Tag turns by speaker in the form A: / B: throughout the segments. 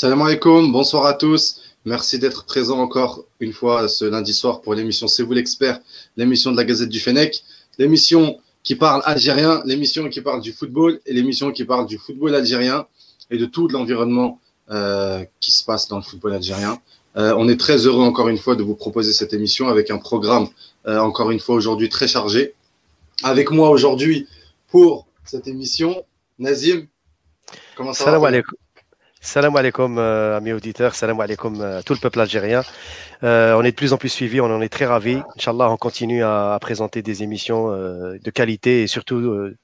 A: Salam alaikum, bonsoir à tous. Merci d'être présent encore une fois ce lundi soir pour l'émission C'est vous l'expert, l'émission de la Gazette du Fennec, l'émission qui parle algérien, l'émission qui parle du football et l'émission qui parle du football algérien et de tout l'environnement euh, qui se passe dans le football algérien. Euh, on est très heureux encore une fois de vous proposer cette émission avec un programme euh, encore une fois aujourd'hui très chargé. Avec moi aujourd'hui pour cette émission, Nazim.
B: Comment ça Salam va alaikum. Salam alaikum, euh, amis auditeurs, salam alaikum, euh, tout le peuple algérien. Euh, on est de plus en plus suivis, on en est très ravis. Inch'Allah, on continue à, présenter des émissions euh, de qualité et surtout euh,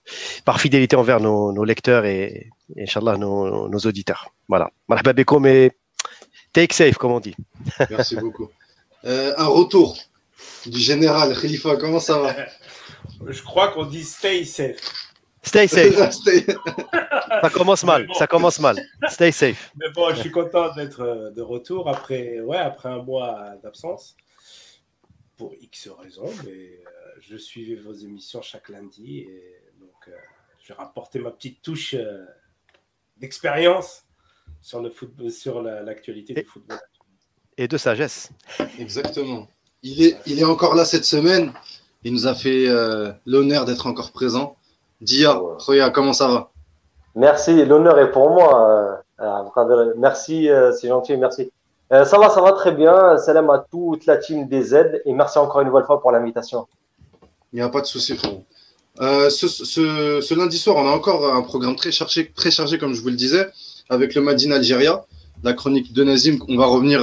B: par fidélité envers nos, nos lecteurs et, et Inch'Allah, nos, nos, auditeurs. Voilà. Marhaba mais take safe, comme on dit.
A: Merci beaucoup. un retour du général Khalifa, comment ça va?
C: Je crois qu'on dit stay safe.
B: Stay safe. ça commence mal, ça commence mal. Stay safe.
C: Mais bon, je suis content d'être euh, de retour après, ouais, après un mois d'absence. Pour X raisons, mais euh, je suivais vos émissions chaque lundi et donc euh, je vais rapporter ma petite touche d'expérience sur le football, sur l'actualité du football.
B: Et de sagesse.
A: Exactement. Il est, il est encore là cette semaine. Il nous a fait l'honneur d'être encore présent. Dia, Khoya, comment ça va?
D: Merci, l'honneur est pour moi. Euh, merci, euh, c'est gentil, merci. Euh, ça va, ça va très bien. Salam à toute la team des Z et merci encore une nouvelle fois pour l'invitation.
A: Il n'y a pas de souci, frérot. Ce, ce, ce, lundi soir, on a encore un programme très chargé, très chargé, comme je vous le disais, avec le Madine Algéria, la chronique de Nazim. On va revenir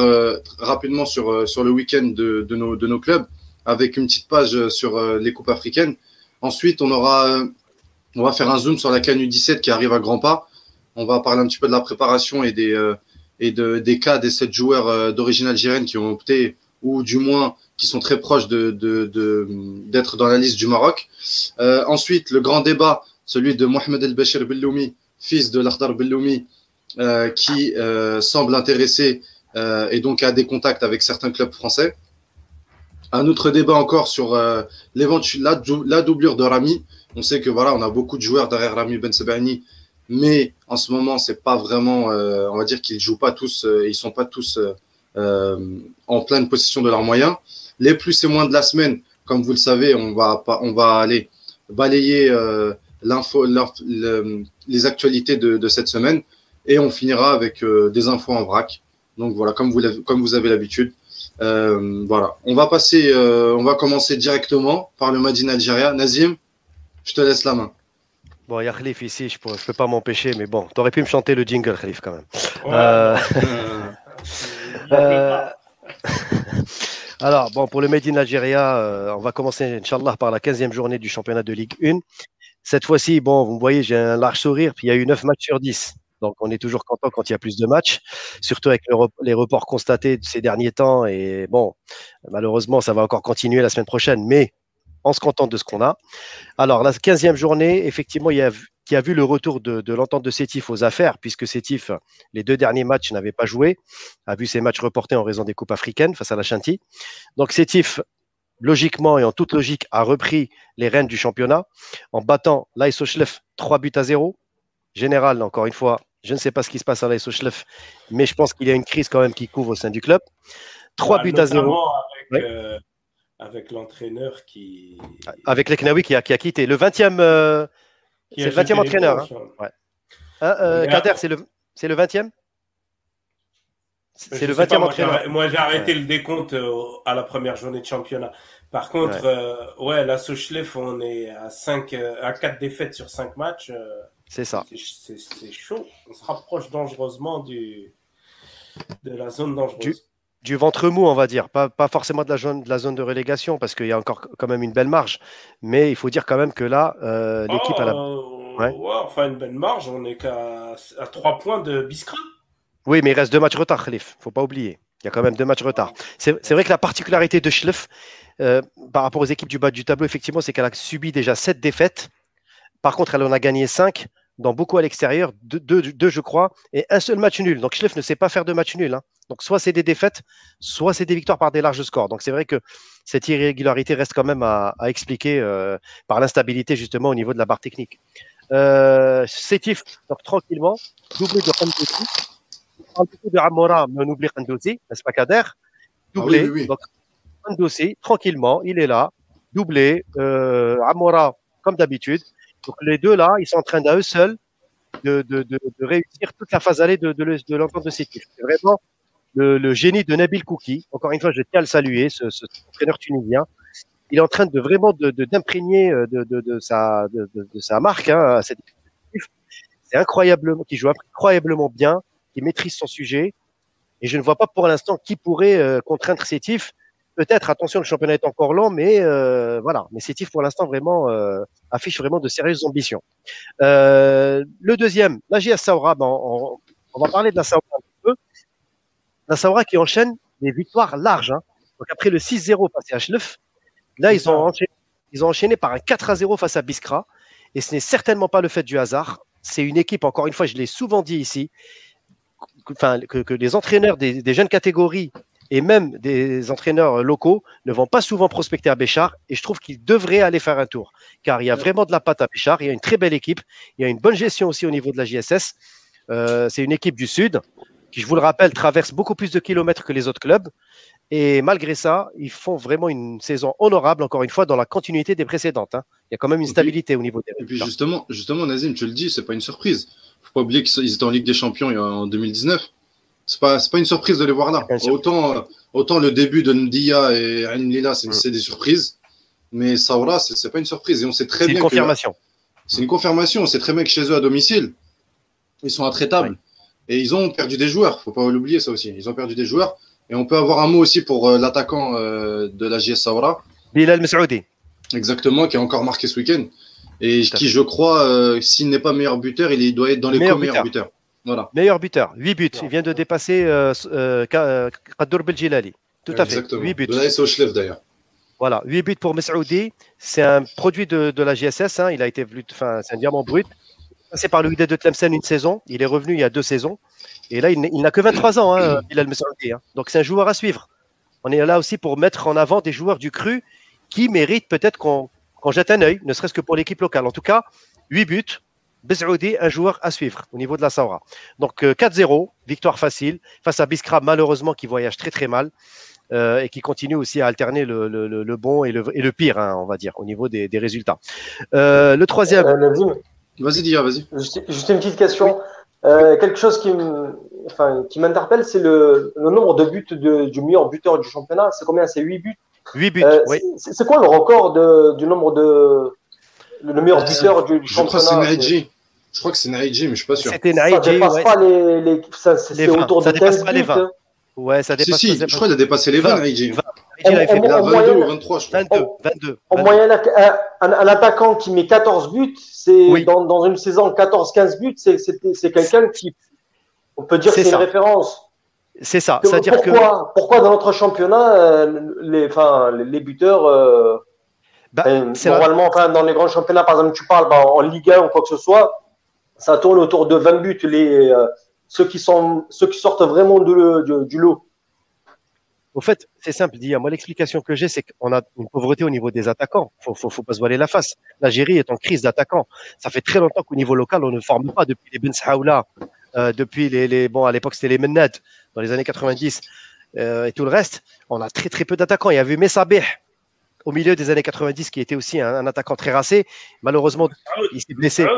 A: rapidement sur, sur le week-end de, de, nos, de nos clubs, avec une petite page sur les coupes africaines. Ensuite, on aura on va faire un zoom sur la CAN U17 qui arrive à grands pas. On va parler un petit peu de la préparation et des, euh, et de, des cas des sept joueurs euh, d'origine algérienne qui ont opté, ou du moins qui sont très proches de, de, d'être dans la liste du Maroc. Euh, ensuite, le grand débat, celui de Mohamed El Bachir Belloumi, fils de Lakhdar Belloumi, euh, qui euh, semble intéressé et donc a des contacts avec certains clubs français. Un autre débat encore sur la, la doublure de Rami. On sait que voilà, on a beaucoup de joueurs derrière Rami Ben Sebani, mais en ce moment, c'est pas vraiment, euh, on va dire qu'ils jouent pas tous, euh, ils sont pas tous euh, en pleine possession de leurs moyens. Les plus et moins de la semaine, comme vous le savez, on va on va aller balayer l'info, les actualités de, cette semaine et on finira avec des infos en vrac. Donc voilà, comme vous, comme vous avez l'habitude. voilà, on va passer, on va commencer directement par le Madine Algérie. Nazim, je te laisse la main.
B: Bon, il y a Khalif ici, je ne peux, pas m'empêcher, mais bon, tu aurais pu me chanter le jingle, Khalif, quand même. Euh, euh, alors, bon, pour le Made in Algeria, euh, on va commencer, Inch'Allah, par la 15e journée du championnat de Ligue 1. Cette fois-ci, bon, vous voyez, j'ai un large sourire, puis il y a eu 9 matchs sur 10. Donc, on est toujours content quand il y a plus de matchs, surtout avec les reports constatés de ces derniers temps. Et bon, malheureusement, ça va encore continuer la semaine prochaine, mais on se contente de ce qu'on a. Alors, la 15e journée, effectivement, il y a, qui a vu le retour de, l'entente de Sétif aux affaires, puisque Sétif, les deux derniers matchs, n'avait pas joué, a vu ses matchs reportés en raison des coupes africaines face à la Chanty. Donc, Sétif, logiquement et en toute logique, a repris les rênes du championnat en battant l'ASO Schlef 3 buts à 0. Général, encore une fois, je ne sais pas ce qui se passe à l'ASO Schlef, mais je pense qu'il y a une crise quand même qui couvre au sein du club. 3 buts à 0.
C: Avec, euh, avec l'entraîneur qui.
B: Avec Leknaoui qui a, qui a quitté. Le 20e, euh, c'est le 20e entraîneur. Hein. Ouais. Hein, euh, Kader, c'est le, le 20e
C: C'est le 20e entraîneur. Moi, j'ai arrêté le décompte euh, à la première journée de championnat. Par contre, ouais, ouais la Sochleff, on est à, 5, à 4 défaites sur 5 matchs.
B: c'est ça.
C: C'est chaud. On se rapproche dangereusement du, de la zone dangereuse
B: du ventre mou, on va dire. Pas, pas forcément de la, zone, de la zone de relégation, parce qu'il y a encore quand même une belle marge. Mais il faut dire quand même que là, euh, l'équipe a la.
C: Oh, ouais. enfin, une belle marge, on est qu'à à 3 points de Biskra.
B: Oui, mais il reste deux matchs retard, Khalif. faut pas oublier. Il y a quand même deux matchs retard. C'est vrai que la particularité de Schleff, euh, par rapport aux équipes du bas du tableau, effectivement, c'est qu'elle a subi déjà sept défaites. Par contre, elle en a gagné cinq dans beaucoup à l'extérieur, deux, je crois, et un seul match nul. Donc Schleff ne sait pas faire de match nul. Hein. Donc soit c'est des défaites, soit c'est des victoires par des larges scores. Donc c'est vrai que cette irrégularité reste quand même à, expliquer euh, par l'instabilité justement au niveau de la barre technique. Euh, Sétif, donc tranquillement, doublé de parle beaucoup de Amora, mais on oublie Kandouzi, n'est-ce pas Kader? Doublé.
A: Ah oui, oui, oui.
B: Donc, Kandouzi, tranquillement, il est là, doublé. Euh, Amora, comme d'habitude. Donc les deux là, ils sont en train d'à eux seuls de, réussir toute la phase allée de, de, le- de l'entente de Sétif. C'est vraiment le, génie de Nabil Kouki. Encore une fois, je tiens à le saluer, ce, ce entraîneur tunisien. Il est en train de vraiment d'imprégner euh, de, sa, marque hein, à. C'est incroyablement, qui joue incroyablement bien, qui maîtrise son sujet. Et je ne vois pas pour l'instant qui pourrait euh, contraindre Sétif. Peut-être, attention, le championnat est encore long, mais euh, voilà. Mais Sétif, pour l'instant, vraiment euh, affiche vraiment de sérieuses ambitions. Euh, le deuxième, la JS Saoura, ben, on, on va parler de la Saoura un petit peu. La Saoura qui enchaîne des victoires larges. Hein. Donc après le 6-0 face à H9, là ils ont, enchaîné, ils ont enchaîné par un 4-0 face à Biskra. Et ce n'est certainement pas le fait du hasard. C'est une équipe, encore une fois, je l'ai souvent dit ici, que- enfin, que, que les entraîneurs des, des jeunes catégories et même des entraîneurs locaux ne vont pas souvent prospecter à Béchar. Et je trouve qu'ils devraient aller faire un tour. Car il y a vraiment de la patte à Béchar. Il y a une très belle équipe. Il y a une bonne gestion aussi au niveau de la JSS. Euh, c'est une équipe du Sud qui, je vous le rappelle, traverse beaucoup plus de kilomètres que les autres clubs. Et malgré ça, ils font vraiment une saison honorable, encore une fois, dans la continuité des précédentes. hein. Il y a quand même une
A: puis-
B: stabilité au niveau des
A: Et puis justement, justement, Nazim, tu le dis, c'est pas une surprise. Faut pas oublier qu'ils étaient en Ligue des Champions il en 2019. C'est pas, c'est pas une surprise de les voir là.
B: Bien.
A: Autant, euh, autant le début de Ndia et c'est
B: Mm.
A: c'est des surprises. Mais Saoura, c'est pas une surprise. Et on sait très
B: C'est une
A: bien
B: confirmation.
A: c'est une confirmation. On sait très bien que chez eux à domicile, ils sont intraitables. Et ils ont perdu des joueurs. Faut pas l'oublier ça aussi. Ils ont perdu des joueurs. Et on peut avoir un mot aussi pour euh, l'attaquant euh, de la JS Saoura.
B: Bilal Messoudi.
A: Exactement, qui a encore marqué ce week-end. Et qui, je crois, euh, s'il n'est pas meilleur buteur, il doit être dans les
B: Meilleur
A: co-meilleurs
B: buteur.
A: buteurs. Voilà.
B: Meilleur buteur, 8 buts. Il vient de dépasser euh, euh, Ka- euh, Kadour Beljilali. Tout à fait.
A: Exactement.
B: 8 buts.
A: De d'ailleurs.
B: Voilà, 8 buts pour Messoudi. C'est un produit de, de la GSS. hein. Il a été venu, enfin, c'est un diamant brut. Il est passé par le UD de Tlemcen une saison. Il est revenu il y a deux saisons. Et là, il n'a que 23 ans, hein, Bilal Messoudi. hein. Donc, c'est un joueur à suivre. On est là aussi pour mettre en avant des joueurs du cru qui méritent peut-être qu'on qu'on jette un œil, ne serait-ce que pour l'équipe locale. En tout cas, 8 buts. Bezoudi, un joueur à suivre au niveau de la Saoura. Donc euh, 4-0, victoire facile face à Biskra, malheureusement, qui voyage très très mal euh, et qui continue aussi à alterner le, le- le- le bon et le, et le pire, hein, on va dire, au niveau des, des résultats. Euh, le troisième,
D: Euh,
A: Vas-y, Dia, vas-y.
D: juste, juste une petite question. Euh, quelque chose qui me- enfin, qui m'interpelle, c'est le, le nombre de buts de- du meilleur buteur du championnat. C'est combien? C'est 8 buts?
B: 8 buts,
D: Euh,
B: oui.
D: c'est- C'est quoi le record de, du nombre de. Le meilleur buteur du, du
A: Je crois que c'est
D: championnat
A: Naïdji. Je crois que c'est Naïdji, mais je suis pas sûr.
B: C'était
D: Ça
B: Naïdji,
D: dépasse
B: ouais.
D: pas les. les ça, c'est
B: Les
D: c'est
B: 20,
D: autour
B: ça
D: de
B: dépasse
D: 15
B: pas les
D: buts.
B: 20. Ouais, ça
A: Si,
B: dépasse
A: si,
B: ça
A: je crois qu'il a dépassé les 20,
B: 20,
A: Naïdji.
B: 20. Naïdji, il avait fait
D: En-
A: Il a
D: en
A: 22
D: moyenne-
A: ou 23, je crois.
B: 22, 22.
D: En
B: 22.
D: moyenne, un, un- un attaquant qui met 14 buts, c'est
B: Oui.
D: dans, dans une saison 14-15 buts, c'est c'est- c'est quelqu'un qui. On peut dire que
B: C'est
D: c'est une
B: ça.
D: référence.
B: C'est ça, c'est-à-dire que
D: pourquoi, pourquoi dans notre championnat, euh, les, enfin, les, les buteurs, euh,
B: Bah,
D: normalement, enfin, dans les grands championnats, par exemple, tu parles bah, en Ligue 1 ou quoi que ce soit, ça tourne autour de 20 buts. Les, euh, ceux, qui sont, ceux qui sortent vraiment de- du- du lot.
B: Au fait, c'est simple, Dia. Moi, l'explication que j'ai, c'est qu'on a une pauvreté au niveau des attaquants. Faut, faut, faut pas se voiler la face. L'Algérie est en crise d'attaquants. Ça fait très longtemps qu'au niveau local, on ne forme pas depuis les Ben Saoula, euh, depuis les, les, bon, à l'époque, c'était les Mennad, dans les années 90, euh, et tout le reste. On a très, très peu d'attaquants. Il y avait Messabeh au milieu des années 90, qui était aussi un, un attaquant très racé. Malheureusement, il s'est blessé.
C: Avec,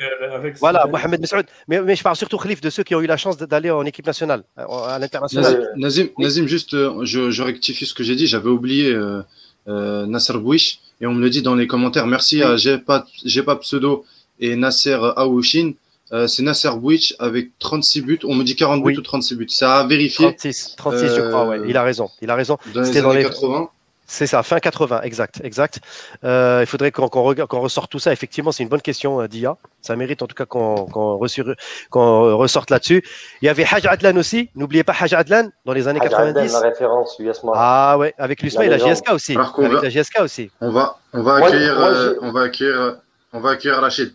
C: euh, avec
B: Voilà. Mohamed Messoud. Mais, mais je parle surtout, Khalif, de ceux qui ont eu la chance d'aller en équipe nationale, à à l'international.
A: Nazim, Nazim, Nazim, juste, euh, je, je rectifie ce que j'ai dit. J'avais oublié euh, euh, Nasser Bouish et on me le dit dans les commentaires. Merci à J'ai pas, J'ai pas pseudo et Nasser Aouchin. Euh, c'est Nasser Bouish avec 36 buts. On me dit 40 buts ou 36 buts. C'est à vérifier
B: 36, 36 je crois, ouais.
A: Euh,
B: Il a raison. Il a raison.
A: dans les
B: C'était dans les-
A: 80.
B: C'est ça, fin 80, exact, exact. Euh, il faudrait qu'on qu'on regarde- qu'on ressorte tout ça. Effectivement, c'est une bonne question, euh, Dia. Ça mérite en tout cas qu'on ressorte là-dessus. Il y avait Haj Adlan aussi. N'oubliez pas Haj Adlan dans les années
D: Hadj Adel,
B: 90.
D: la référence, US Mar-
B: Ah ouais, avec l'USMA et la. GSK aussi. Avec
A: va-
B: la GSK aussi.
A: On va, on va accueillir, euh, on va accueillir, on va accueillir Rachid.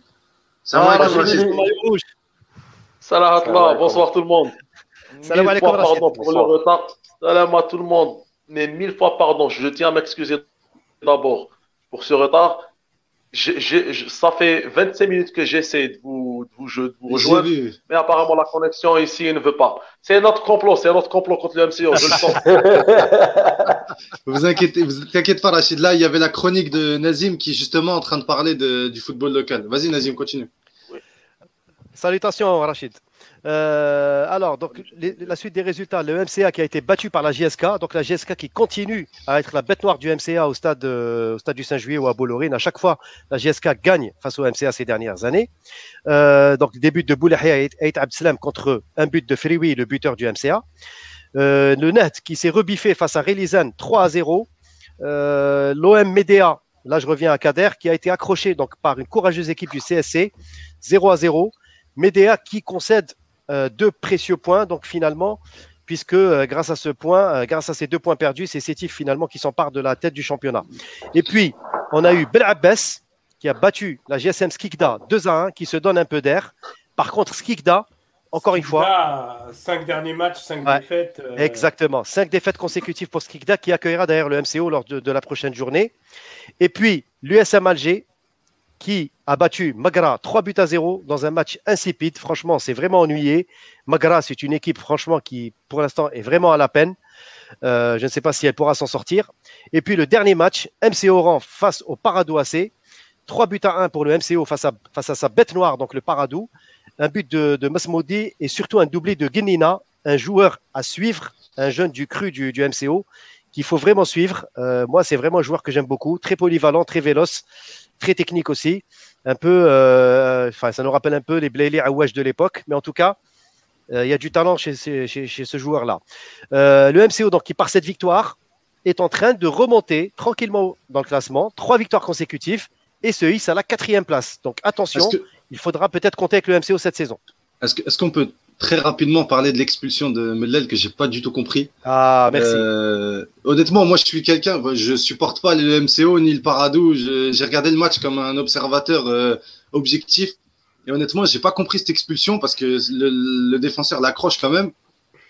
A: Salam
B: Ah,
A: alaikum,
B: Rachid.
E: Salam
D: alaikum.
E: bonsoir tout le monde.
B: Salam alaikum,
E: fois
B: Rachid.
E: pardon pour
D: Bonsoir.
E: le retard. Salam à tout le monde. Mais mille fois pardon, je tiens à m'excuser d'abord pour ce retard. Je- ça fait 25 minutes que j'essaie de vous vous, de vous, je- de vous
A: J'ai
E: rejoindre. Mais apparemment, la connexion ici ne veut pas. C'est notre complot, c'est notre complot contre le MCO, je le sens.
A: Vous inquiétez, vous t'inquiète pas, Rachid. Là, il y avait la chronique de Nazim qui est justement en train de parler de- du football local. Vas-y, Nazim, continue.
B: Salutations, Rachid. Euh, alors, donc, les- la suite des résultats, le MCA qui a été battu par la JSK, donc la JSK qui continue à être la bête noire du MCA au stade, euh, au stade du Saint-Juillet ou à Bollorine. À chaque fois, la JSK gagne face au MCA ces dernières années. Euh, donc, des buts de Boulahia et Ait Abdeslam contre un but de Frioui, le buteur du MCA. Le Net qui s'est rebiffé face à Relizan 3 à 0. Euh, L'OM Médéa, là je reviens à Kader, qui a été accroché donc, par une courageuse équipe du CSC 0 à 0. Médéa qui concède deux précieux points, donc finalement, puisque euh, grâce à ce point, euh, grâce à ces deux points perdus, c'est Sétif finalement qui s'empare de la tête du championnat. Et puis, on a eu Bel Abbès qui a battu la GSM Skikda 2 à 1, qui se donne un peu d'air. Par contre, Skikda, encore une fois,
C: cinq derniers matchs, cinq
B: Ouais,
C: défaites. euh,
B: Exactement. Cinq défaites consécutives pour Skikda qui accueillera d'ailleurs le MCO lors de, de la prochaine journée. Et puis l'USM Alger qui a battu Magra 3 buts à 0 dans un match insipide. Franchement, c'est vraiment ennuyé. Magra, c'est une équipe, franchement, qui pour l'instant est vraiment à la peine. Euh, je ne sais pas si elle pourra s'en sortir. Et puis le dernier match, MC Oran face au Paradou AC. 3 buts à 1 pour le MCO face à, sa bête noire, donc le Paradou. Un but de, de et surtout un doublé de Guinina, un joueur à suivre, un jeune du cru du, du MCO qu'il faut vraiment suivre. Euh, moi, c'est vraiment un joueur que j'aime beaucoup, très polyvalent, très véloce, très technique aussi. Un peu, euh, enfin, ça nous rappelle un peu les Blayley Awash de l'époque, mais en tout cas, euh, il y a du talent chez, chez, chez- chez ce joueur-là. Euh, le MCO, donc, qui par cette victoire, est en train de remonter tranquillement dans le classement, trois victoires consécutives et se hisse à la quatrième place. Donc attention,
A: que-
B: il faudra peut-être compter avec le MCO cette saison.
A: est-ce qu'on peut très rapidement parler de l'expulsion de Mellel que j'ai pas du tout compris
B: Ah, merci.
A: Euh, honnêtement, moi, je suis quelqu'un, je supporte pas le MCO ni le Paradou. J'ai regardé le match comme un observateur euh, objectif. Et honnêtement, j'ai pas compris cette expulsion parce que le, le défenseur l'accroche quand même.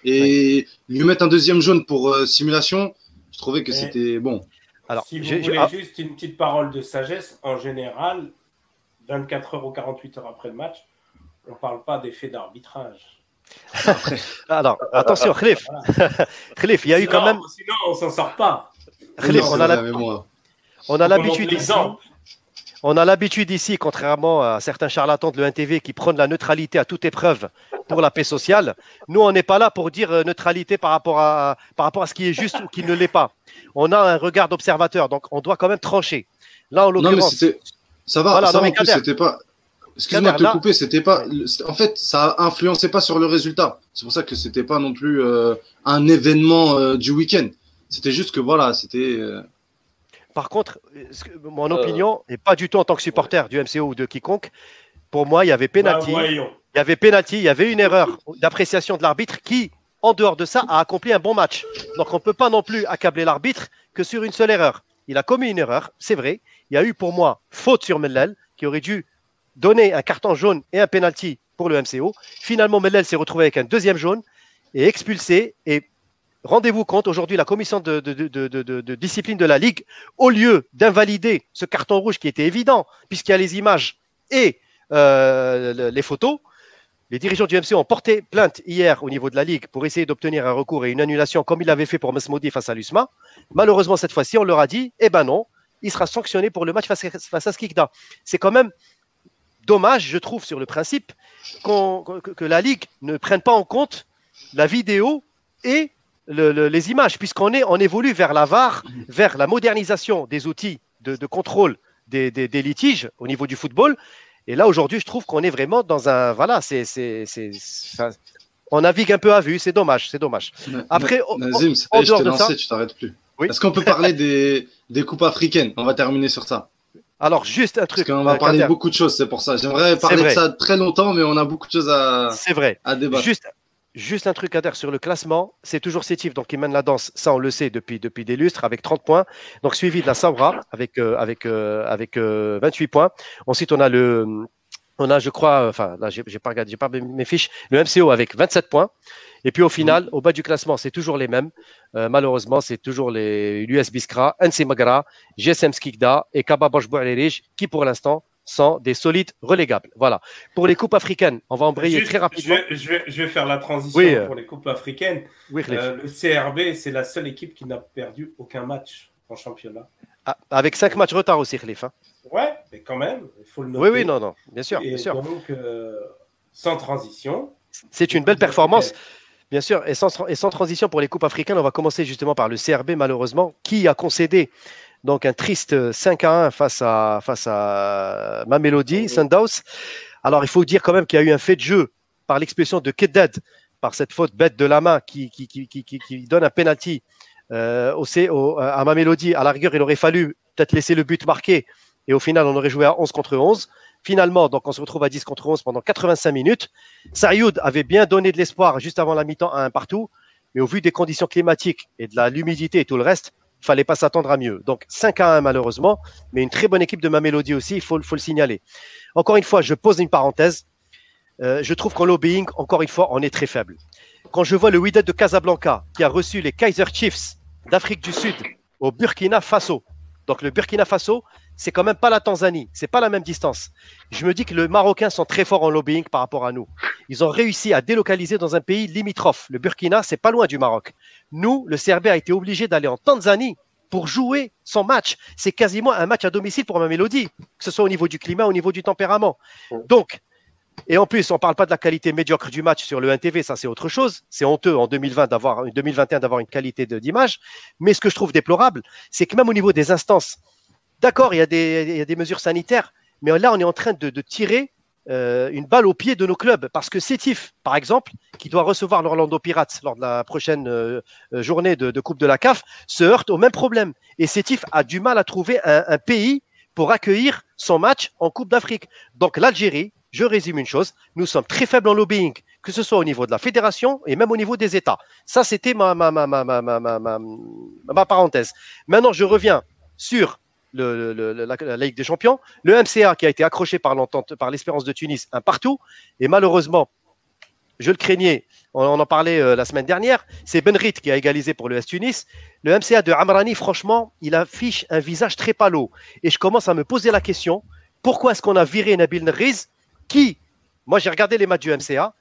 A: Et lui mettre un deuxième jaune pour euh, simulation, je trouvais que c'était bon.
B: Alors,
C: si vous voulez
B: ah,
C: juste une petite parole de sagesse, en général, 24 heures ou 48 heures après le match, on ne parle pas d'effet d'arbitrage.
B: Alors, attention, Khalif. Khalif, il y a eu quand même.
C: Sinon- on s'en sort pas.
B: On a on l'habitude ici. On a l'habitude ici, contrairement à certains charlatans de l'ENTV qui prônent la neutralité à toute épreuve pour la paix sociale, nous, on n'est pas là pour dire euh, neutralité par rapport, à, par rapport à ce qui est juste ou qui ne l'est pas. On a un regard d'observateur, donc on doit quand même trancher. Là, en
A: Non, mais
B: l'occurrence,
A: c'était. Ça va,
B: Voilà,
A: ça
B: non,
A: va, c'était pas. Excuse-moi de te couper, c'était pas. En fait, ça influençait pas sur le résultat. C'est pour ça que c'était pas non plus euh, un événement euh, du week-end. C'était juste que voilà, c'était. euh,
B: par contre, mon
E: Euh,
B: opinion, et pas du tout en tant que supporter du MCO ou de quiconque, pour moi, il y avait
C: Bah,
B: pénalty.
C: voyons.
B: Il y avait pénalty, il y avait une erreur d'appréciation de l'arbitre qui, en dehors de ça, a accompli un bon match. Donc on ne peut pas non plus accabler l'arbitre que sur une seule erreur. Il a commis une erreur, c'est vrai. Il y a eu pour moi faute sur Mellel, qui aurait dû donner un carton jaune et un penalty pour le MCO. Finalement, Mellel s'est retrouvé avec un deuxième jaune et expulsé. Et rendez-vous compte, aujourd'hui, la commission de, discipline de la Ligue, au lieu d'invalider ce carton rouge qui était évident, puisqu'il y a les images et euh, le- les photos, les dirigeants du MC ont porté plainte hier au niveau de la Ligue pour essayer d'obtenir un recours et une annulation comme il l'avait fait pour Mesmoudi face à l'USMA. Malheureusement, cette fois-ci, on leur a dit, eh ben non, il sera sanctionné pour le match face à, face à Skikda. C'est quand même dommage, je trouve, sur le principe que, que la Ligue ne prenne pas en compte la vidéo et le- le- les images, puisqu'on est, on évolue vers la VAR, vers la modernisation des outils de, de contrôle des, des- des litiges au niveau du football. Et là, aujourd'hui, je trouve qu'on est vraiment dans un. Voilà, c'est. on navigue un peu à vue, c'est dommage, c'est dommage. Après,
A: Nazim,
B: en
A: je
B: de
A: lancé,
B: ça-
A: tu t'arrêtes plus.
B: Oui.
A: Est-ce qu'on peut parler des, des coupes africaines On va terminer sur ça.
B: Alors, juste un
A: Parce
B: truc.
A: qu'on va
B: euh,
A: parler de beaucoup de choses, c'est pour ça. J'aimerais parler de ça très longtemps, mais on a beaucoup de choses à,
B: C'est vrai.
A: à débattre.
B: Juste, juste un truc à dire sur le classement. C'est toujours Sétif donc, qui mène la danse. Ça, on le sait depuis, depuis des lustres avec 30 points. Donc, suivi de la Sabra avec, euh, avec, euh, avec euh, 28 points. Ensuite, on a le. On a, je crois, enfin, là, j'ai pas regardé, j'ai pas mes fiches, le MCO avec 27 points. Et puis au final, au bas du classement, c'est toujours les mêmes. Euh, malheureusement, c'est toujours les l'US Biskra, NC Magra, GSM Skikda et Kaba Bosch Bouarerij qui, pour l'instant, sont des solides relégables. Voilà. Pour les coupes africaines, on va embrayer
C: Juste,
B: très rapidement.
C: Je, je vais, je vais faire la transition
B: Oui, euh,
C: pour les coupes africaines.
B: Oui.
C: Euh, le CRB, c'est la seule équipe qui n'a perdu aucun match en championnat.
B: Ah, avec cinq matchs retard aussi, Khalif. hein.
C: Ouais, mais quand même, il faut le noter.
B: Oui, oui, non, non, bien sûr,
C: Et
B: bien sûr.
C: donc, euh, sans transition.
B: C'est une belle performance. Bien sûr, et sans, et sans transition pour les coupes africaines, on va commencer justement par le CRB, malheureusement, qui a concédé donc un triste 5 à 1 face à, face à Mamelody, Sundowns. Alors, il faut dire quand même qu'il y a eu un fait de jeu par l'expression de Keddad, par cette faute bête de la main qui, qui, qui, qui, qui- qui donne un penalty euh, au, C- au- à Mamelody. À la rigueur, il aurait fallu peut-être laisser le but marqué et au final, on aurait joué à 11 contre 11. Finalement, donc on se retrouve à 10 contre 11 pendant 85 minutes. Sayoud avait bien donné de l'espoir juste avant la mi-temps à un partout, mais au vu des conditions climatiques et de l'humidité et tout le reste, il fallait pas s'attendre à mieux. Donc 5 à 1 malheureusement, mais une très bonne équipe de Mamelody aussi, il faut, faut le signaler. Encore une fois, je pose une parenthèse. Euh, je trouve qu'en lobbying, encore une fois, on est très faible. Quand je vois le Wydad de Casablanca qui a reçu les Kaiser Chiefs d'Afrique du Sud au Burkina Faso, donc le Burkina Faso, c'est quand même pas la Tanzanie, c'est pas la même distance. Je me dis que les Marocains sont très forts en lobbying par rapport à nous. Ils ont réussi à délocaliser dans un pays limitrophe. Le Burkina, c'est pas loin du Maroc. Nous, le CRB a été obligé d'aller en Tanzanie pour jouer son match. C'est quasiment un match à domicile pour ma mélodie, que ce soit au niveau du climat, au niveau du tempérament. Donc, et en plus, on parle pas de la qualité médiocre du match sur le 1TV, ça c'est autre chose. C'est honteux en 2020 d'avoir, 2021 d'avoir une qualité d'image. Mais ce que je trouve déplorable, c'est que même au niveau des instances, d'accord, il y, a des, mesures sanitaires, mais là, on est en train de, tirer euh, une balle au pied de nos clubs. Parce que Sétif, par exemple, qui doit recevoir l'Orlando Pirates lors de la prochaine euh, journée de, Coupe de la CAF, se heurte au même problème. Et Sétif a du mal à trouver un, pays pour accueillir son match en Coupe d'Afrique. Donc l'Algérie, je résume une chose, nous sommes très faibles en lobbying, que ce soit au niveau de la fédération et même au niveau des États. Ça, c'était ma parenthèse. Maintenant, je reviens sur le, la, Ligue des Champions. Le MCA qui a été accroché par l'entente, par l'Espérance de Tunis, un partout. Et malheureusement, je le craignais, on, en parlait euh, la semaine dernière, c'est Benrit qui a égalisé pour le S Tunis. Le MCA de Amrani, franchement, il affiche un visage très palo. Et je commence à me poser la question, pourquoi est-ce qu'on a viré Nabil Nerriz qui, moi j'ai regardé les matchs du MCA,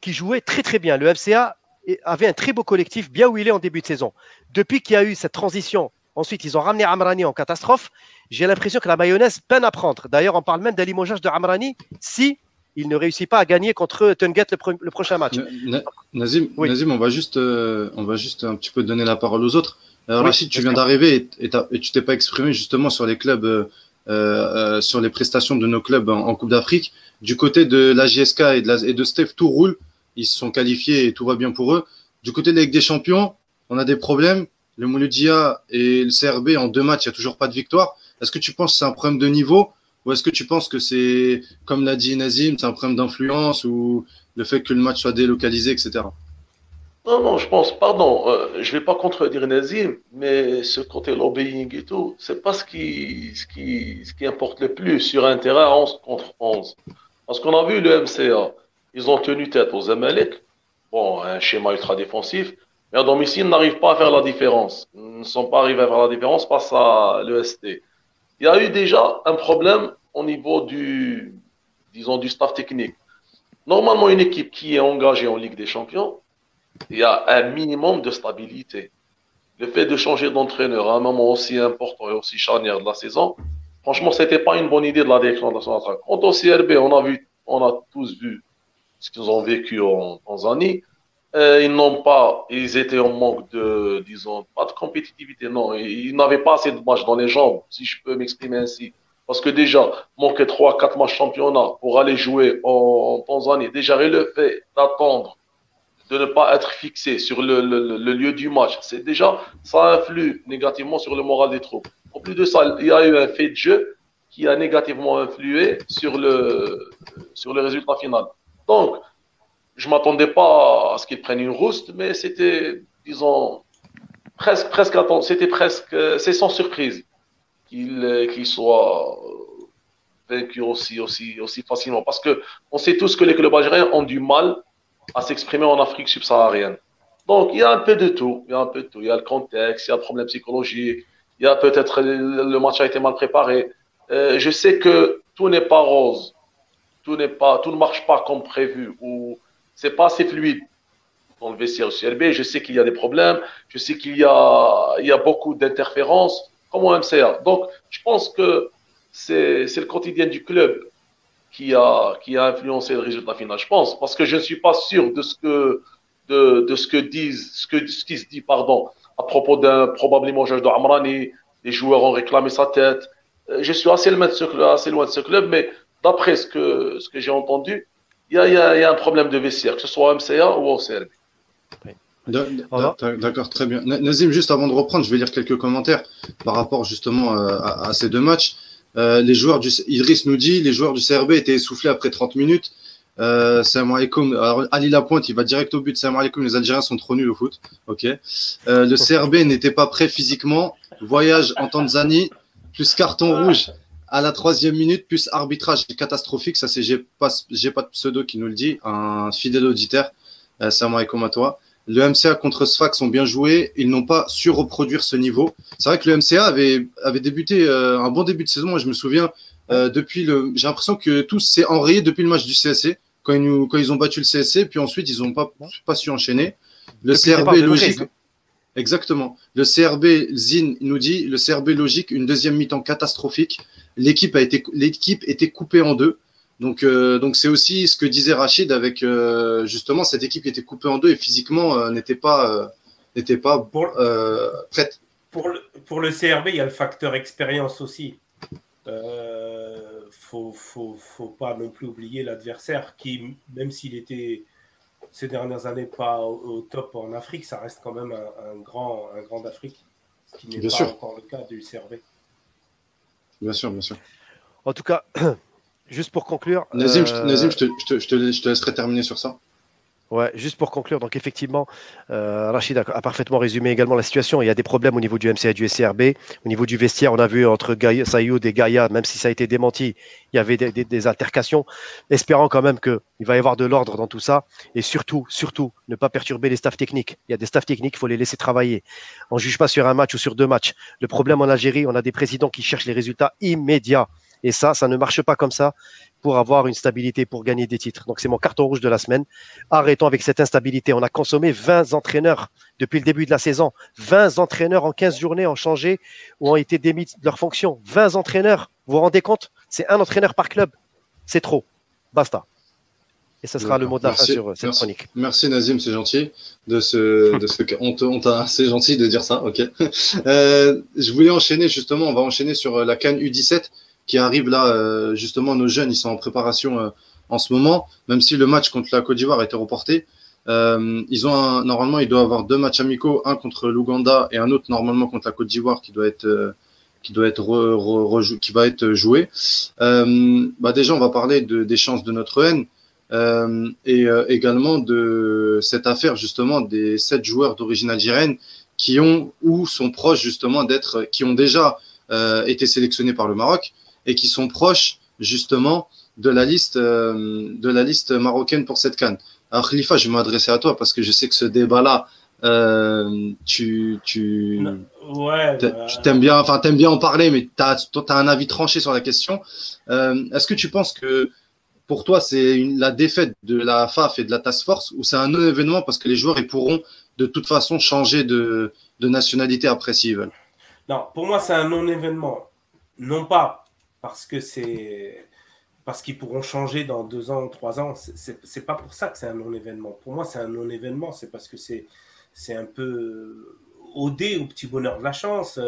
B: qui jouait très très bien. Le MCA avait un très beau collectif, bien où il est en début de saison. Depuis qu'il y a eu cette transition, ensuite ils ont ramené Amrani en catastrophe, j'ai l'impression que la mayonnaise peine à prendre. D'ailleurs, on parle même d'un limogeage de Amrani si il ne réussit pas à gagner contre Tunget le, pro- le prochain match.
A: Na- Na- Nazim,
B: Oui.
A: Nazim, on va juste, euh, on va juste un petit peu donner la parole aux autres. Alors,
B: Oui,
A: Rachid, tu viens d'arriver et, et et tu t'es pas exprimé justement sur les clubs, euh, euh, sur les prestations de nos clubs en, en Coupe d'Afrique. Du côté de la GSK et de, la, et de Steph, tout roule. Ils se sont qualifiés et tout va bien pour eux. Du côté de la Ligue des Champions, on a des problèmes. Le Mouloudia et le CRB en deux matchs, il n'y a toujours pas de victoire. Est-ce que tu penses que c'est un problème de niveau ou est-ce que tu penses que c'est, comme l'a dit Nazim, c'est un problème d'influence ou le fait que le match soit délocalisé, etc.
E: Non, non, je pense, pardon, euh, je vais pas contredire Nazim, mais ce côté lobbying et tout, pas ce qui, ce qui, ce qui importe le plus sur un terrain 11 contre 11. Parce qu'on a vu le MCA, ils ont tenu tête aux Amalek, bon, un schéma ultra défensif, mais à domicile, ils n'arrivent pas à faire la différence. Ils ne sont pas arrivés à faire la différence face à l'EST. Il y a eu déjà un problème au niveau du, disons, du staff technique. Normalement, une équipe qui est engagée en Ligue des Champions, il y a un minimum de stabilité. Le fait de changer d'entraîneur à un moment aussi important et aussi charnière de la saison, franchement, c'était pas une bonne idée de la direction nationale. Quant au CRB, on a vu, on a tous vu ce qu'ils ont vécu en Tanzanie. Euh, ils n'ont pas, ils étaient en manque de, disons, pas de compétitivité, non. Ils, n'avaient pas assez de matchs dans les jambes, si je peux m'exprimer ainsi. Parce que déjà, manquer 3-4 matchs championnat pour aller jouer en, en Tanzanie, déjà le fait d'attendre de ne pas être fixé sur le, le lieu du match, c'est déjà, ça influe négativement sur le moral des troupes. En plus de ça, il y a eu un fait de jeu qui a négativement influé sur le, sur le résultat final. Donc, je m'attendais pas à ce qu'ils prennent une rouste, mais c'était, disons, presque, presque, c'était presque, c'est sans surprise qu'il qu'il soit vaincu aussi, aussi, aussi facilement. Parce que on sait tous que les clubs algériens ont du mal à s'exprimer en Afrique subsaharienne. Donc, il y a un peu de tout. Il y a un peu de tout. Il y a le contexte, il y a le problème psychologique, il y a peut-être le match a été mal préparé. Euh, je sais que tout n'est pas rose, tout n'est pas, tout ne marche pas comme prévu, ou c'est pas assez fluide dans le vestiaire du CRB. Je sais qu'il y a des problèmes, je sais qu'il y a, beaucoup d'interférences, comme au MCA. Donc, je pense que c'est le quotidien du club qui a, influencé le résultat final, je pense, parce que je ne suis pas sûr de ce que, disent, ce, qui se dit, pardon, à propos d'un probablement juge de Amrani, les joueurs ont réclamé sa tête. Euh, je suis assez loin de ce club, assez loin de ce club mais d'après ce que j'ai entendu, il y a, y, a, y a, un problème de vestiaire, que ce soit au MCA ou au CRB.
A: D'accord, très bien. Nazim, juste avant de reprendre, je vais lire quelques commentaires par rapport justement euh, à, à ces deux matchs. Euh, les joueurs du Idriss nous dit les joueurs du CRB étaient essoufflés après 30 minutes. Euh, salam alaikum. Alors, Ali Lapointe, il va direct au but. Salam alaikum. Les Algériens sont trop nuls au foot. Ok. Euh, le CRB n'était pas prêt physiquement. Voyage en Tanzanie, plus carton rouge à la troisième minute, plus arbitrage catastrophique. Ça, c'est j'ai pas, j'ai pas de pseudo qui nous le dit. Un fidèle auditeur. Euh, salam alaikum à toi. Le MCA contre Sfax ont bien joué. Ils n'ont pas su reproduire ce niveau. C'est vrai que le MCA avait, avait débuté euh, un bon début de saison. Moi, je me souviens, euh, depuis le. J'ai l'impression que tout s'est enrayé depuis le match du CSC, quand ils, nous, quand ils ont battu le CSC. Puis ensuite, ils n'ont pas, pas su enchaîner. Le depuis CRB est logique. Exactement. Le CRB, Zin nous dit le CRB logique, une deuxième mi-temps catastrophique. L'équipe a été, l'équipe était coupée en deux. Donc, euh, donc c'est aussi ce que disait Rachid avec euh, justement cette équipe qui était coupée en deux et physiquement euh, n'était pas, n'était pas
C: pour,
A: prête.
C: Pour le, pour le CRB, il y a le facteur expérience aussi. Euh, faut, faut, faut pas non plus oublier l'adversaire qui, même s'il était ces dernières années pas au, au, top en Afrique, ça reste quand même un, un grand, un grand d'Afrique, ce qui n'est pas
A: sûr.
C: encore le cas du CRB.
A: Bien sûr, bien sûr.
B: En tout cas, juste pour conclure.
A: Nazim, euh... Nazim je, te, je, te, je, te, je, te, laisserai terminer sur ça.
B: Ouais, juste pour conclure, donc effectivement, euh, Rachid a, parfaitement résumé également la situation. Il y a des problèmes au niveau du MCA et du SCRB. Au niveau du vestiaire, on a vu entre Gaïa, Sayoud et Gaïa, même si ça a été démenti, il y avait des altercations, espérant quand même qu'il va y avoir de l'ordre dans tout ça. Et surtout, surtout, ne pas perturber les staffs techniques. Il y a des staffs techniques, il faut les laisser travailler. On ne juge pas sur un match ou sur deux matchs. Le problème en Algérie, on a des présidents qui cherchent les résultats immédiats. Et ça, ça ne marche pas comme ça pour avoir une stabilité, pour gagner des titres. Donc c'est mon carton rouge de la semaine. Arrêtons avec cette instabilité. On a consommé 20 entraîneurs depuis le début de la saison. 20 entraîneurs en 15 journées ont changé ou ont été démis de leur fonction. 20 entraîneurs, vous vous rendez compte? C'est un entraîneur par club. C'est trop. Basta. Et ce sera le mot de la fin sur cette
A: merci.
B: chronique.
A: Merci Nazim, c'est gentil de ce, de ce on t'a, c'est gentil de dire ça. Ok. Euh, je voulais enchaîner justement. On va enchaîner sur la Cannes U17 qui arrive là, euh, justement, nos jeunes, ils sont en préparation euh, en ce moment, même si le match contre la Côte d'Ivoire a été reporté. Euh, ils ont un, normalement, ils doivent avoir deux matchs amicaux, un contre l'Ouganda et un autre normalement contre la Côte d'Ivoire qui doit être qui doit être re, qui va être joué. Bah déjà, on va parler de, des chances de notre haine et également de cette affaire justement des sept joueurs d'origine algérienne qui ont ou sont proches justement d'être, qui ont déjà été sélectionnés par le Maroc et qui sont proches justement de la liste euh, de la liste marocaine pour cette canne. Alors Khalifa, je vais m'adresser à toi parce que je sais que ce débat-là, euh, tu tu
C: ouais,
A: bah... tu t'aimes bien, enfin t'aimes bien en parler, mais tu as, as, un avis tranché sur la question. Euh, Est-ce que tu penses que pour toi c'est la défaite de la FAF et de la Task Force ou c'est un non-événement parce que les joueurs ils pourront de toute façon changer de, de nationalité après s'ils veulent?
C: Non, pour moi c'est un non-événement. Non pas parce que c'est parce qu'ils pourront changer dans deux ans ou trois ans. C'est pas pour ça que c'est un non-événement. Pour moi, c'est un non-événement. C'est parce que c'est c'est un peu odé au petit bonheur de la chance.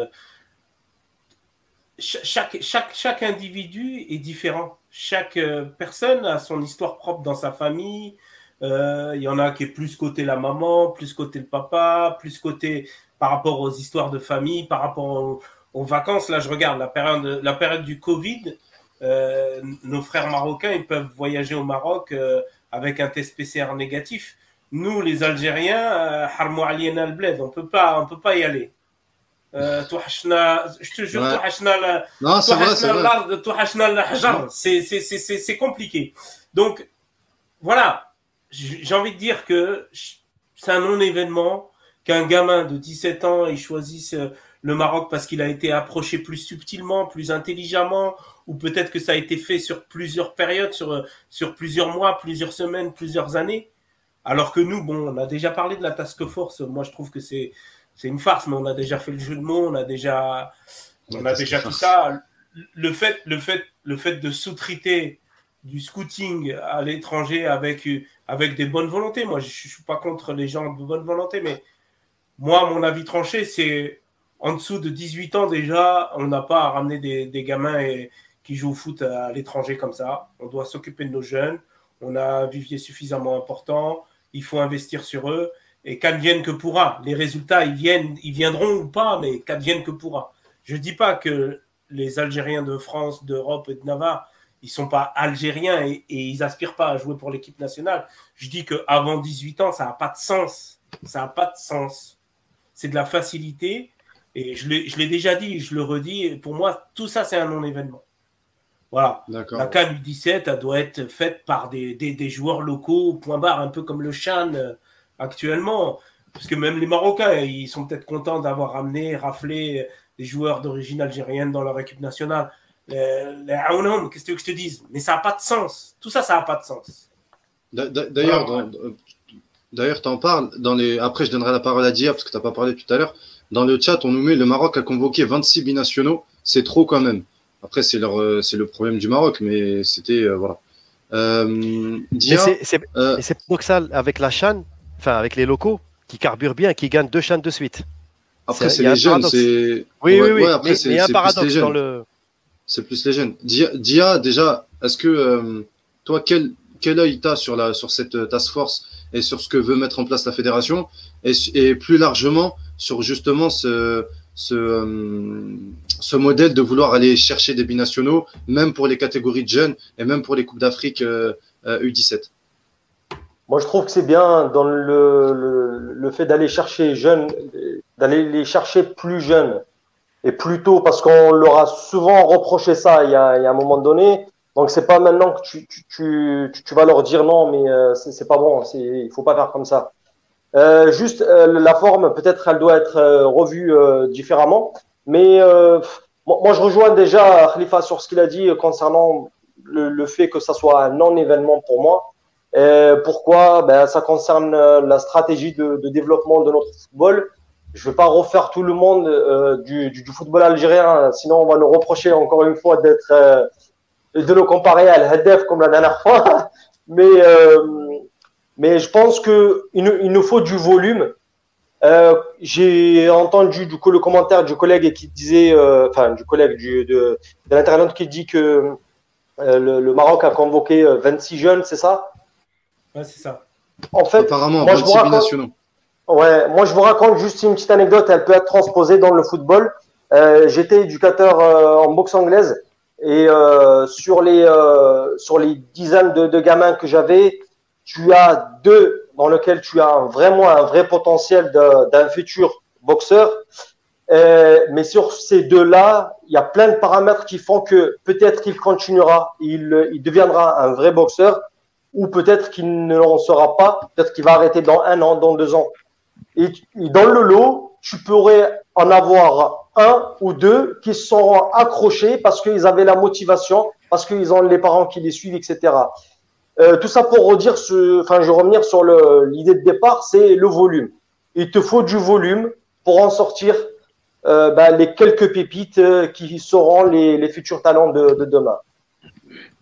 C: Chaque, chaque, chaque individu est différent. Chaque personne a son histoire propre dans sa famille. Euh, il y en a qui est plus côté la maman, plus côté le papa, plus côté par rapport aux histoires de famille, par rapport aux, vacances, là, je regarde la période, la période du Covid. Euh, nos frères marocains, ils peuvent voyager au Maroc euh, avec un test PCR négatif. Nous, les Algériens, harmou aliyena al-bled, on peut pas, on peut pas y aller. Euh, je te jure, c'est c'est compliqué. Donc voilà, j'ai envie de dire que c'est un non-événement qu'un gamin de 17 ans il choisisse euh, le Maroc parce qu'il a été approché plus subtilement, plus intelligemment, ou peut-être que ça a été fait sur plusieurs périodes, sur, sur plusieurs mois, plusieurs semaines, plusieurs années. Alors que nous, bon, on a déjà parlé de la task force. Moi, je trouve que c'est c'est une farce, mais on a déjà fait le jeu de mots, on a déjà on a déjà tout ça. Le fait, le fait, le fait de sous-traiter du scouting à l'étranger avec avec des bonnes volontés. Moi, je, je suis pas contre les gens de bonne volonté, mais moi, mon avis tranché, c'est en dessous de 18 ans déjà, on n'a pas à ramener des, gamins qui jouent au foot à l'étranger comme ça. On doit s'occuper de nos jeunes. On a un vivier suffisamment important. Il faut investir sur eux. Et qu'advienne que pourra. Les résultats, ils, viennent, ils viendront ou pas, mais qu'advienne que pourra. Je ne dis pas que les Algériens de France, d'Europe et de Navarre, ils sont pas algériens et, et ils aspirent pas à jouer pour l'équipe nationale. Je dis qu'avant 18 ans, ça n'a pas de sens. Ça n'a pas de sens. C'est de la facilité. Et je l'ai déjà dit, je le redis. Pour moi, tout ça, c'est un non-événement. Voilà. La CAN 17 elle doit être faite par des, des, des, joueurs locaux, point barre, un peu comme le Chan euh, actuellement. Parce que même les Marocains, ils sont peut-être contents d'avoir ramené, raflé des joueurs d'origine algérienne dans leur équipe nationale. Les, les qu'est-ce que je te dise? Mais ça n'a pas de sens. Tout ça, ça n'a pas de sens.
A: D'ailleurs, voilà. D'ailleurs, tu en parles. Dans les... Après, je donnerai la parole à Dia parce que tu n'as pas parlé tout à l'heure. Dans le chat, on nous met le Maroc a convoqué 26 binationaux. C'est trop quand même. Après, c'est euh, le problème du Maroc, mais c'était euh, voilà.
B: Euh, Dia, c'est euh, paradoxal avec la chaîne, enfin avec les locaux qui carburent bien, qui gagnent deux chaînes de suite.
A: Après, c'est les jeunes, c'est.
B: Oui, ouais, oui, oui. Ouais, après, mais il y a un paradoxe dans le.
A: C'est plus les jeunes. Dia, Dia déjà, est-ce que euh, toi, quel, quel œil tu as sur, la, sur cette task force et sur ce que veut mettre en place la fédération? Et, et plus largement sur justement ce, euh, ce modèle de vouloir aller chercher des binationaux, même pour les catégories de jeunes et même pour les Coupes d'Afrique euh, euh, U17
D: Moi, je trouve que c'est bien dans le, le, fait d'aller chercher jeunes, d'aller les chercher plus jeunes et plus tôt, parce qu'on leur a souvent reproché ça il y a, un moment donné. Donc, c'est pas maintenant que tu, tu, tu, tu vas leur dire non, mais euh, c'est pas bon, il faut pas faire comme ça. Euh, juste euh, la forme, peut-être elle doit être euh, revue euh, différemment. Mais euh, moi, je rejoins déjà Khalifa sur ce qu'il a dit concernant le, le, fait que ça soit un non-événement pour moi. Pourquoi? Ben, Ça concerne la stratégie de, de, développement de notre football. Je ne vais pas refaire tout le monde du, du, du, football algérien, sinon on va nous reprocher encore une fois d'être de le comparer à l'Hadef comme la dernière fois. Mais mais je pense que il, il nous faut du volume. Euh, J'ai entendu du coup le commentaire du collègue qui disait, euh, enfin du collègue du, de, de l'internaute qui dit que euh, le, le, Maroc a convoqué 26 euh, jeunes, c'est ça?
C: Ouais, c'est ça.
A: En fait, apparemment,
D: moi, je vous raconte, Ouais, moi je vous raconte juste une petite anecdote, elle peut être transposée dans le football. Euh, J'étais éducateur en boxe anglaise et sur les sur les dizaines de, de gamins que j'avais, tu as deux dans lesquels tu as vraiment un vrai potentiel d'un futur boxeur. Mais sur ces deux-là, il y a plein de paramètres qui font que peut-être qu'il continuera, il, deviendra un vrai boxeur, ou peut-être qu'il ne l'en sera pas, peut-être qu'il va arrêter dans un an, dans deux ans. Et, et, dans le lot, tu pourrais en avoir un ou deux qui seront accrochés parce qu'ils avaient la motivation, parce qu'ils ont les parents qui les suivent, etc. Euh, tout ça pour redire, ce, enfin, je revenir sur l'idée de départ, c'est le volume. Il te faut du volume pour en sortir euh, bah, les quelques pépites euh, qui seront les, futurs talents de, de, demain.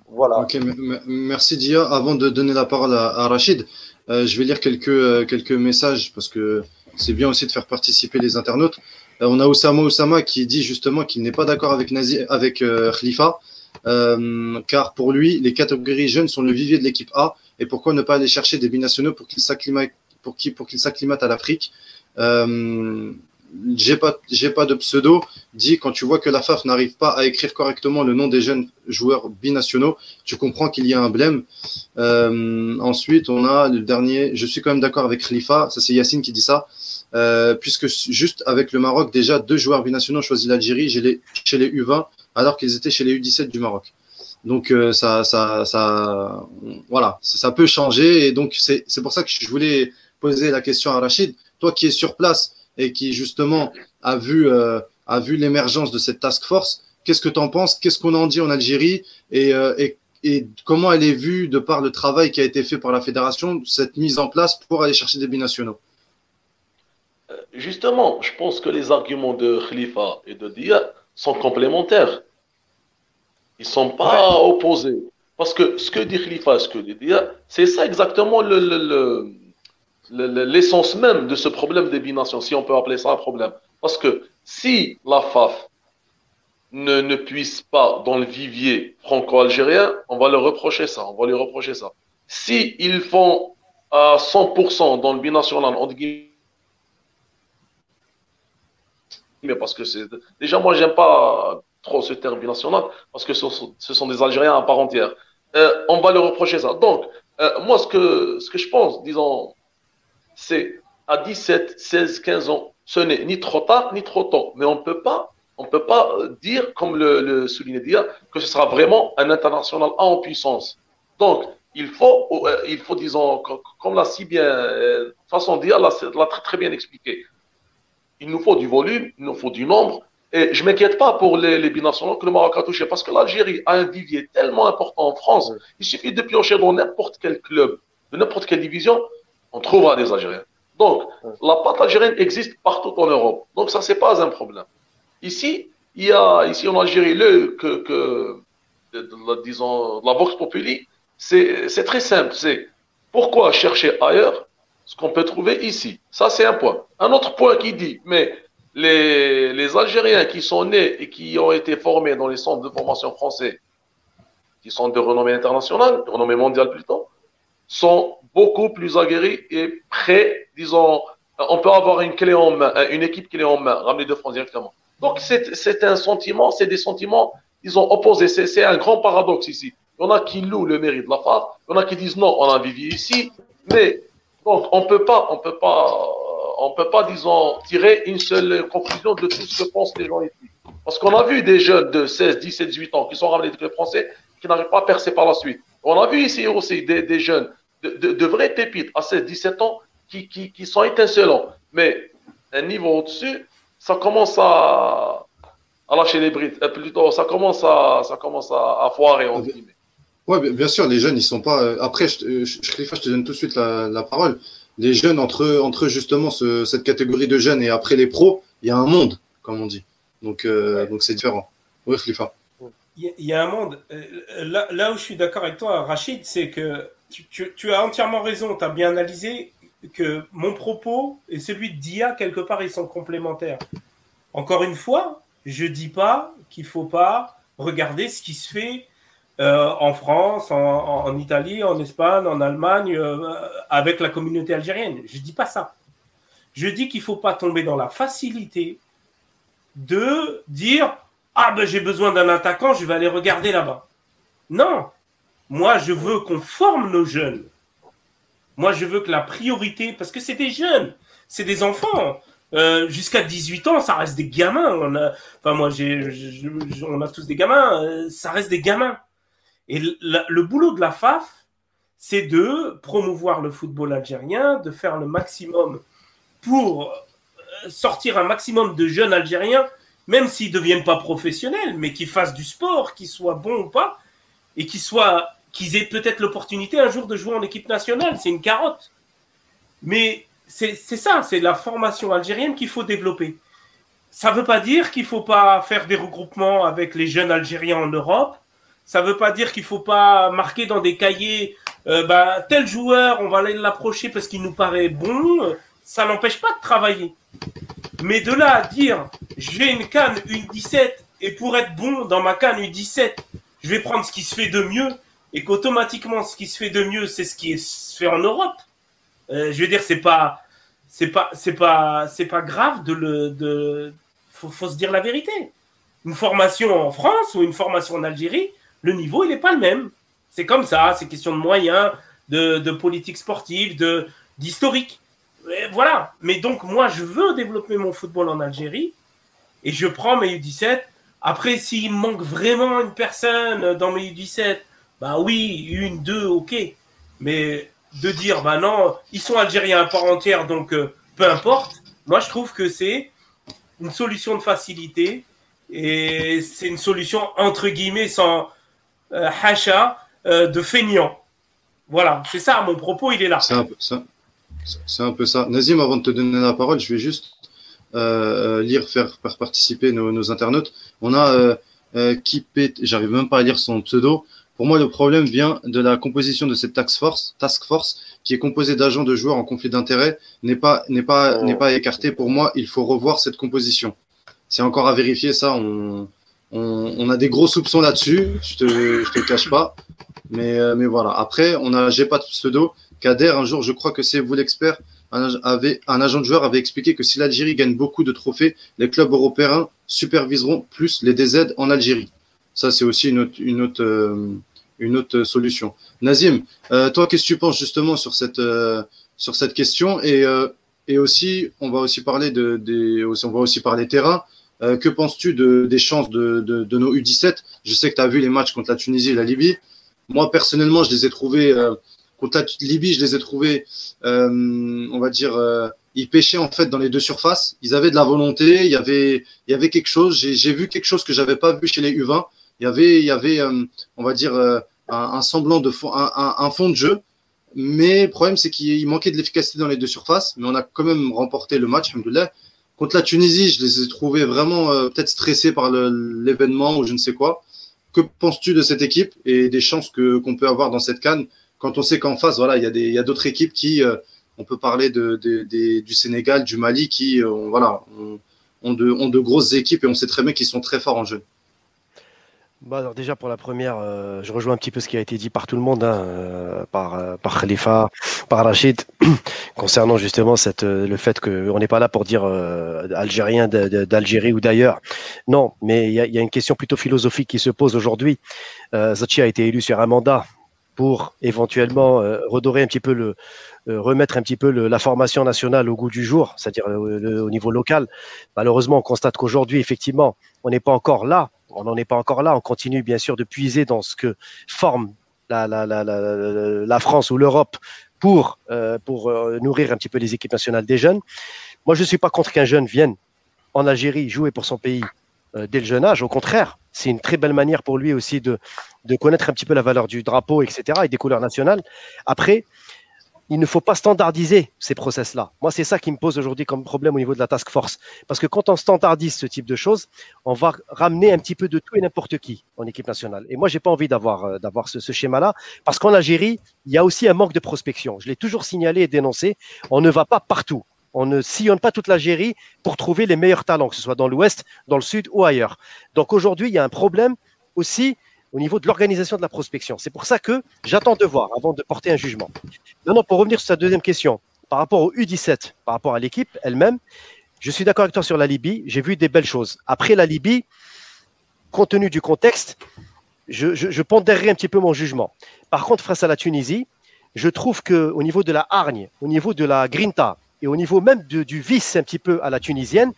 A: Voilà. Ok, merci Dia. Avant de donner la parole à, Rachid, je vais lire quelques, quelques messages parce que c'est bien aussi de faire participer les internautes. On a Oussama Oussama qui dit justement qu'il n'est pas d'accord avec, Nazi, avec Khalifa car pour lui, les catégories jeunes sont le vivier de l'équipe A. Et pourquoi ne pas aller chercher des binationaux pour qu'ils s'acclimatent, pour à l'Afrique? Euh, j'ai pas, pas de pseudo, dit quand tu vois que la FAF n'arrive pas à écrire correctement le nom des jeunes joueurs binationaux, tu comprends qu'il y a un blême. Euh, ensuite, on a le dernier, je suis quand même d'accord avec Khalifa, ça c'est Yacine qui dit ça, euh, puisque juste avec le Maroc, déjà deux joueurs binationaux ont choisi l'Algérie. Chez les U20, alors qu'ils étaient chez les U17 du Maroc. Donc euh, ça, ça, ça, voilà, ça, peut changer et donc c'est pour ça que je voulais poser la question à Rachid. Toi qui es sur place et qui justement a vu, euh, a vu l'émergence de cette task force, qu'est-ce que tu en penses? Qu'est-ce qu'on en dit en Algérie? Et, euh, et, et, comment elle est vue de par le travail qui a été fait par la fédération, cette mise en place pour aller chercher des binationaux?
E: Justement, je pense que les arguments de Khalifa et de Dia sont complémentaires. Ils ne sont pas opposés. Parce que ce que dit Khalifa, ce que dit c'est ça exactement l'essence le, même de ce problème des binations, si on peut appeler ça un problème. Parce que si la FAF ne, ne puisse pas dans le vivier franco-algérien, on va leur reprocher ça, on va lui reprocher ça. Si ils font à 100% dans le binational, on dit mais parce que déjà moi j'aime pas trop ce terme binational parce que ce sont, des Algériens à part entière. Euh, on va leur reprocher ça. Donc euh, moi ce que ce que je pense, disons, c'est à 17, 16, 15 ans, ce n'est ni trop tard ni trop tôt, mais on peut pas on peut pas dire comme le, le soulignait dire que ce sera vraiment un international en puissance. Donc il faut, euh, il faut disons, comme l'a si bien, façon de dire, l'a très, très bien expliqué il nous faut du volume, il nous faut du nombre. Et je ne m'inquiète pas pour les, les, binationaux que le Maroc a touché, parce que l'Algérie a un vivier tellement important en France. Il suffit de piocher dans n'importe quel club, de n'importe quelle division, on trouvera des Algériens. Donc, la pâte algérienne existe partout en Europe. Donc, ça, c'est pas un problème. Ici, il y a, ici en Algérie, le, que, disons, la Vox Populi, c'est très simple. C'est pourquoi chercher ailleurs ce qu'on peut trouver ici. Ça, c'est un point. Un autre point qui dit, mais les, les, Algériens qui sont nés et qui ont été formés dans les centres de formation français, qui sont de renommée internationale, de renommée mondiale plutôt, sont beaucoup plus aguerris et prêts, disons, on peut avoir une clé en main, une équipe clé en main, ramener de France directement. Donc, c'est un sentiment, c'est des sentiments, disons, opposés. C'est un grand paradoxe ici. Il y en a qui louent le mérite de la part, il y en a qui disent non, on a vécu ici, mais donc, on peut pas, on peut pas, on peut pas, disons, tirer une seule conclusion de tout ce que pensent les gens ici. Parce qu'on a vu des jeunes de 16, 17, 18 ans qui sont ramenés du club français qui n'arrivent pas à percer par la suite. On a vu ici aussi des, des jeunes, de, de, de, vrais pépites à 16, 17 ans qui, qui, qui sont étincelants. Mais un niveau au-dessus, ça commence à, à lâcher les brides. Euh, plutôt, ça commence à, ça commence à, à foirer, entre guillemets.
A: Oui, bien sûr, les jeunes, ils sont pas. Euh, après, je, je, je, te donne tout de suite la, la parole. Les jeunes, entre, entre justement ce, cette catégorie de jeunes et après les pros, il y a un monde, comme on dit. Donc, euh, ouais. donc c'est différent. Oui, Khalifa.
C: Il y a un monde. Euh, là, là où je suis d'accord avec toi, Rachid, c'est que tu, tu, tu, as entièrement raison. Tu as bien analysé que mon propos et celui de Dia, quelque part, ils sont complémentaires. Encore une fois, je dis pas qu'il faut pas regarder ce qui se fait euh, en France, en, Italie, en Espagne, en Allemagne, euh, avec la communauté algérienne. Je ne dis pas ça. Je dis qu'il ne faut pas tomber dans la facilité de dire Ah ben j'ai besoin d'un attaquant, je vais aller regarder là-bas. Non, moi je veux qu'on forme nos jeunes. Moi je veux que la priorité, parce que c'est des jeunes, c'est des enfants. Euh, jusqu'à 18 ans, ça reste des gamins. Enfin moi, on a tous des gamins. Ça reste des gamins. Et le, boulot de la FAF, c'est de promouvoir le football algérien, de faire le maximum pour euh, sortir un maximum de jeunes Algériens, même s'ils ne deviennent pas professionnels, mais qui fassent du sport, qu'ils soient bons ou pas, et qu'ils soient, qu'ils aient peut-être l'opportunité un jour de jouer en équipe nationale. C'est une carotte. Mais c'est ça, c'est la formation algérienne qu'il faut développer. Ça ne veut pas dire qu'il ne faut pas faire des regroupements avec les jeunes Algériens en Europe. Ça ne veut pas dire qu'il ne faut pas marquer dans des cahiers euh, bah, tel joueur, on va aller l'approcher parce qu'il nous paraît bon. Ça n'empêche pas de travailler. Mais de là à dire j'ai une canne U17 et pour être bon dans ma canne U17, je vais prendre ce qui se fait de mieux et qu'automatiquement ce qui se fait de mieux c'est ce qui se fait en Europe. Euh, je veux dire c'est pas c'est pas c'est pas c'est pas grave de le de faut, faut se dire la vérité. Une formation en France ou une formation en Algérie, le niveau, il n'est pas le même. C'est comme ça, c'est question de moyens, de, politique sportive, de, d'historique. Voilà. Mais donc, moi, je veux développer mon football en Algérie et je prends mes U17. Après, s'il manque vraiment une personne dans mes U17, bah oui, une, deux, ok. Mais de dire, bah non, ils sont algériens à part entière, donc euh, peu importe. Moi, je trouve que c'est une solution de facilité et c'est une solution entre guillemets sans hacha euh, de feignant. Voilà, c'est ça, mon propos, il est là.
A: C'est un peu ça. Un peu ça. Nazim, avant de te donner la parole, je vais juste euh, lire, faire, participer nos, internautes. On a euh, euh, Kipet, j'arrive même pas à lire son pseudo. Pour moi, le problème vient de la composition de cette task force, qui est composée d'agents de joueurs en conflit d'intérêts, n'est pas, n'est pas, n'est pas écarté. Pour moi, il faut revoir cette composition. C'est encore à vérifier ça. On, on a des gros soupçons là-dessus. Je te, je te cache pas. Mais, euh, mais voilà. Après, on a, j'ai pas de pseudo. Kader, un jour, je crois que c'est vous l'expert, un, avait, un agent de joueur avait expliqué que si l'Algérie gagne beaucoup de trophées, les clubs européens superviseront plus les DZ en Algérie. Ça, c'est aussi une autre, une autre, euh, une autre solution. Nazim, euh, toi, qu'est-ce que tu penses justement sur cette, euh, sur cette question? Et, euh, et aussi, on va aussi parler de, des, on va aussi parler terrain. Euh, que penses-tu de, des chances de, nos U17 Je sais que tu as vu les matchs contre la Tunisie et la Libye. Moi, personnellement, je les ai trouvés contre la Libye, je les ai trouvés, euh, on va dire, euh, ils pêchaient en fait dans les deux surfaces. Ils avaient de la volonté, il y avait, il y avait quelque chose. J'ai vu quelque chose que j'avais pas vu chez les U20. Il y avait, il y avait, euh, on va dire, euh, un, semblant de fond, un, un, fond de jeu. Mais le problème, c'est qu'il manquait de l'efficacité dans les deux surfaces. Mais on a quand même remporté le match, alhamdoulilah. Contre la Tunisie, je les ai trouvés vraiment euh, peut-être stressés par l'événement ou je ne sais quoi. Que penses-tu de cette équipe et des chances qu'on peut avoir dans cette canne? Quand on sait qu'en face, voilà, il y a d'autres équipes qui, euh, on peut parler du Sénégal, du Mali, qui, euh, voilà, ont de grosses équipes et on sait très bien qu'ils sont très forts en jeu.
B: Bah alors déjà pour la première, euh, je rejoins un petit peu ce qui a été dit par tout le monde, hein, euh, par, euh, par Khalifa, par Rachid, concernant justement le fait qu'on n'est pas là pour dire algérien d'Algérie ou d'ailleurs. Non, mais il y a, une question plutôt philosophique qui se pose aujourd'hui. Zachi a été élu sur un mandat pour éventuellement redorer un petit peu le, remettre un petit peu la formation nationale au goût du jour, c'est-à-dire au niveau local. Malheureusement, on constate qu'aujourd'hui, effectivement, on n'est pas encore là on n'en est pas encore là. On continue bien sûr de puiser dans ce que forme la, France ou l'Europe pour, euh, pour euh, nourrir un petit peu les équipes nationales des jeunes. Moi, je ne suis pas contre qu'un jeune vienne en Algérie jouer pour son pays euh, dès le jeune âge. Au contraire, c'est une très belle manière pour lui aussi de, de connaître un petit peu la valeur du drapeau, etc., et des couleurs nationales. Après, il ne faut pas standardiser ces process-là. Moi, c'est ça qui me pose aujourd'hui comme problème au niveau de la task force. Parce que quand on standardise ce type de choses, on va ramener un petit peu de tout et n'importe qui en équipe nationale. Et moi, j'ai pas envie d'avoir euh, d'avoir ce, ce schéma-là, parce qu'en Algérie, il y a aussi un manque de prospection. Je l'ai toujours signalé et dénoncé. On ne va pas partout. On ne sillonne pas toute l'Algérie pour trouver les meilleurs talents, que ce soit dans l'ouest, dans le sud ou ailleurs. Donc aujourd'hui, il y a un problème aussi au niveau de l'organisation de la prospection. C'est pour ça que j'attends de voir avant de porter un jugement. Maintenant, pour revenir sur sa deuxième question, par rapport au U17, par rapport à l'équipe elle-même, je suis d'accord avec toi sur la Libye. J'ai vu des belles choses. Après la Libye, compte tenu du contexte, je, pondérerai un petit peu mon jugement. Par contre, face à la Tunisie, je trouve que au niveau de la hargne, au niveau de la grinta et au niveau même du vice un petit peu à la tunisienne,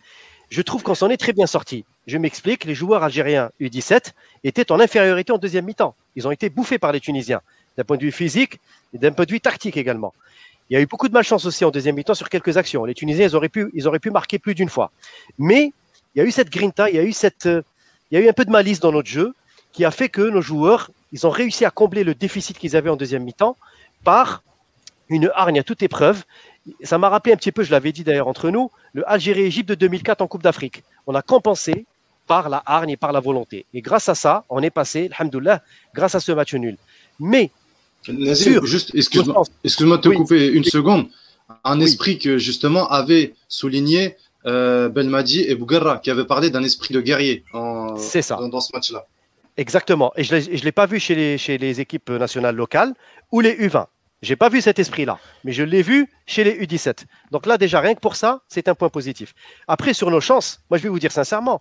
B: je trouve qu'on s'en est très bien sorti. Je m'explique, les joueurs algériens U17 étaient en infériorité en deuxième mi-temps. Ils ont été bouffés par les Tunisiens, d'un point de vue physique et d'un point de vue tactique également. Il y a eu beaucoup de malchance aussi en deuxième mi-temps sur quelques actions. Les Tunisiens, ils auraient pu, ils auraient pu marquer plus d'une fois. Mais il y a eu cette grinta, il y a eu il y a eu un peu de malice dans notre jeu qui a fait que nos joueurs, ils ont réussi à combler le déficit qu'ils avaient en deuxième mi-temps par une hargne à toute épreuve. Ça m'a rappelé un petit peu, je l'avais dit d'ailleurs entre nous, le Algérie-Égypte de 2004 en Coupe d'Afrique. On a compensé par la hargne et par la volonté. Et grâce à ça, on est passé, alhamdoulilah, grâce à ce match nul. Mais,
A: Nazir, juste, excuse-moi excuse de te oui, couper une seconde. Un oui. esprit que justement avait souligné euh, Belmadi et Bougarra, qui avaient parlé d'un esprit de guerrier en,
B: ça.
A: Dans, dans, ce match-là.
B: Exactement. Et je ne l'ai pas vu chez les, chez les équipes nationales locales ou les U20. J'ai pas vu cet esprit-là, mais je l'ai vu chez les U17. Donc là, déjà, rien que pour ça, c'est un point positif. Après, sur nos chances, moi, je vais vous dire sincèrement,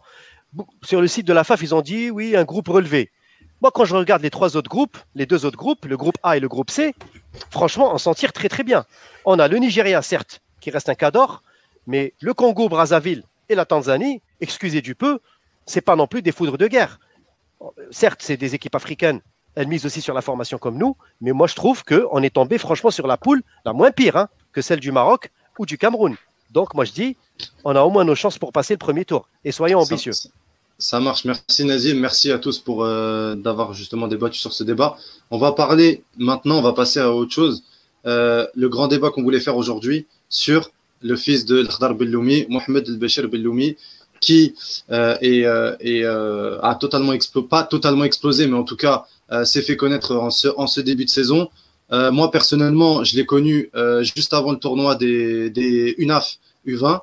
B: sur le site de la FAF, ils ont dit oui, un groupe relevé. Moi, quand je regarde les trois autres groupes, les deux autres groupes, le groupe A et le groupe C, franchement, on s'en tire très très bien. On a le Nigeria, certes, qui reste un cas d'or, mais le Congo, Brazzaville et la Tanzanie, excusez du peu, c'est pas non plus des foudres de guerre. Certes, c'est des équipes africaines, elles misent aussi sur la formation comme nous, mais moi je trouve qu'on est tombé franchement sur la poule la moins pire hein, que celle du Maroc ou du Cameroun. Donc, moi, je dis, on a au moins nos chances pour passer le premier tour. Et soyons ambitieux.
A: Ça, marche. Merci Nazim. Merci à tous pour euh, d'avoir justement débattu sur ce débat. On va parler maintenant, on va passer à autre chose. Euh, le grand débat qu'on voulait faire aujourd'hui sur le fils de l'Akhdar Belloumi, Mohamed El-Bashir Belloumi, qui euh, est, a totalement pas totalement explosé, mais en tout cas s'est fait connaître en ce, en ce, début de saison. moi, personnellement, je l'ai connu juste avant le tournoi des, des UNAF U20.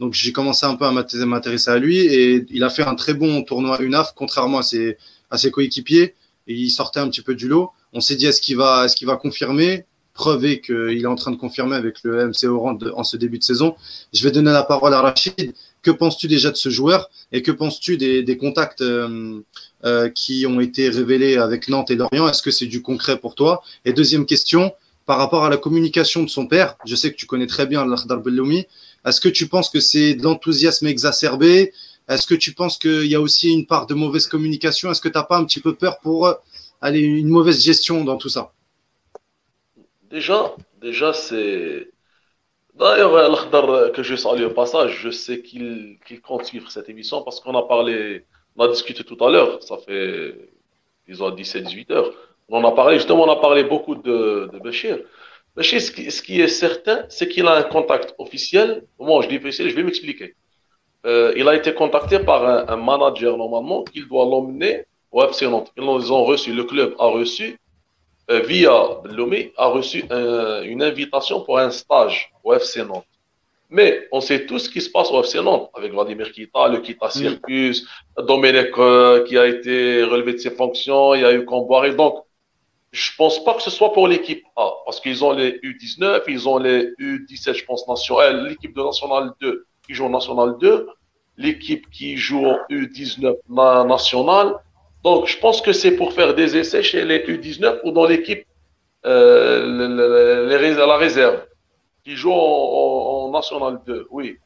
A: Donc, j'ai commencé un peu à m'intéresser à lui et il a fait un très bon tournoi UNAF, contrairement à ses, coéquipiers. Il sortait un petit peu du lot. On s'est dit, est-ce qu'il va, est-ce va confirmer? Preuve qu'il est en train de confirmer avec le MC Oran en ce début de saison. Je vais donner la parole à Rachid. Que penses-tu déjà de ce joueur? Et que penses-tu des, contacts euh, euh, qui ont été révélés avec Nantes et Lorient? Est-ce que c'est du concret pour toi? Et deuxième question, par rapport à la communication de son père, je sais que tu connais très bien l'Akhdar Belloumi. Est-ce que tu penses que c'est de l'enthousiasme exacerbé? Est-ce que tu penses qu'il y a aussi une part de mauvaise communication? Est-ce que tu n'as pas un petit peu peur pour euh, aller une mauvaise gestion dans tout ça?
E: Déjà, déjà c'est. D'ailleurs, Al-Khdar, que je salue au passage, je sais qu'il compte suivre cette émission parce qu'on a parlé, on a discuté tout à l'heure, ça fait, disons, 17-18 heures. On a parlé, justement, on a parlé beaucoup de, Bachir. Ce qui, est certain, c'est qu'il a un contact officiel. Moi, je dis officiel, je vais m'expliquer. Euh, il a été contacté par un, un manager, normalement, qu'il doit l'emmener au FC Nantes. Ils ont reçu, le club a reçu euh, via Lomé, a reçu une invitation pour un stage au FC Nantes. Mais on sait tout ce qui se passe au FC Nantes, avec Vladimir Kita, le Kita Circus, Domenech euh, qui a été relevé de ses fonctions, il y a eu Comboiré. Donc, je pense pas que ce soit pour l'équipe A, parce qu'ils ont les U19, ils ont les U17, je pense, national, l'équipe de National 2 qui joue en National 2, l'équipe qui joue en U19 national, donc, je pense que c'est pour faire des essais chez les U19 ou dans l'équipe, euh, la réserve, qui joue en, National 2. Oui,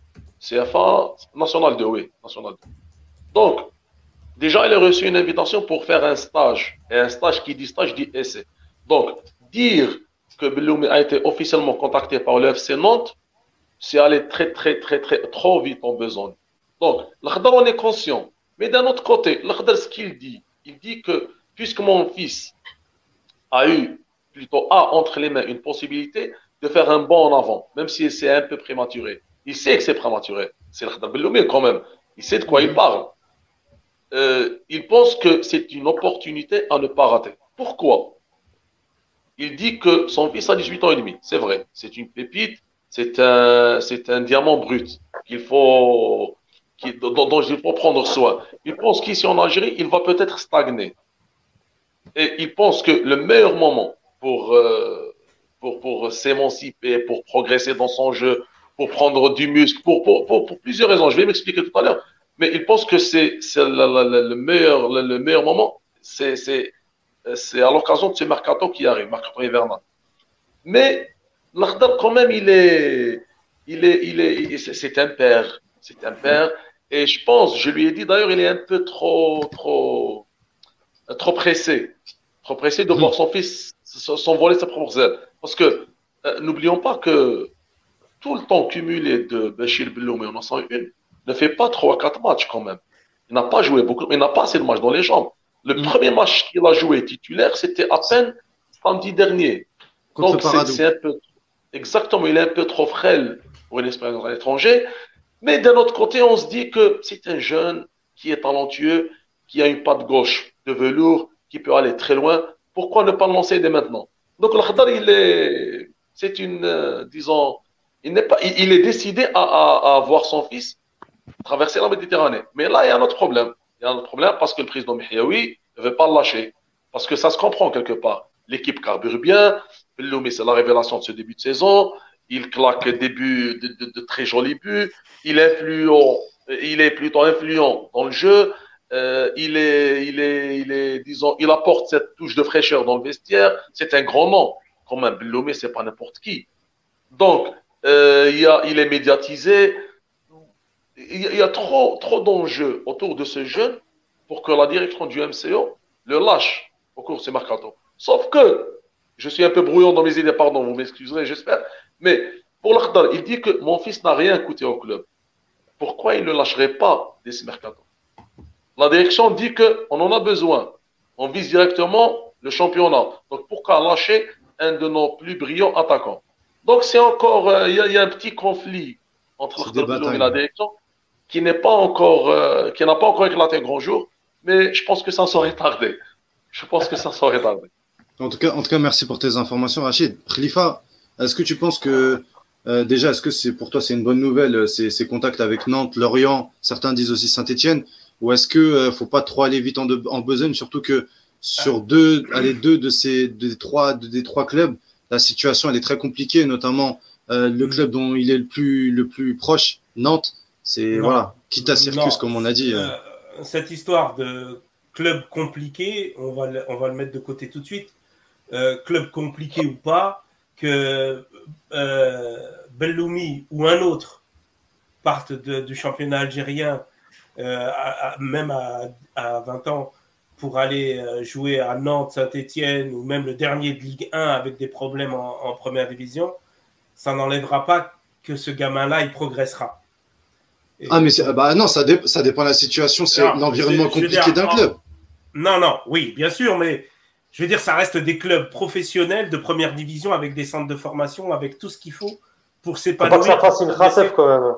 E: CFA, National 2, oui, National 2. Donc, déjà, il a reçu une invitation pour faire un stage. Et un stage qui dit stage dit essai. Donc, dire que Beloumi a été officiellement contacté par le FC Nantes, c'est aller très, très, très, très, trop vite en besoin. Donc, l'Akhdar, on est conscient. Mais d'un autre côté, l'Akhdar, ce qu'il dit, il dit que puisque mon fils a eu, plutôt a entre les mains une possibilité de faire un bond en avant, même si c'est un peu prématuré. Il sait que c'est prématuré. C'est le Belloumi quand même. Il sait de quoi il parle. Euh, il pense que c'est une opportunité à ne pas rater. Pourquoi? Il dit que son fils a 18 ans et demi. C'est vrai. C'est une pépite. C'est un, un diamant brut qu'il faut dont, il faut prendre soin. Il pense qu'ici en Algérie, il va peut-être stagner. Et il pense que le meilleur moment pour, euh, pour s'émanciper, pour progresser dans son jeu, pour prendre du muscle, pour, pour, pour, plusieurs raisons, je vais m'expliquer tout à l'heure, mais il pense que c'est le, meilleur, le, meilleur moment, c'est à l'occasion de ce mercato qui arrive, mercato hivernal. Mais l'Akhdar, quand même, il est, il est, il est, c'est un père, c'est un père. Et je pense, je lui ai dit d'ailleurs, il est un peu trop, trop, trop pressé. Trop pressé de voir son fils s'envoler sa propre zèle. Parce que euh, n'oublions pas que tout le temps cumulé de Bachir Belloumi en 101 ne fait pas 3 à 4 matchs quand même. Il n'a pas joué beaucoup, il n'a pas assez de matchs dans les jambes. Le mm. premier match qu'il a joué titulaire, c'était à peine samedi dernier. Donc c'est un peu. Exactement, il est un peu trop frêle pour une expérience à l'étranger. Mais d'un autre côté, on se dit que c'est un jeune qui est talentueux, qui a une patte gauche de velours, qui peut aller très loin. Pourquoi ne pas le lancer dès maintenant? Donc l'Akhdar, il est, c'est une, euh, disons, il n'est pas, il, est décidé à, à, voir son fils traverser la Méditerranée. Mais là, il y a un autre problème. Il y a un autre problème parce que le président Mihiaoui ne veut pas le lâcher. Parce que ça se comprend quelque part. L'équipe carbure bien. Belloumi, c'est la révélation de ce début de saison. Il claque des buts, de, très jolis buts il est influent, il est plutôt influent dans le jeu. Euh, il est, il est, il est, disons, il apporte cette touche de fraîcheur dans le vestiaire. C'est un grand nom. Quand même, ce c'est pas n'importe qui. Donc, euh, a, il est médiatisé. Il y a, trop, trop d'enjeux autour de ce jeune pour que la direction du MCO le lâche au cours de ces Sauf que, je suis un peu brouillon dans mes idées, pardon, vous m'excuserez, j'espère, mais Pour l'Akhdar, il dit que mon fils n'a rien coûté au club. Pourquoi il ne le lâcherait pas dès ce mercato? La direction dit qu'on en a besoin. On vise directement le championnat. Donc pourquoi lâcher un de nos plus brillants attaquants Donc c'est encore, euh, il y, a un petit conflit entre l'Akhdar et la direction qui n'est pas encore, euh, qui n'a pas encore éclaté un grand jour, mais je pense que ça saurait tarder. Je pense que ça saurait tarder.
A: En tout cas, en tout cas, merci pour tes informations, Rachid. Khalifa, est-ce que tu penses que euh, déjà, est-ce que c'est pour toi c'est une bonne nouvelle euh, ces, ces, contacts avec Nantes, Lorient, certains disent aussi Saint-Etienne, ou est-ce que euh, faut pas trop aller vite en, en besogne, surtout que sur deux, allez, deux de ces des trois des trois clubs, la situation elle est très compliquée, notamment euh, le club dont il est le plus le plus proche, Nantes, c'est voilà, quitte à circus comme on a dit.
C: cette histoire de club compliqué, on va le, on va le mettre de côté tout de suite. club compliqué ou pas, que euh, Belloumi ou un autre partent du championnat algérien, euh, même à, 20 ans, pour aller euh, jouer à Nantes, Saint-Etienne ou même le dernier de Ligue 1 avec des problèmes en, première division, ça n'enlèvera pas que ce gamin-là, il progressera.
A: Ah, mais bah non, ça, ça dépend de la situation, c'est l'environnement compliqué d'un club.
C: Non, non, oui, bien sûr, mais je veux dire, ça reste des clubs professionnels de première division avec des centres de formation, avec tout ce qu'il faut pour s'épanouir.
D: Faut pas que ça fasse une racef quand même.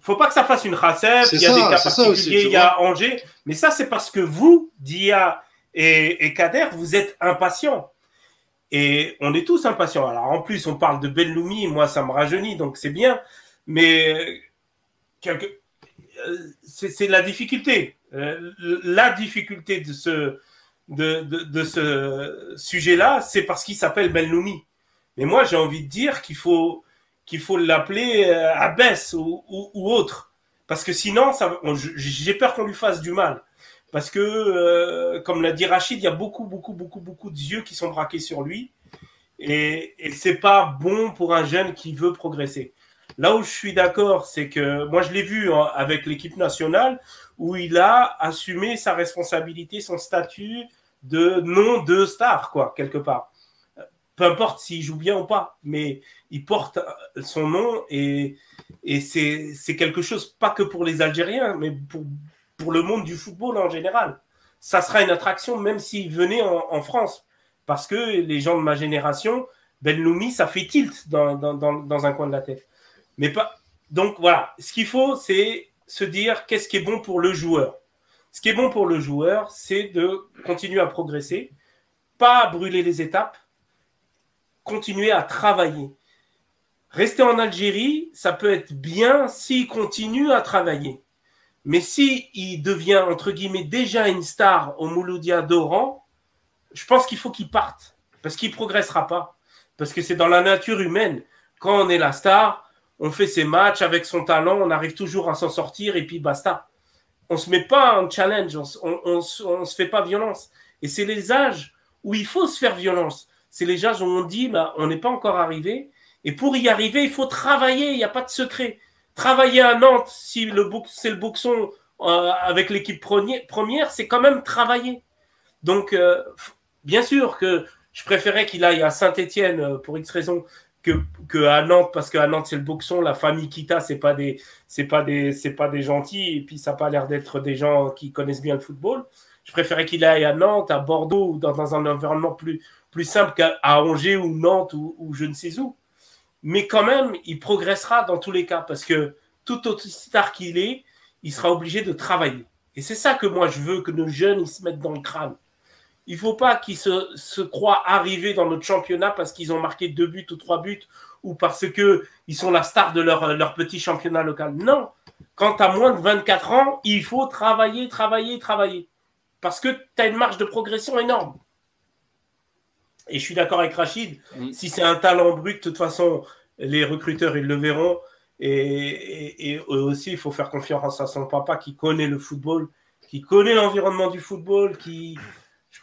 C: Faut pas que ça fasse une racef. Il y a des cas particuliers, il y a Angers. Mais ça, c'est parce que vous, Dia et, et Kader, vous êtes impatients. Et on est tous impatients. Alors en plus, on parle de Belloumi, moi ça me rajeunit, donc c'est bien. Mais Euh, c'est la difficulté. Euh, la difficulté de ce, sujet-là, c'est parce qu'il s'appelle Belloumi. Mais moi, j'ai envie de dire qu'il faut qu'il l'appeler euh, Abbès ou, autre. Parce que sinon, j'ai peur qu'on lui fasse du mal. Parce que, comme l'a dit Rachid, il y a beaucoup, beaucoup, beaucoup, beaucoup de yeux qui sont braqués sur lui. Et, et c'est pas bon pour un jeune qui veut progresser. Là où je suis d'accord, c'est que moi, je l'ai vu hein, avec l'équipe nationale où il a assumé sa responsabilité, son statut de nom de star, quoi, quelque part. Peu importe s'il joue bien ou pas, mais il porte son nom et, et c'est quelque chose, pas que pour les Algériens, mais pour, pour le monde du football en général. Ça sera une attraction même s'il venait en, France, parce que les gens de ma génération, Ben Loumi, ça fait tilt dans, dans, dans un coin de la tête. Mais pas. Donc voilà, ce qu'il faut, c'est se dire qu'est-ce qui est bon pour le joueur. Ce qui est bon pour le joueur, c'est de continuer à progresser, pas brûler les étapes, continuer à travailler. Rester en Algérie, ça peut être bien s'il continue à travailler. Mais s'il il devient, entre guillemets, déjà une star au Mouloudia d'Oran, je pense qu'il faut qu'il parte. Parce qu'il ne progressera pas. Parce que c'est dans la nature humaine. Quand on est la star, on fait ses matchs avec son talent, on arrive toujours à s'en sortir et puis basta. On se met pas en challenge, on, on, se fait pas violence. Et c'est les âges où il faut se faire violence. C'est les âges où on dit, bah, on n'est pas encore arrivé. Et pour y arriver, il faut travailler, il n'y a pas de secret. Travailler à Nantes, si c'est le boxon euh, avec l'équipe première, c'est quand même travailler. Donc, euh, bien sûr que je préférais qu'il aille à Saint-Etienne euh, pour X raison que, à Nantes, parce qu'à Nantes, c'est le boxon, la famille Kita, c'est pas des, pas des, pas des gentils, et puis ça n'a pas l'air d'être des gens qui connaissent bien le football. Je préférais qu'il aille à Nantes, à Bordeaux, ou dans, un environnement plus, plus simple qu'à Angers ou Nantes ou, je ne sais où. Mais quand même, il progressera dans tous les cas, parce que tout autre star qu'il est, il sera obligé de travailler. Et c'est ça que moi je veux que nos jeunes ils se mettent dans le crâne. Il ne faut pas qu'ils se, se, croient arrivés dans notre championnat parce qu'ils ont marqué deux buts ou trois buts ou parce qu'ils sont la star de leur, leur petit championnat local. Non. Quand tu as moins de 24 ans, il faut travailler, travailler, travailler. Parce que tu as une marge de progression énorme. Et je suis d'accord avec Rachid. Si c'est un talent brut, de toute façon, les recruteurs, ils le verront. Et, et, aussi, il faut faire confiance à son papa qui connaît le football, qui connaît l'environnement du football, qui,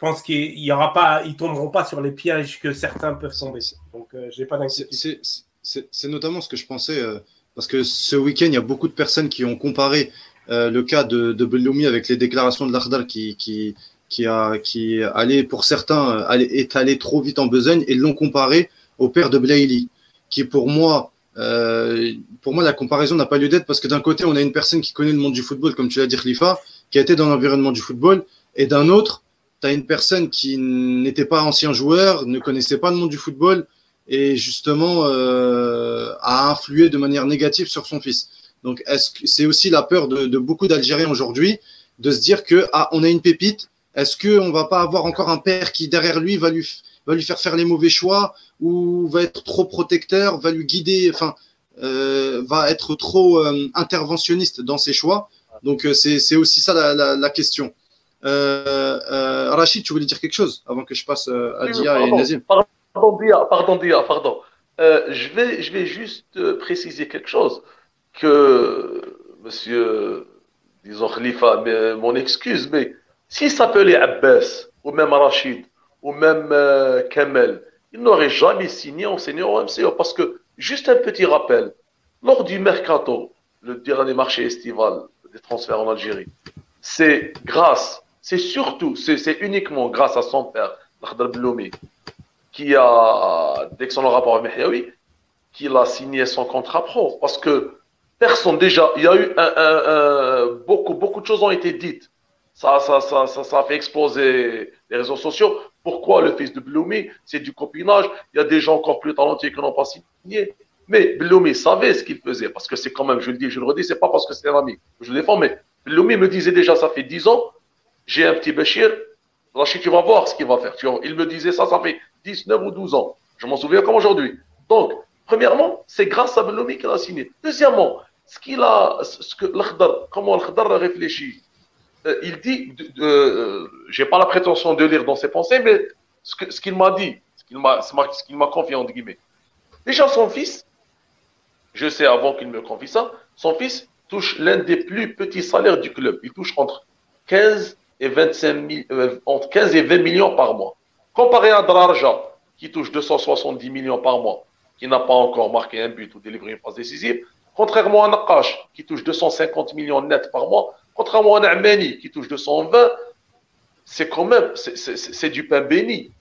C: pense qu'ils y aura pas, ils tomberont pas sur les pièges que certains peuvent tomber. Donc, euh, j'ai pas d'inquiétude.
A: C'est notamment ce que je pensais, euh, parce que ce week-end, il y a beaucoup de personnes qui ont comparé euh, le cas de, de Belloumi avec les déclarations de l'Ardal qui, qui, qui, a, qui allait, pour certains, est allé trop vite en besogne et l'ont comparé au père de Blaili, qui pour moi euh, pour moi, la comparaison n'a pas lieu d'être parce que d'un côté, on a une personne qui connaît le monde du football, comme tu l'as dit, Khalifa, qui a été dans l'environnement du football, et d'un autre, tu as une personne qui n'était pas ancien joueur, ne connaissait pas le monde du football, et justement euh, a influé de manière négative sur son fils. Donc, est-ce que c'est aussi la peur de, de beaucoup d'Algériens aujourd'hui de se dire que ah, on a une pépite. Est-ce qu'on va pas avoir encore un père qui derrière lui va lui va lui faire faire les mauvais choix ou va être trop protecteur, va lui guider, enfin, euh, va être trop euh, interventionniste dans ses choix? Donc euh, c'est aussi ça la, la, la question. Euh, euh, Rachid, tu voulais dire quelque chose avant que je passe à Dia et Nazim
E: Pardon, Dia, pardon, Dia, pardon. je, vais, je vais juste préciser quelque chose que Monsieur, disons Khalifa, mais, mon excuse, mais s'il s'appelait Abbas ou même Rachid ou même euh, Kamel, il n'aurait jamais signé enseigné au MCO. Parce que, juste un petit rappel, lors du mercato, le dernier marché estival des transferts en Algérie, c'est grâce, c'est surtout, c'est uniquement grâce à son père, Lakhdar Bloumi, qui a, dès que son rapport avec Mehyaoui, qu'il a signé son contrat pro. Parce que personne, déjà, il y a eu beaucoup, beaucoup de choses ont été dites. Ça, ça, ça, ça, a fait exploser les réseaux sociaux. Pourquoi le fils de Bloomy C'est du copinage. Il y a des gens encore plus talentueux qui n'ont pas signé. Mais Bloomy savait ce qu'il faisait. Parce que c'est quand même, je le dis, je le redis, c'est pas parce que c'est un ami. Je le défends, mais Bloomy me disait déjà, ça fait 10 ans, j'ai un petit Béchir. Rachid, tu vas voir ce qu'il va faire. Il me disait ça, ça fait 10, 9 ou 12 ans. Je m'en souviens comme aujourd'hui. Donc, premièrement, c'est grâce à Bloomy qu'il a signé. Deuxièmement, ce qu'il a, ce que comment l'Akhdar a réfléchi, euh, il dit, euh, j'ai pas la prétention de lire dans ses pensées, mais ce qu'il m'a dit, ce qu'il m'a ce qu'il m'a confié, entre guillemets. Déjà, son fils, je sais avant qu'il me confie ça, son fils touche l'un des plus petits salaires du club. Il touche entre 15 et 25 euh, entre 15 et 20 millions par mois. Comparé à Drarja, qui touche 270 millions par mois, qui n'a pas encore marqué un but ou délivré une phase décisive, contrairement à Nakash, qui touche 250 millions net par mois, Contrairement à Amani qui touche 220, c'est quand même, c'est du pain béni.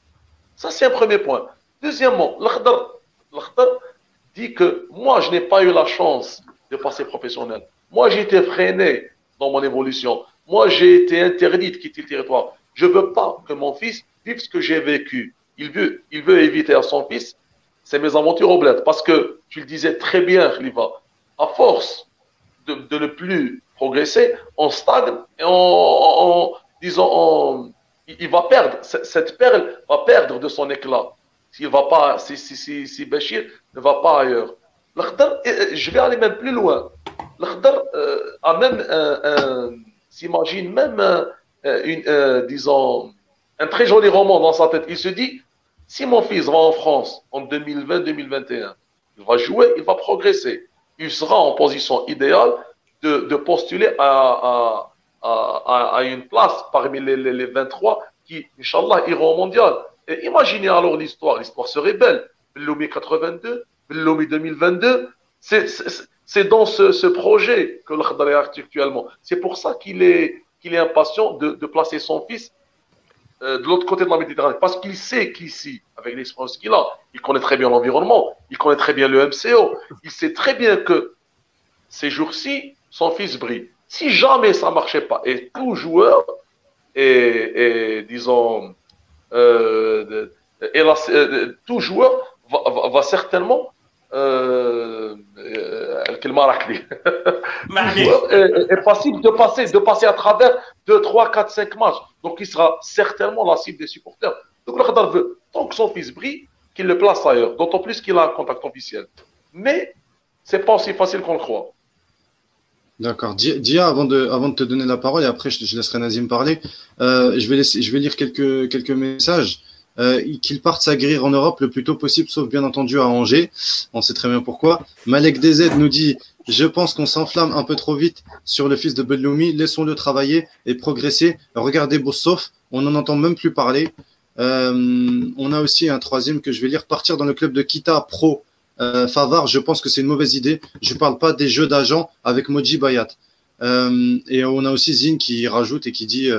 E: Ça, c'est un premier point. Deuxièmement, l'Akhdar dit que moi, je n'ai pas eu la chance de passer professionnel. Moi, j'ai été freiné dans mon évolution. Moi, j'ai été interdit de quitter le territoire. Je ne veux pas que mon fils vive ce que j'ai vécu. Il veut, il veut éviter à son fils ces mésaventures au bled. Parce que, tu le disais très bien, Khalifa, à force de, ne plus progresser, on stagne et on, disons, il va perdre, cette perle va perdre de son éclat. S'il va pas, si, si, si, si Bachir ne va pas ailleurs. je vais aller même plus loin. L'Akhdar euh, a même, s'imagine même, une, euh, disons, un très joli roman dans sa tête. Il se dit, si mon fils va en France en 2020-2021, il va jouer, il va progresser. Il sera en position idéale de, postuler à, à, une place parmi les, les, les 23 qui, Inch'Allah, iront au mondial. Et imaginez alors l'histoire. L'histoire serait belle. Belloumi 82, Belloumi 2022. C'est dans ce, projet que l'Akhdar est actuellement. C'est pour ça qu'il est, impatient de, placer son fils euh, de l'autre côté de la Méditerranée. Parce qu'il sait qu'ici, avec l'expérience qu'il a, il connaît très bien l'environnement, il connaît très bien le MCO, il sait très bien que ces jours-ci, son fils brille. Si jamais ça ne marchait pas, et tout joueur, et, disons, euh, euh, tout joueur va, certainement euh, euh est, est possible de passer, de passer à travers 2, 3, 4, 5 matchs. Donc il sera certainement la cible des supporters. Donc le Khadar veut, tant que son fils brille, qu'il le place ailleurs, d'autant plus qu'il a un contact officiel. Mais c'est pas aussi facile qu'on le croit.
A: D'accord. Dia, avant de, avant de te donner la parole, et après je, je laisserai Nazim parler, euh, je, vais laisser, je vais lire quelques, quelques messages. Euh, qu'il parte s'agrir en Europe le plus tôt possible, sauf bien entendu à Angers. On sait très bien pourquoi. Malek DZ nous dit Je pense qu'on s'enflamme un peu trop vite sur le fils de Belloumi. Laissons-le travailler et progresser. Regardez Boussof, on n'en entend même plus parler. Euh, on a aussi un troisième que je vais lire Partir dans le club de Kita Pro euh, Favard, je pense que c'est une mauvaise idée. Je ne parle pas des jeux d'agents avec Moji Bayat. Euh, et on a aussi Zine qui rajoute et qui dit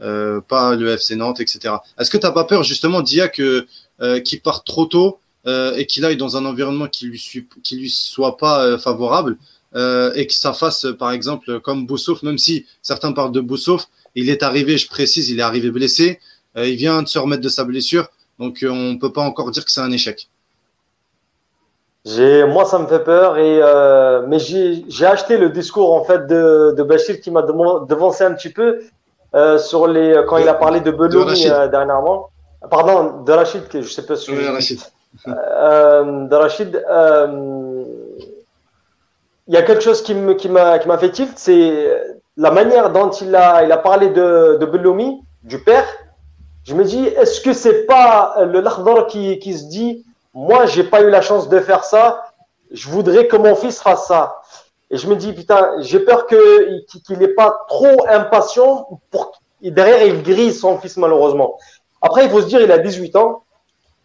A: euh, pas le FC Nantes, etc. Est-ce que tu n'as pas peur justement, Dia, que euh, qu'il parte trop tôt euh, et qu'il aille dans un environnement qui lui, qui lui soit pas euh, favorable et que ça fasse, par exemple, comme Boussouf, même si certains parlent de Boussouf, il est arrivé, je précise, il est arrivé blessé, il vient de se remettre de sa blessure, donc on ne peut pas encore dire que c'est un échec.
D: Moi, ça me fait peur, et, mais j'ai acheté le discours en fait de, de Bachir qui m'a devancé un petit peu sur les, quand il a parlé de Beloumi dernièrement. Pardon, de Rachid, je ne sais pas si.
A: Oui, Rachid.
D: Euh, de Rachid, euh, il y a quelque chose qui m'a fait tilt, c'est la manière dont il a, il a parlé de, de Beloumi, du père. Je me dis, est-ce que c'est pas le Lakhdar qui, qui se dit, moi, j'ai pas eu la chance de faire ça, je voudrais que mon fils fasse ça. Et je me dis, putain, j'ai peur qu'il n'est pas trop impatient pour derrière il grille son fils malheureusement. Après, il faut se dire, il a 18 ans.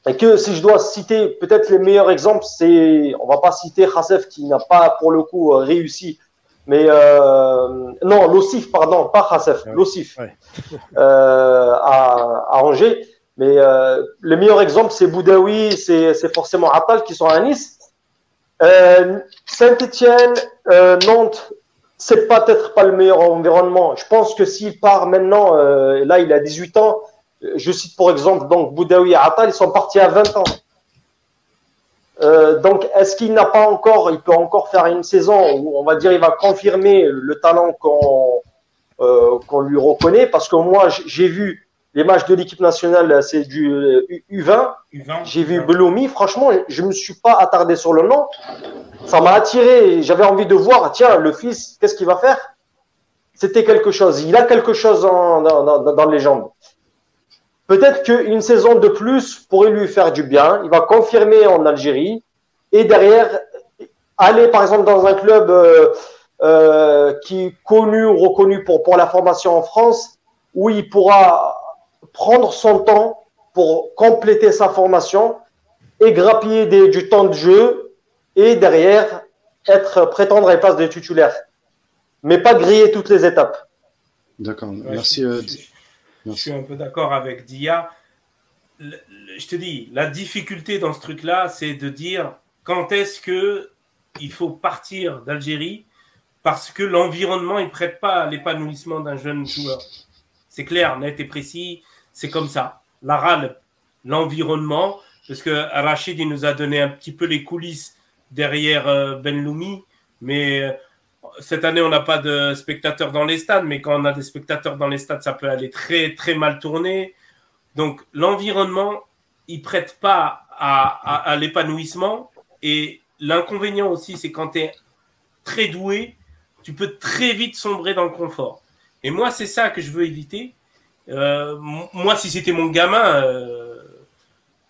D: Et que si je dois citer peut-être les meilleurs exemples, c'est, on va pas citer Khasef qui n'a pas pour le coup réussi, mais euh, non, Lossif, pardon, pas Khasef, Lossif euh, à, à, Angers. Mais euh, le meilleur exemple, c'est Boudaoui, c'est, c'est forcément Atal qui sont à Nice. Euh, Saint-Etienne, euh, Nantes, c'est peut-être pas le meilleur environnement. Je pense que s'il part maintenant, euh, là il a 18 ans, je cite pour exemple donc Boudaoui et Atal, ils sont partis à 20 ans. Euh, donc, est-ce qu'il n'a pas encore, il peut encore faire une saison où on va dire il va confirmer le talent qu'on euh, qu'on lui reconnaît? Parce que moi, j'ai vu les matchs de l'équipe nationale, c'est du U20. J'ai vu Beloumi. Franchement, je ne me suis pas attardé sur le nom. Ça m'a attiré. J'avais envie de voir, tiens, le fils, qu'est-ce qu'il va faire? C'était quelque chose. Il a quelque chose dans, dans, dans les jambes. Peut-être qu'une saison de plus pourrait lui faire du bien. Il va confirmer en Algérie et derrière aller par exemple dans un club euh, euh, qui est connu ou reconnu pour, pour la formation en France où il pourra prendre son temps pour compléter sa formation et grappiller des, du temps de jeu et derrière être prétendre à une place de titulaire. Mais pas griller toutes les étapes.
A: D'accord. Merci. Euh,
C: je suis un peu d'accord avec Dia. je te dis, la difficulté dans ce truc-là, c'est de dire quand est-ce que il faut partir d'Algérie parce que l'environnement ne prête pas à l'épanouissement d'un jeune joueur. C'est clair, net et précis, c'est comme ça. La râle, l'environnement, parce que Rachid nous a donné un petit peu les coulisses derrière euh, Ben Loumi, mais euh, cette année, on n'a pas de spectateurs dans les stades, mais quand on a des spectateurs dans les stades, ça peut aller très, très mal tourner. Donc, l'environnement, il prête pas à, l'épanouissement. Et l'inconvénient aussi, c'est quand tu es très doué, tu peux très vite sombrer dans le confort. Et moi, c'est ça que je veux éviter. Euh, moi, si c'était mon gamin, euh,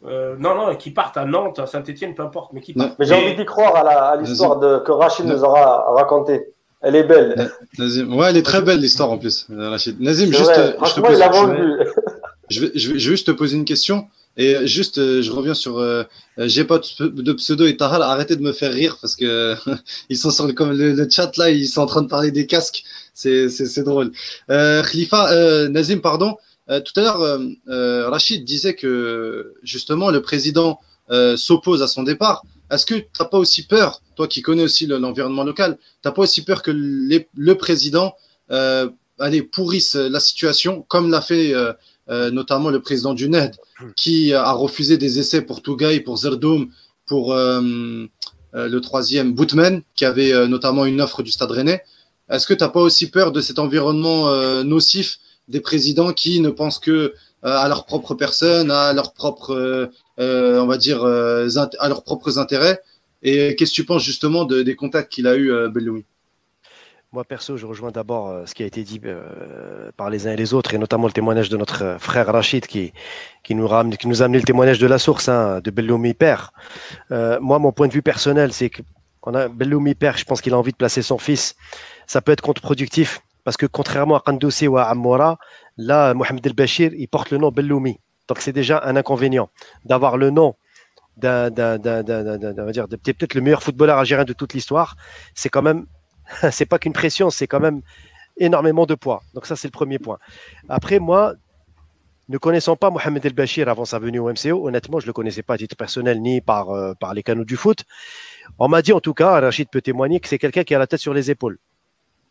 C: euh, non, non, qui partent à Nantes, à Saint-Etienne, peu importe, mais qui
D: Mais j'ai envie d'y croire à l'histoire que Rachid nous aura raconté. Elle est belle.
A: Ouais, elle est très belle l'histoire en plus, Rachid. Nazim, juste, euh, je, te pose, je, vais, je, vais, juste te poser une question. Et juste, euh, je reviens sur. J'ai pas de pseudo et Tahal. Arrêtez de me faire rire parce que ils sont sur le, comme le, chat là, ils sont en train de parler des casques. C'est drôle. Khalifa, Nazim, pardon. Euh, tout à l'heure, euh, euh, Rachid disait que justement le président s'oppose à son départ. Est-ce que tu n'as pas aussi peur, toi qui connais aussi l'environnement local, tu n'as pas aussi peur que le président allez, pourrisse la situation, comme l'a fait notamment le président du NED, qui a refusé des essais pour Tougaï, pour Zerdoum, pour le troisième, Boutman, qui avait notamment une offre du Stade Rennais. Est-ce que tu n'as pas aussi peur de cet environnement nocif des présidents qui ne pensent que euh, à leur propre personne, à leur propre, euh, euh, on va dire, à leurs propres intérêts? Et qu'est-ce que tu penses justement des contacts qu'il a eu, Belloumi?
B: Moi, perso, je rejoins d'abord ce qui a été dit par les uns et les autres, et notamment le témoignage de notre frère Rachid qui, qui, nous, ramène, qui nous a amené le témoignage de la source hein, de Belloumi père. moi, mon point de vue personnel, c'est que quand a Belloumi père, je pense qu'il a envie de placer son fils. Ça peut être contre-productif parce que contrairement à Kandoussi ou à Amoura, là, Mohamed El Bachir, il porte le nom Belloumi. Donc c'est déjà un inconvénient d'avoir le nom d'un, dire, peut-être le meilleur footballeur algérien de toute l'histoire. C'est quand même, c'est pas qu'une pression, c'est quand même énormément de poids. Donc ça, c'est le premier point. Après, moi, ne connaissant pas Mohamed El Bachir avant sa venue au MCO, honnêtement, je ne le connaissais pas à titre personnel ni par, euh, par les canaux du foot. On m'a dit en tout cas, Rachid peut témoigner, que c'est quelqu'un qui a la tête sur les épaules.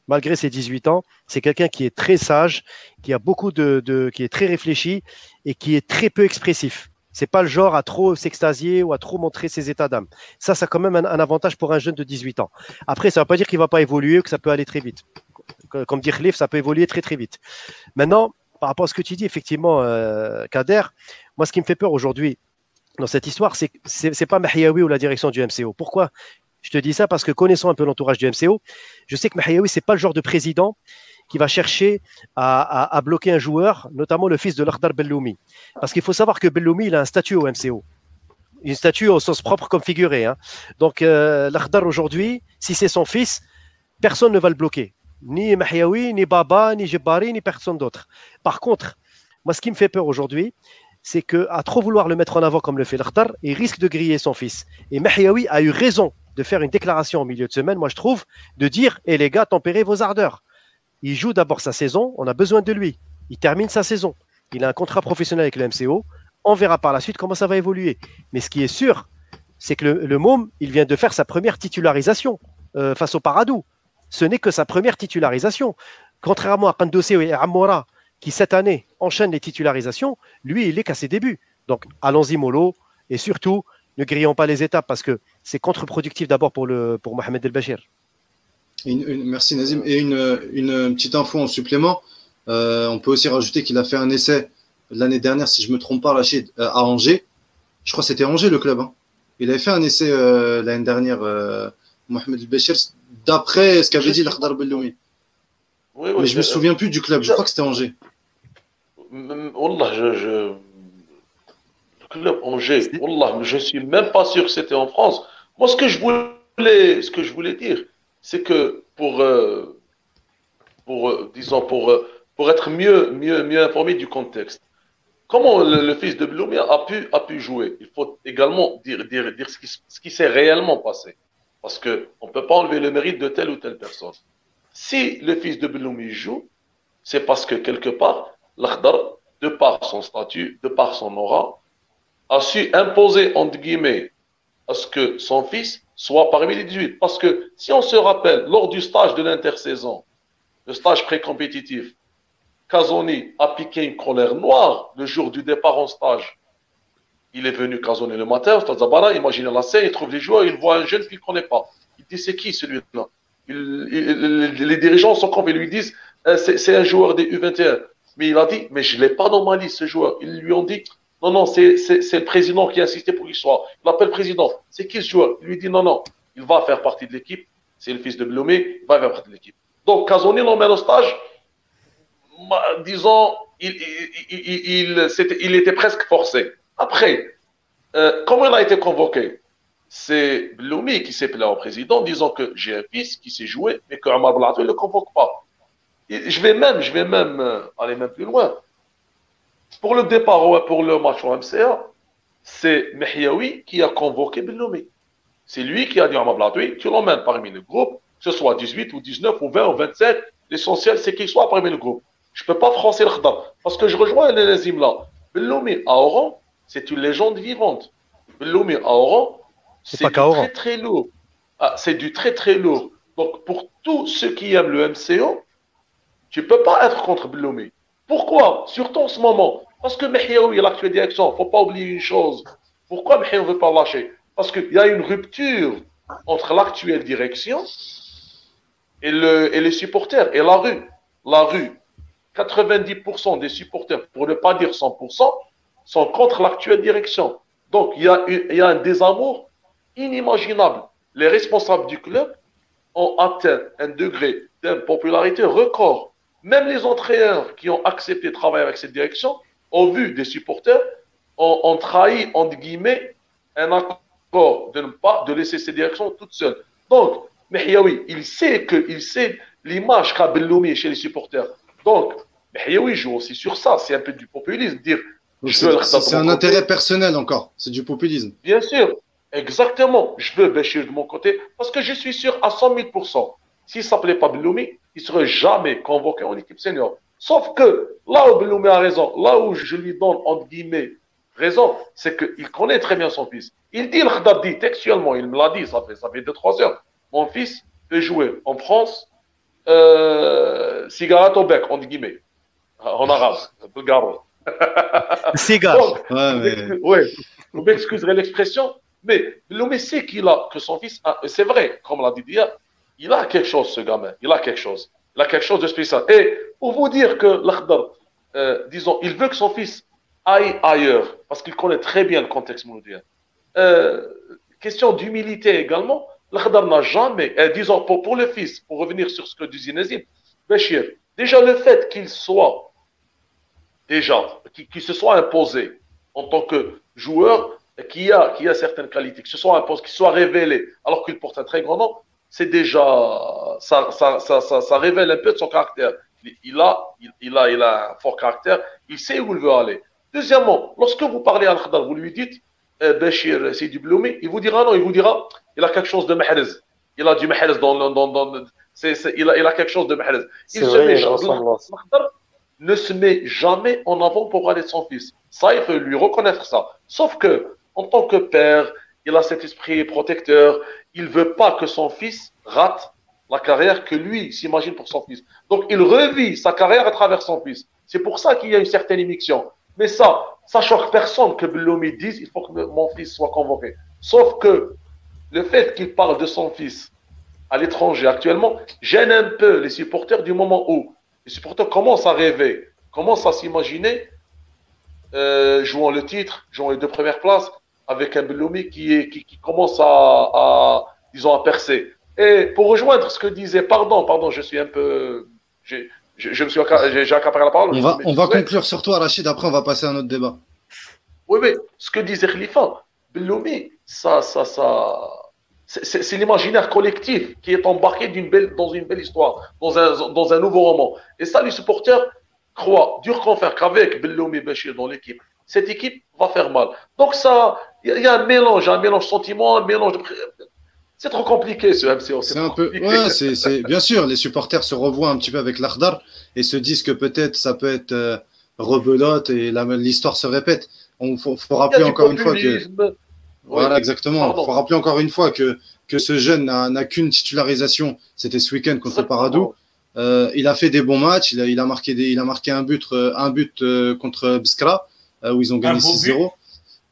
B: Malgré ses 18 ans, c'est quelqu'un qui est très sage, qui a beaucoup de, qui est très réfléchi et qui est très peu expressif. C'est pas le genre à trop s'extasier ou à trop montrer ses états d'âme. Ça, ça a quand même un, avantage pour un jeune de 18 ans. Après, ça ne veut pas dire qu'il va pas évoluer ou que ça peut aller très vite. Comme dit Khalif, ça peut évoluer très très vite. Maintenant, par rapport à ce que tu dis, effectivement, euh, Kader, moi, ce qui me fait peur aujourd'hui dans cette histoire, c'est c'est pas Mahiaoui ou la direction du MCO. Pourquoi? Je te dis ça parce que connaissant un peu l'entourage du MCO, je sais que Mahiaoui, c'est pas le genre de président qui va chercher à, bloquer un joueur, notamment le fils de l'Akhdar Belloumi. Parce qu'il faut savoir que Belloumi, il a un statut au MCO. Une statue au sens propre comme figuré. Hein. Donc, euh, aujourd'hui, si c'est son fils, personne ne va le bloquer ni Mahiaoui, ni Baba, ni Jebari, ni personne d'autre. Par contre, moi, ce qui me fait peur aujourd'hui, c'est qu'à trop vouloir le mettre en avant comme le fait l'Akhdar, il risque de griller son fils. Et Mahiaoui a eu raison de faire une déclaration au milieu de semaine, moi je trouve, de dire Eh les gars, tempérez vos ardeurs. Il joue d'abord sa saison, on a besoin de lui. Il termine sa saison. Il a un contrat professionnel avec le MCO. On verra par la suite comment ça va évoluer. Mais ce qui est sûr, c'est que le, le Môme, il vient de faire sa première titularisation euh, face au Paradou ce n'est que sa première titularisation. Contrairement à Kandossé et Amora, qui cette année enchaînent les titularisations, lui, il est qu'à ses débuts. Donc allons-y mollo, et surtout, ne grillons pas les étapes parce que c'est contre-productif d'abord pour, pour Mohamed
A: Merci Nazim. Et une, petite info en supplément, euh, on peut aussi rajouter qu'il a fait un essai l'année dernière, si je ne me trompe pas, euh, à Angers. Je crois que c'était Angers le club. Hein. Il avait fait un essai euh, l'année dernière, Mohamed El Bachir, d'après ce qu'avait dit l'Akhdar Belloumi. Oui, oui, Mais je ne me souviens plus du club, je crois que c'était Angers.
E: Wallah, je, je... Le club Angers, Wallah, je ne suis même pas sûr que c'était en France. Moi, ce que je voulais, ce que je voulais dire, c'est que pour, euh, pour euh, disons, pour, euh, pour être mieux, mieux, mieux informé du contexte, comment le, fils de Belloumi a pu, a pu jouer? Il faut également dire, dire, dire ce qui, ce qui s'est réellement passé. Parce qu'on ne peut pas enlever le mérite de telle ou telle personne. Si le fils de Beloumi joue, c'est parce que quelque part, l'Akhdar, de par son statut, de par son aura, a su imposer, entre guillemets, à ce que son fils soit parmi les 18. Parce que si on se rappelle, lors du stage de l'intersaison, le stage pré-compétitif, Kazoni a piqué une colère noire le jour du départ en stage il est venu casonner le matin, Stade Zabara, imaginez la scène, il trouve les joueurs, il voit un jeune qu'il ne connaît pas. Il dit c'est qui celui-là? Les dirigeants sont convaincus, lui disent euh, c'est un joueur des U21. Mais il a dit mais je ne l'ai pas dans ma liste ce joueur. Ils lui ont dit non, non, c'est le président qui a insisté pour qu'il soit. Il l'appelle président. C'est qui ce joueur? Il lui dit non, non, il va faire partie de l'équipe. C'est le fils de Blomé, il va faire partie de l'équipe. Donc Casoni l'emmène au stage. Disons, il, il, il était presque forcé. Après, euh, comment il a été convoqué? C'est Bloumi qui s'est plaint au président disant que j'ai un fils qui s'est joué, mais que Omar ne le convoque pas. je vais même, je vais même euh, aller même plus loin. Pour le départ, pour le match au MCA, c'est Mehiaoui qui a convoqué Bloumi. C'est lui qui a dit à Omar tu l'emmènes parmi le groupe, que ce soit 18 ou 19 ou 20 ou 27. L'essentiel, c'est qu'il soit parmi le groupe. Je ne peux pas froncer le Parce que je rejoins les là. Bloumi à Oran, c'est une légende vivante. Lomi Aoran, c'est du très très lourd. Ah, c'est du très très lourd. Donc pour tous ceux qui aiment le MCO, tu ne peux pas être contre Bloumé. Pourquoi Surtout en ce moment? Parce que Mehiaoui est l'actuelle direction. Il ne faut pas oublier une chose. Pourquoi Mehiaoui ne veut pas lâcher? Parce qu'il y a une rupture entre l'actuelle direction et les supporters et la rue. La rue, 90% des supporters, pour ne pas dire 100%, sont contre l'actuelle direction. Donc, il y, a, il y a un désamour inimaginable. Les responsables du club ont atteint un degré d'impopularité record. Même les entraîneurs qui ont accepté de travailler avec cette direction, au vu des supporters, ont, trahi, entre guillemets, un accord de ne pas de laisser cette direction toute seule. Donc, Mehiaoui, il sait que il sait l'image qu'a Belloumi chez les supporters. Donc, Mehiaoui joue aussi sur ça. C'est un peu du populisme, dire
A: c'est un intérêt personnel encore, c'est du populisme.
E: Bien sûr, exactement. Je veux Béchir de mon côté parce que je suis sûr à 100 000% S'il ne s'appelait pas Biloumi, il ne serait jamais convoqué en équipe senior. Sauf que là où Beloumi a raison, là où je lui donne entre guillemets raison, c'est qu'il connaît très bien son fils. Il dit, le dit textuellement, il me l'a dit, ça fait, ça fait 2-3 heures. Mon fils peut jouer en France, euh, cigarette au bec, entre guillemets, en arabe, bulgare.
B: Cigare.
E: ouais, vous m'excuserez l'expression, mais l'homme sait qu'il a, que son fils a, c'est vrai, comme l'a dit Dia, il a quelque chose, ce gamin, il a quelque chose. Il a quelque chose de spécial. Et pour vous dire que l'Akhdar, euh, disons, il veut que son fils aille ailleurs, parce qu'il connaît très bien le contexte moudien. Euh, question d'humilité également, l'Akhdar n'a jamais, euh, disons, pour, le fils, pour revenir sur ce que disait Nazim, déjà le fait qu'il soit, déjà, qu'il se soit imposé en tant que joueur, qui a, qui a certaines qualités, que ce soit imposé, qu'il soit révélé, alors qu'il porte un très grand nom, c'est déjà, ça, ça, ça, ça, révèle un peu de son caractère. Il a, il, a, il a un fort caractère, il sait où il veut aller. Deuxièmement, lorsque vous parlez à Al-Khadar, vous lui dites, euh, Bachir, c'est du Bloumi, il vous dira non, il vous dira, il a quelque chose de mahrez. Il a du mahrez dans, dans, dans, il, a, il a quelque chose de mahrez. Il se met, ne se met jamais en avant pour parler de son fils. Ça, il faut lui reconnaître ça. Sauf que, en tant que père, il a cet esprit protecteur, il veut pas que son fils rate la carrière que lui s'imagine pour son fils. Donc, il revit sa carrière à travers son fils. C'est pour ça qu'il y a une certaine émission. Mais ça, ça choque personne que Blomi dise il faut que mon fils soit convoqué. Sauf que le fait qu'il parle de son fils à l'étranger actuellement gêne un peu les supporters du moment où les supporters commencent à rêver, commencent à s'imaginer euh, jouant le titre, jouant les deux premières places, avec un Beloumi qui, est, qui, commence à, disons, à percer. Et pour rejoindre ce que disait, pardon, pardon, je suis un peu, je, je me suis, j'ai accaparé la parole.
A: On va, on va conclure sur toi, Rachid. Après, on va passer à un autre débat.
E: Oui, mais ce que disait Khalifa, Beloumi, ça, ça, ça, c'est l'imaginaire collectif qui est embarqué belle, dans une belle histoire, dans un, dans un nouveau roman. Et ça, les supporters croient, dur faire, qu'avec Beloumi Bachir dans l'équipe, cette équipe va faire mal. Donc ça, il y, a un mélange, un mélange sentiment, un mélange de... C'est trop compliqué ce MCO.
A: C'est un peu, ouais, c'est bien sûr, les supporters se revoient un petit peu avec l'Ardar et se disent que peut-être ça peut être euh, rebelote et l'histoire se répète. On faut, faut rappeler encore une fois que. Voilà, exactement. Il faut rappeler encore une fois que, que ce jeune n'a qu'une titularisation. C'était ce week-end contre Paradou. Euh, il a fait des bons matchs. Il a, il a marqué, des, il a marqué un but, euh, un but euh, contre Bskra. Euh, où ils ont gagné 6-0.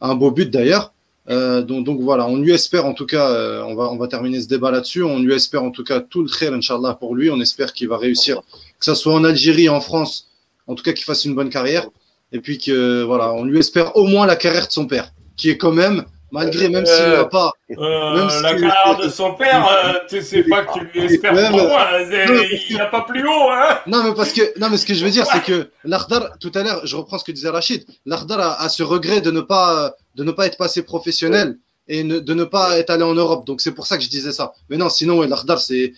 A: Un beau but d'ailleurs. Euh, donc, donc, voilà, on lui espère en tout cas, euh, on, va, on va terminer ce débat là-dessus, on lui espère en tout cas tout le khair, Inch'Allah, pour lui. On espère qu'il va réussir, que ce soit en Algérie, en France, en tout cas qu'il fasse une bonne carrière. Et puis que voilà, on lui espère au moins la carrière de son père, qui est quand même Malgré, même s'il n'a pas.
C: Euh, la carrière de son père, euh, tu sais pas que tu lui espères ouais, il n'a pas plus haut, hein
A: Non, mais parce que, non, mais ce que je veux dire, c'est que l'Ardar, tout à l'heure, je reprends ce que disait Rachid, l'Ardar a, ce regret de ne pas, de ne pas être passé professionnel et de ne pas être allé en Europe. Donc c'est pour ça que je disais ça. Mais non, sinon, l'Ardar, c'est,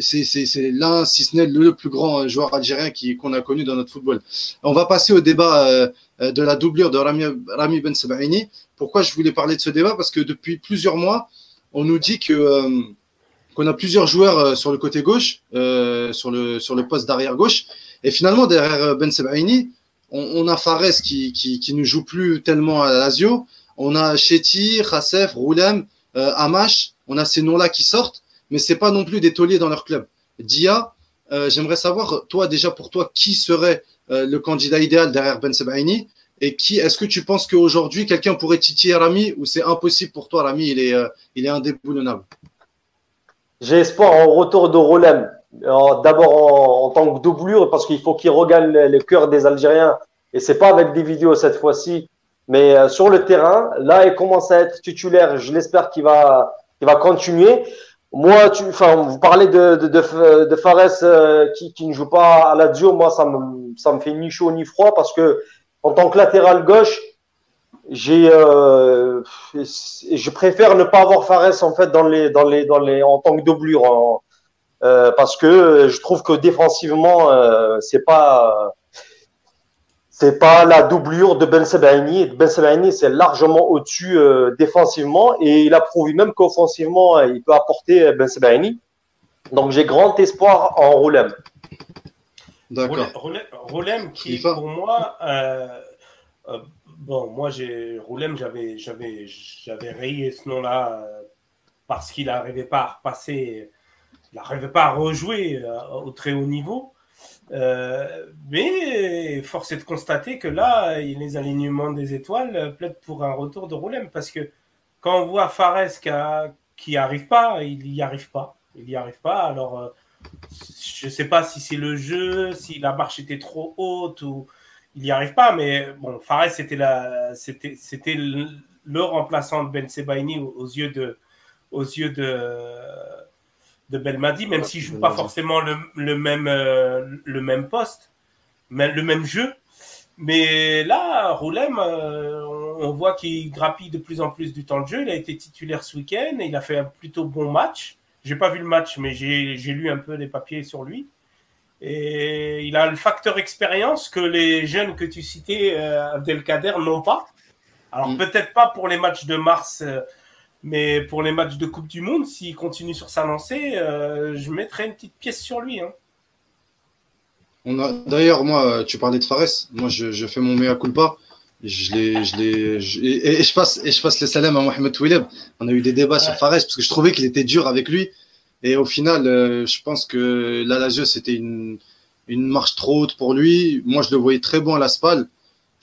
A: c'est l'un, si ce n'est le plus grand joueur algérien qu'on a connu dans notre football. On va passer au débat euh, de la doublure de Rami, Ben Sabaini. Pourquoi je voulais parler de ce débat? Parce que depuis plusieurs mois, on nous dit euh, qu'on a plusieurs joueurs euh, sur le côté gauche, euh, sur, le, sur le poste d'arrière gauche. Et finalement, derrière Ben Sebaini, on, a Fares qui, qui, ne joue plus tellement à Lazio. On a Chetty, Rassef, Roulem, Amash. On a ces noms-là qui sortent, mais c'est pas non plus des tauliers dans leur club. Dia, j'aimerais savoir, toi déjà pour toi, qui serait le candidat idéal derrière Ben Sebaini et qui est-ce que tu penses qu'aujourd'hui quelqu'un pourrait titiller Rami ou c'est impossible pour toi Rami il est, euh, il est indéboulonnable?
D: J'ai espoir en retour de Rolem. D'abord en, tant que doublure parce qu'il faut qu'il regagne le, cœur des Algériens et c'est pas avec des vidéos cette fois-ci mais euh, sur le terrain là il commence à être titulaire je l'espère qu'il va, qu'il va continuer moi, enfin, vous parlez de, de, de, Fares euh, qui, qui, ne joue pas à la Dio. Moi, ça me, ça me fait ni chaud ni froid parce que en tant que latéral gauche, j'ai, euh, je préfère ne pas avoir Fares en fait dans les, dans les, dans les, en tant que doublure, euh, parce que je trouve que défensivement, c'est pas, c'est pas la doublure de Ben Sebaini. Ben Sebaini, c'est largement au-dessus euh, défensivement et il a prouvé même qu'offensivement, il peut apporter Ben Sebaini. Donc j'ai grand espoir en Roulem.
A: D'accord.
C: Roulem, qui pour moi, euh, euh, bon, moi j'ai Roulem, j'avais j'avais j'avais rayé ce nom-là euh, parce qu'il n'arrivait pas à repasser, il n'arrivait pas à rejouer au très haut niveau. Mais force est de constater que là, les alignements des étoiles plaident pour un retour de Roulem parce que quand on voit Fares qui n'y arrive pas, il n'y arrive pas. Il n'y arrive pas. Alors, je ne sais pas si c'est le jeu, si la marche était trop haute ou il n'y arrive pas. Mais bon, Fares, c'était, le, remplaçant de Ben Sebaini aux, aux yeux de, de Belmadi, même s'il ne joue pas forcément le, le même, euh, le même poste, mais le même jeu. Mais là, Roulem, euh, on voit qu'il grappille de plus en plus du temps de jeu. Il a été titulaire ce week-end et il a fait un plutôt bon match. J'ai pas vu le match, mais j'ai lu un peu des papiers sur lui. Et il a le facteur expérience que les jeunes que tu citais, euh, Abdelkader, n'ont pas. Alors mm. peut-être pas pour les matchs de mars, euh, mais pour les matchs de Coupe du Monde, s'il continue sur sa lancée, euh, je mettrai une petite pièce sur lui. Hein.
A: D'ailleurs, moi, tu parlais de Fares. Moi, je, fais mon mea culpa. Je l'ai, je l'ai, et, je passe, et je passe le salam à Mohamed Touileb. On a eu des débats sur Fares parce que je trouvais qu'il était dur avec lui. Et au final, euh, je pense que la Lazio, c'était une, une marche trop haute pour lui. Moi, je le voyais très bon à la SPAL.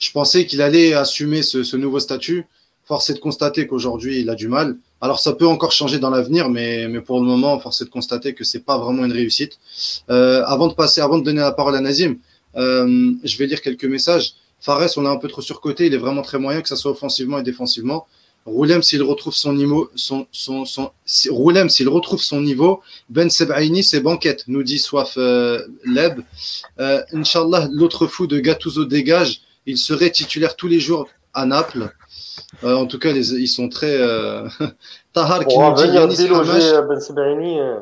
A: Je pensais qu'il allait assumer ce, ce, nouveau statut. Force est de constater qu'aujourd'hui, il a du mal. Alors, ça peut encore changer dans l'avenir, mais, mais pour le moment, force est de constater que c'est pas vraiment une réussite. Euh, avant de passer, avant de donner la parole à Nazim, euh, je vais lire quelques messages. Fares, on a un peu trop surcoté. Il est vraiment très moyen, que ce soit offensivement et défensivement. Roulem, s'il retrouve son niveau, son, son, son, Roulem, s'il retrouve son niveau, Ben Sebaini, c'est banquette, nous dit Soif euh, Leb. Euh, Inch'Allah, l'autre fou de Gattuso dégage. Il serait titulaire tous les jours à Naples. Euh, en tout cas, les, ils sont très. Euh...
D: Tahar qui nous dit Yanis déloger Ben Sebaini. Euh.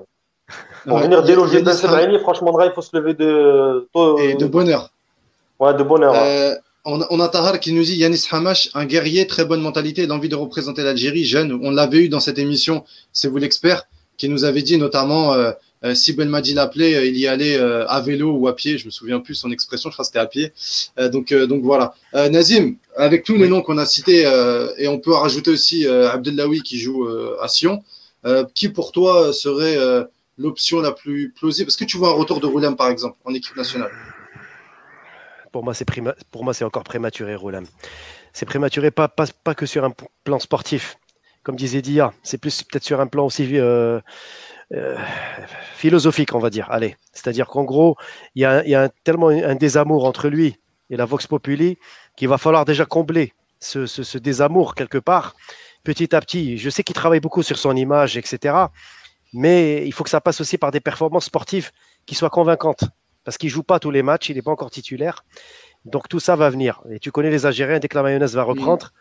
D: Pour venir déloger Ben Sebaini, franchement, il faut se lever de.
A: Et de bonheur.
D: Ouais, de bonheur.
A: Ouais on, a Tahar qui nous dit Yanis Hamash, un guerrier, très bonne mentalité, l'envie de représenter l'Algérie, jeune. On l'avait eu dans cette émission, c'est vous l'expert, qui nous avait dit notamment euh, euh, si Belmadi l'appelait, euh, il y allait à vélo ou à pied. Je me souviens plus son expression, je crois que c'était à pied. donc, donc voilà. Nazim, avec tous les noms qu'on a cités, et on peut rajouter aussi Abdellaoui qui joue à Sion, qui pour toi serait l'option la plus plausible? Est-ce que tu vois un retour de Roulem par exemple en équipe nationale?
B: Pour moi, c'est pour moi, c'est encore prématuré, Roland. C'est prématuré, pas, pas, pas, que sur un plan sportif. Comme disait Dia, c'est plus peut-être sur un plan aussi euh, philosophique, on va dire. Allez, c'est-à-dire qu'en gros, il y a, y a tellement un désamour entre lui et la Vox Populi qu'il va falloir déjà combler ce, ce, ce, désamour quelque part, petit à petit. Je sais qu'il travaille beaucoup sur son image, etc. Mais il faut que ça passe aussi par des performances sportives qui soient convaincantes parce qu'il joue pas tous les matchs, il n'est pas encore titulaire. Donc tout ça va venir. Et tu connais les Algériens, dès que la mayonnaise va reprendre,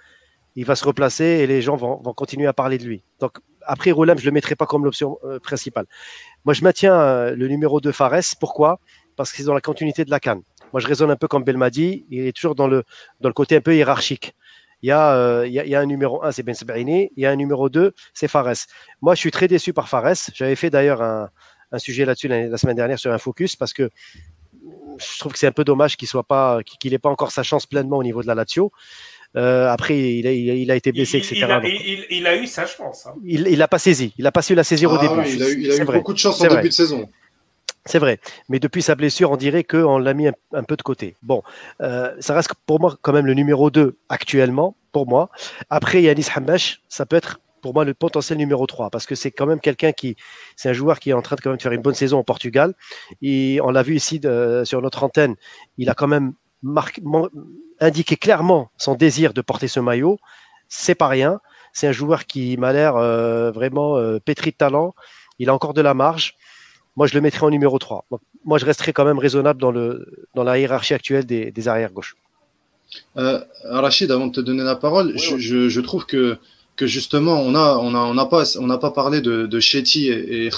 B: il va se replacer et les gens vont, continuer à parler de lui. Donc après Roulem, je ne le mettrai pas comme l'option euh, principale. Moi, je maintiens euh, le numéro 2 Fares. Pourquoi? Parce que c'est dans la continuité de la canne. Moi, je raisonne un peu comme Belmadi. Il est toujours dans le, dans le côté un peu hiérarchique. Il y, a, euh, il, y a, un numéro 1, c'est Ben. Il y a un numéro 2, c'est Fares. Moi, je suis très déçu par Fares. J'avais fait d'ailleurs un, un sujet là-dessus la, semaine dernière sur un focus parce que je trouve que c'est un peu dommage qu'il soit pas, qu'il n'ait pas encore sa chance pleinement au niveau de la Lazio. Euh, après, il a, il a, été blessé,
C: etc. Il a, il, a, eu sa chance. Hein.
B: Il n'a pas saisi. Il n'a pas su la saisir au ah début.
A: il a eu, eu beaucoup de chance en début de saison.
B: C'est vrai. Mais depuis sa blessure, on dirait qu'on l'a mis un, peu de côté. Bon, euh, ça reste pour moi quand même le numéro 2 actuellement, pour moi. Après, Yanis Hamash, ça peut être pour moi le potentiel numéro 3 parce que c'est quand même quelqu'un qui c'est un joueur qui est en train de quand même faire une bonne saison au Portugal et on l'a vu ici sur notre antenne il a quand même indiqué clairement son désir de porter ce maillot. C'est pas rien. C'est un joueur qui m'a l'air euh, vraiment euh, pétri de talent. Il a encore de la marge. Moi je le mettrai en numéro 3 moi je resterai quand même raisonnable dans le dans la hiérarchie actuelle des, des arrières gauche
A: euh, Rachid avant de te donner la parole je, je trouve que que justement, on n'a on a, on a pas, on pas parlé de, de Chetty et, et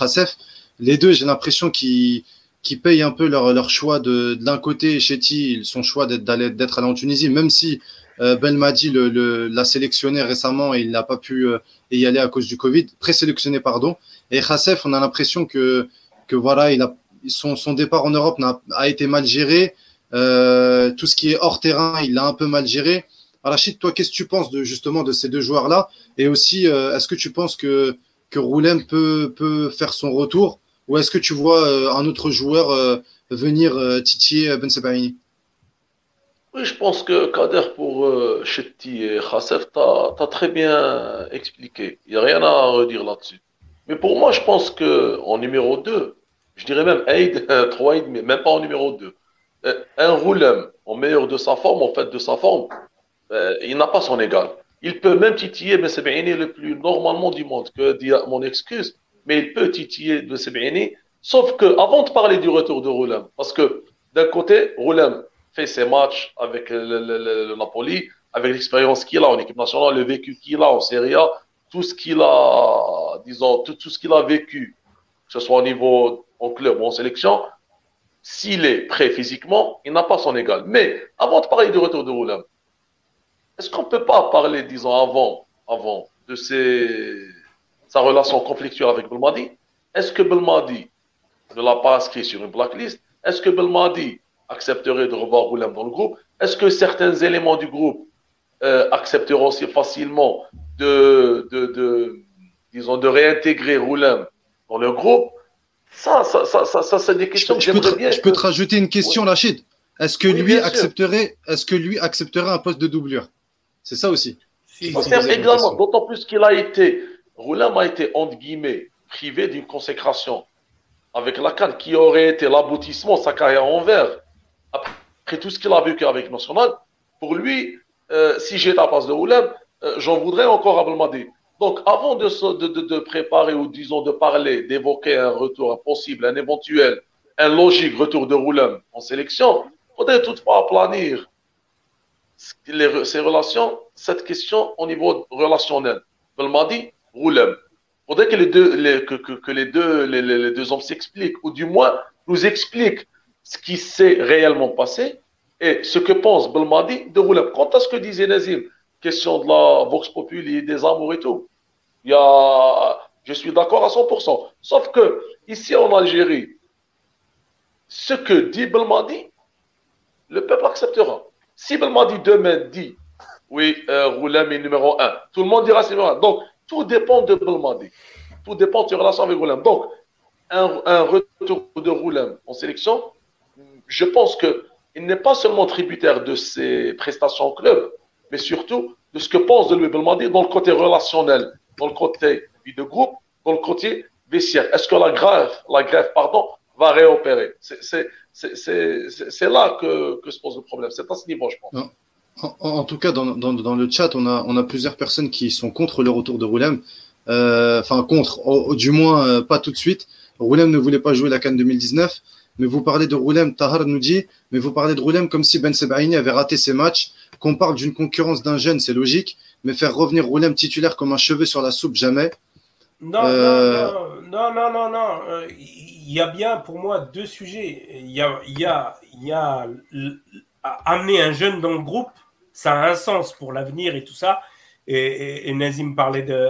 A: Les deux, j'ai l'impression qu'ils qui payent un peu leur, leur choix de, l'un côté, Chetty, son choix d'être d'être allé en Tunisie, même si euh, Belmadi le, l'a sélectionné récemment et il n'a pas pu euh, y aller à cause du Covid, présélectionné, pardon. Et Khassef, on a l'impression que, que voilà, il a, son, son départ en Europe n'a- a été mal géré. Euh, tout ce qui est hors terrain, il l'a un peu mal géré. Rachid, toi, qu'est-ce que tu penses de justement de ces deux joueurs-là? Et aussi, euh, est-ce que tu penses que que Roulem peut peut faire son retour? Ou est-ce que tu vois euh, un autre joueur euh, venir euh, titiller Ben Sebaini
E: Oui, je pense que Kader pour Chetti et Khassef, t'as, t'as très bien expliqué. Il n'y a rien à redire là-dessus. Mais pour moi, je pense que en numéro 2, je dirais même Aid, 3 Aid, mais même pas en numéro 2. Euh, Un Roulem, en meilleur de sa forme, en fait, de sa forme, il n'a pas son égal. Il peut même titiller Ben Sebaini le plus normalement du monde, que mon excuse, mais il peut titiller Ben Sebaini, sauf que avant de parler du retour de Roulem, parce que d'un côté, Roulem, fait ses matchs avec le, Napoli, avec l'expérience qu'il a en équipe nationale, le vécu qu'il a en Serie A, tout ce qu'il a, disons, tout, ce qu'il a vécu, que ce soit au niveau en club ou en sélection, s'il est prêt physiquement, il n'a pas son égal. Mais avant de parler du retour de Roulam, est-ce qu'on ne peut pas parler, disons, avant, avant de ses, sa relation conflictuelle avec Belmadi Est-ce que Belmadi ne l'a pas inscrit sur une blacklist? Est-ce que Belmadi accepterait de revoir Roulem dans le groupe? Est-ce que certains éléments du groupe euh, accepteront aussi facilement de, de, de, disons, de réintégrer Roulem dans le groupe? Ça, ça, ça, ça, ça c'est des questions que
A: je peux
E: j'aimerais
A: te,
E: bien.
A: je peux te rajouter une question, Rachid. Est-ce que
E: Oui,
A: lui accepterait, est-ce que lui accepterait un poste de doublure? C'est ça aussi. Que-
E: d'autant plus qu'il a été, Roulam a été, entre guillemets, privé d'une consécration avec la Cannes qui aurait été l'aboutissement de sa carrière en vert. Après tout ce qu'il a vécu avec National, pour lui, euh, si j'étais à la place de Roulam, euh, j'en voudrais encore à Belmadi. Donc, avant de, préparer ou disons de parler, d'évoquer un retour, un possible, un éventuel, un logique retour de Roulam en sélection, il faudrait toutefois planir ces relations, cette question au niveau relationnel. Belmadi, Roulem. Il faudrait que les deux, que, les deux, les, deux hommes s'expliquent, ou du moins nous expliquent ce qui s'est réellement passé et ce que pense Belmadi de Roulem. Quant à ce que disait Nazim, question de la Vox Populi, des amours et tout, il y a, je suis d'accord à 100%. Sauf que, ici en Algérie, ce que dit Belmadi, le peuple acceptera. Si Belmadi demain dit, oui, euh, est numéro un, tout le monde dira c'est numéro. Donc, tout dépend de Belmadi. Tout dépend de ses relations avec Roulem. Donc, un, retour de Roulem en sélection, je pense que il n'est pas seulement tributaire de ses prestations au club, mais surtout de ce que pense de lui Belmadi dans le côté relationnel, dans le côté vie de groupe, dans le côté vestiaire. Est-ce que la grève, la grève, pardon, va réopérer? C'est- là que, se pose le problème. C'est à ce niveau, je pense.
A: En, en- en tout cas, dans, dans, dans le chat, on a, on a plusieurs personnes qui sont contre le retour de Roulem. Euh, Enfin, contre, au- du moins euh, pas tout de suite. Roulem ne voulait pas jouer la Cannes 2019. Mais vous parlez de Roulem, Tahar nous dit, mais vous parlez de Roulem comme si Ben Sebaini avait raté ses matchs. Qu'on parle d'une concurrence d'un jeune, c'est logique. Mais faire revenir Roulem titulaire comme un cheveu sur la soupe, jamais.
C: Non,
A: Euh,
C: non, non, non, non. Euh, Il y a bien pour moi deux sujets. Il y a, il y a, il y a amener un jeune dans le groupe, ça a un sens pour l'avenir et tout ça. Et, et, et Nazim parlait de,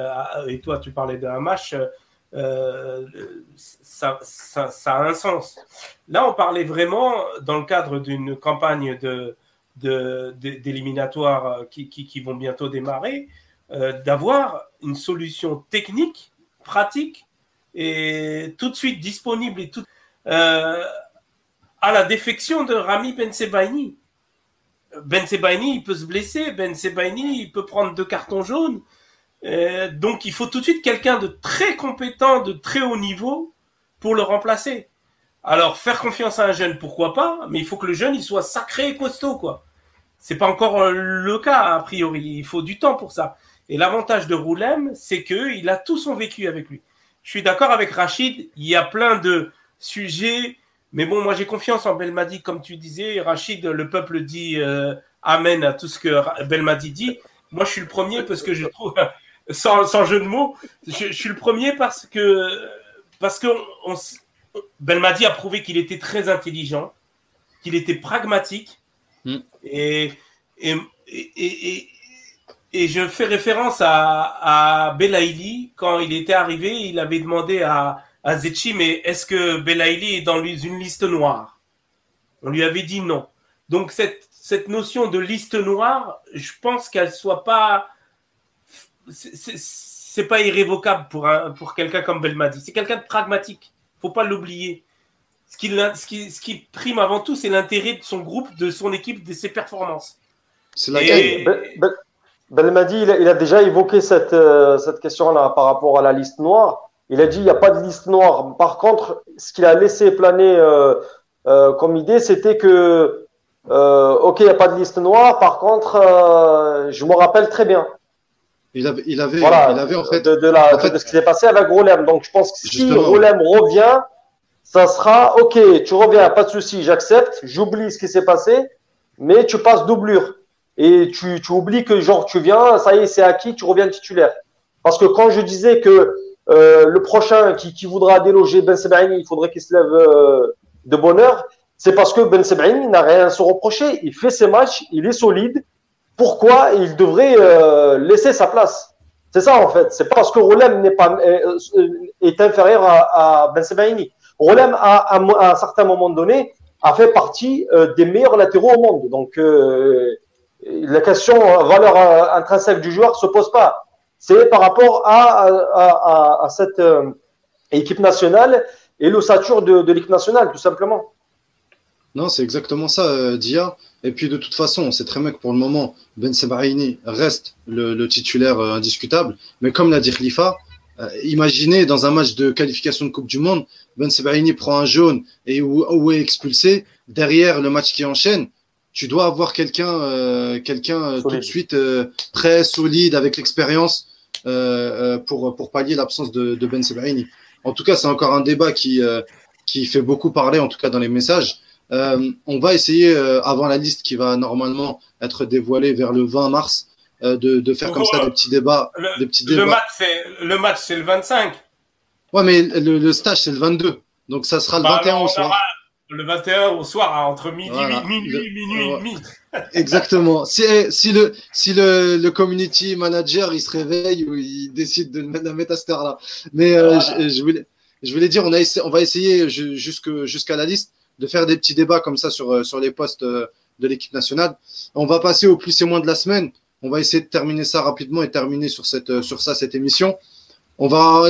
C: et toi tu parlais d'un match, euh, ça, a un sens. Là, on parlait vraiment dans le cadre d'une campagne de de- de- d'éliminatoires qui, qui, qui vont bientôt démarrer, euh, d'avoir une solution technique, pratique et tout de suite disponible et tout euh, à la défection de Rami Ben Sebaini. Ben Sebaini, il peut se blesser, Ben Sebaini, il peut prendre deux cartons jaunes. Euh, donc il faut tout de suite quelqu'un de très compétent, de très haut niveau pour le remplacer. Alors faire confiance à un jeune, pourquoi pas, mais il faut que le jeune il soit sacré et costaud quoi. C'est pas encore euh, le cas a priori, il faut du temps pour ça. Et l'avantage de Roulem, c'est que il a tout son vécu avec lui. Je suis d'accord avec Rachid, il y a plein de sujets, mais bon, moi j'ai confiance en Belmadi, comme tu disais, Rachid, le peuple dit euh, Amen à tout ce que Belmadi dit. Moi je suis le premier parce que je trouve, sans, sans jeu de mots, je, je suis le premier parce que, parce que on, s- Belmadi a prouvé qu'il était très intelligent, qu'il était pragmatique,
A: Mm.
C: et, et, et, et, et je fais référence à, à Belaïli, quand il était arrivé, il avait demandé à, à Zetchi, mais est-ce que Belaïli est dans une liste noire? On lui avait dit non. Donc cette, cette notion de liste noire, je pense qu'elle soit pas. C'est pas irrévocable pour, un, pour quelqu'un comme Belmadi. C'est quelqu'un de pragmatique. faut pas l'oublier. Ce qui, ce, qui, ce qui prime avant tout, c'est l'intérêt de son groupe, de son équipe, de ses performances.
D: C'est la Et... Belmadi, il, il, a déjà évoqué cette, euh, cette question-là par rapport à la liste noire. Il a dit il n'y a pas de liste noire. Par contre, ce qu'il a laissé planer euh, euh, comme idée, c'était que, euh, ok, il n'y a pas de liste noire. Par contre, je me rappelle très bien.
A: Il avait, il avait, voilà, il avait en fait
D: de, de, la, en fait, de ce qui s'est passé avec Rolem. Donc, je pense que si Rolem revient, ça sera ok. Tu reviens, pas de souci, j'accepte. J'oublie ce qui s'est passé, mais tu passes doublure et tu, tu, oublies que genre tu viens, ça y est, c'est acquis, tu reviens titulaire. Parce que quand je disais que euh, le prochain qui, voudra déloger Ben Sebaini, il faudrait qu'il se lève euh, de bonne heure, c'est parce que Ben Sebaini n'a rien à se reprocher. Il fait ses matchs, il est solide. Pourquoi il devrait euh, laisser sa place? C'est ça en fait. C'est parce que Rolem n'est pas est, inférieur à, Ben Sebaini. Rolem, à, à, un certain moment donné, a fait partie des meilleurs latéraux au monde. Donc la question valeur intrinsèque du joueur se pose pas. C'est par rapport à, à, à cette euh, équipe nationale et l'ossature de, de l'équipe nationale, tout simplement.
A: Non, c'est exactement ça, euh, Dia. Et puis de toute façon, on sait très bien que pour le moment, Ben Sebaini reste le, le titulaire euh, indiscutable. Mais comme l'a dit Khalifa, imaginez dans un match de qualification de Coupe du Monde, Ben Sebaini prend un jaune et où, où est expulsé. Derrière le match qui enchaîne, tu dois avoir quelqu'un euh, quelqu'un euh, tout de suite euh, très solide avec l'expérience pour pour pallier l'absence de, de Ben Sebaini. En tout cas, c'est encore un débat qui qui fait beaucoup parler en tout cas dans les messages. on va essayer avant la liste qui va normalement être dévoilée vers le 20 mars de, de faire comme ça des petits débats,
C: le,
A: des petits
C: débats. Le match c'est le le 25.
A: Ouais, mais le, le stage c'est le 22. Donc ça sera le bah, 21 au soir.
C: Le 21 au soir, entre midi, voilà. minuit, minuit demi.
A: Exactement. Si, si, le, si le, le, community manager il se réveille ou il décide de la mettre à cette heure-là. Mais euh, voilà. je, je, voulais, je voulais dire, on, a on va essayer jusqu'à jusqu la liste de faire des petits débats comme ça sur, euh, sur les postes euh, de l'équipe nationale. On va passer au plus et moins de la semaine. On va essayer de terminer ça rapidement et terminer sur, cette, sur ça cette émission. On va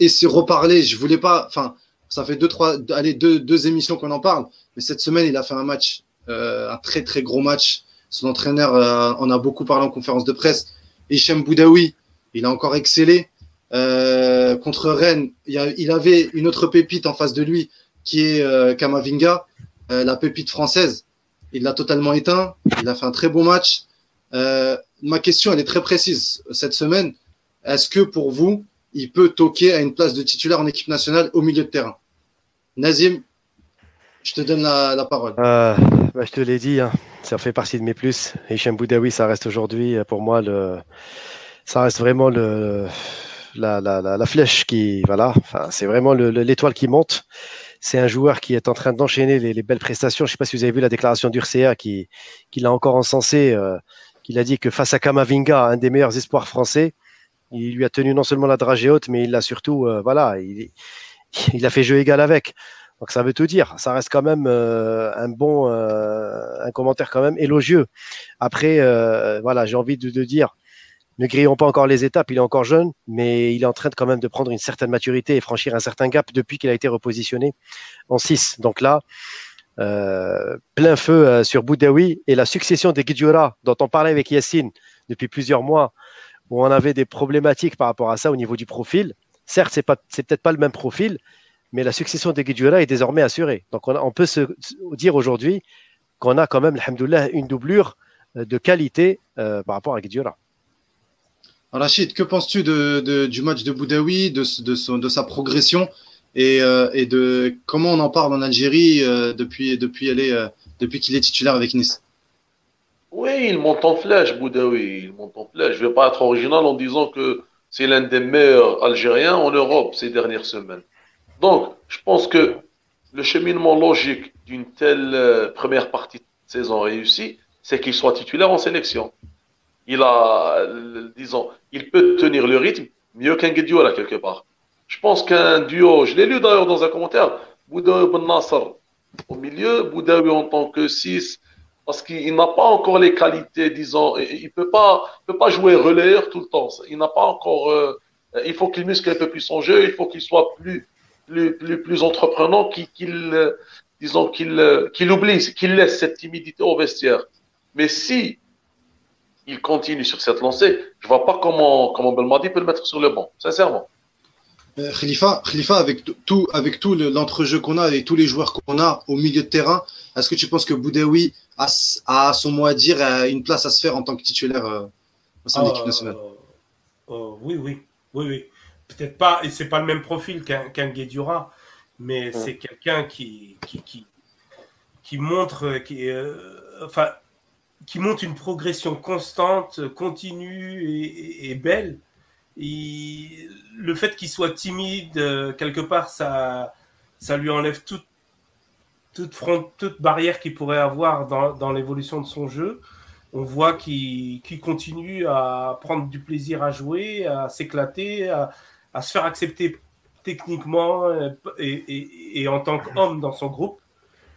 A: essayer de reparler. Je voulais pas, enfin, ça fait deux, trois, allez, deux, deux émissions qu'on en parle. Mais cette semaine, il a fait un match, euh, un très, très gros match. Son entraîneur euh, en a beaucoup parlé en conférence de presse. Hichem Boudaoui, il a encore excellé. Euh, contre Rennes, il, a, il, avait une autre pépite en face de lui qui est euh, Kamavinga, euh, la pépite française. Il l'a totalement éteint. Il a fait un très beau match. Euh, ma question, elle est très précise cette semaine. Est-ce que pour vous, il peut toquer à une place de titulaire en équipe nationale au milieu de terrain? Nazim, je te donne la, la parole.
B: Bah, je te l'ai dit, hein, ça fait partie de mes plus. Hichem Boudaoui, ça reste aujourd'hui euh, pour moi le, ça reste vraiment le, la, la, la, flèche qui, voilà, c'est vraiment l'étoile qui monte. C'est un joueur qui est en train d'enchaîner les, les, belles prestations. Je ne sais pas si vous avez vu la déclaration d'Urcea qui, qui l'a encore encensé, euh, qu'il a dit que face à Kamavinga, un des meilleurs espoirs français, il lui a tenu non seulement la dragée haute, mais il l'a surtout, euh, voilà, il, il a fait jeu égal avec. Donc ça veut tout dire. Ça reste quand même euh, un bon, euh, un commentaire quand même élogieux. Après, euh, voilà, j'ai envie de, dire, ne grillons pas encore les étapes. Il est encore jeune, mais il est en train de quand même de prendre une certaine maturité et franchir un certain gap depuis qu'il a été repositionné en 6. Donc là, plein feu sur Boudaoui et la succession des Guidjura dont on parlait avec Yassine depuis plusieurs mois, où on avait des problématiques par rapport à ça au niveau du profil. Certes, c'est pas, c'est peut-être pas le même profil, mais la succession de Guidjura est désormais assurée. Donc on, a, on peut se dire aujourd'hui qu'on a quand même, alhamdoulilah, une doublure de qualité euh, par rapport à Guidjura.
A: Rachid, que penses-tu de, de, du match de Boudaoui, de, de, son, de sa progression et, euh, et, de comment on en parle en Algérie euh, depuis, depuis qu'il est titulaire avec Nice?
E: Oui, il monte en flèche, Boudaoui. Il monte en flèche. Je ne vais pas être original en disant que c'est l'un des meilleurs Algériens en Europe ces dernières semaines. Donc, je pense que le cheminement logique d'une telle euh, première partie de saison réussie, c'est qu'il soit titulaire en sélection. Il a, disons, il peut tenir le rythme mieux qu'un Guediola quelque part. Je pense qu'un duo, je l'ai lu d'ailleurs dans un commentaire, Boudaoui Ben Nasser au milieu, Boudaoui en tant que 6, parce qu'il n'a pas encore les qualités, disons, il ne peut pas, peut pas jouer relayeur tout le temps. Il n'a pas encore. Euh, il faut qu'il muscle un peu plus son jeu, il faut qu'il soit plus, plus, plus, plus entreprenant, qu'il, disons, qu'il, qu'il oublie, qu'il laisse cette timidité au vestiaire. Mais si il continue sur cette lancée, je ne vois pas comment, comment Belmadi peut le mettre sur le banc, sincèrement.
A: Euh, Khalifa, Khalifa, avec tout, avec tout l'entrejeu qu'on a et tous les joueurs qu'on a au milieu de terrain, est-ce que tu penses que Boudaoui a, a, son mot à dire, a une place à se faire en tant que titulaire euh, au sein de l'équipe nationale?
C: euh, Oui, oui, oui, oui. Peut-être pas, et c'est pas le même profil qu'un qu Guédura, mais c'est quelqu'un qui, qui, qui, qui, montre, qui, enfin, qui montre une progression constante, continue et, et belle le fait qu'il soit timide, euh, quelque part, ça, ça lui enlève toute, toute, front, toute barrière qu'il pourrait avoir dans, dans l'évolution de son jeu. On voit qu'il continue à prendre du plaisir à jouer, à s'éclater, à, à, se faire accepter techniquement euh, et, et, et en tant qu'homme dans son groupe.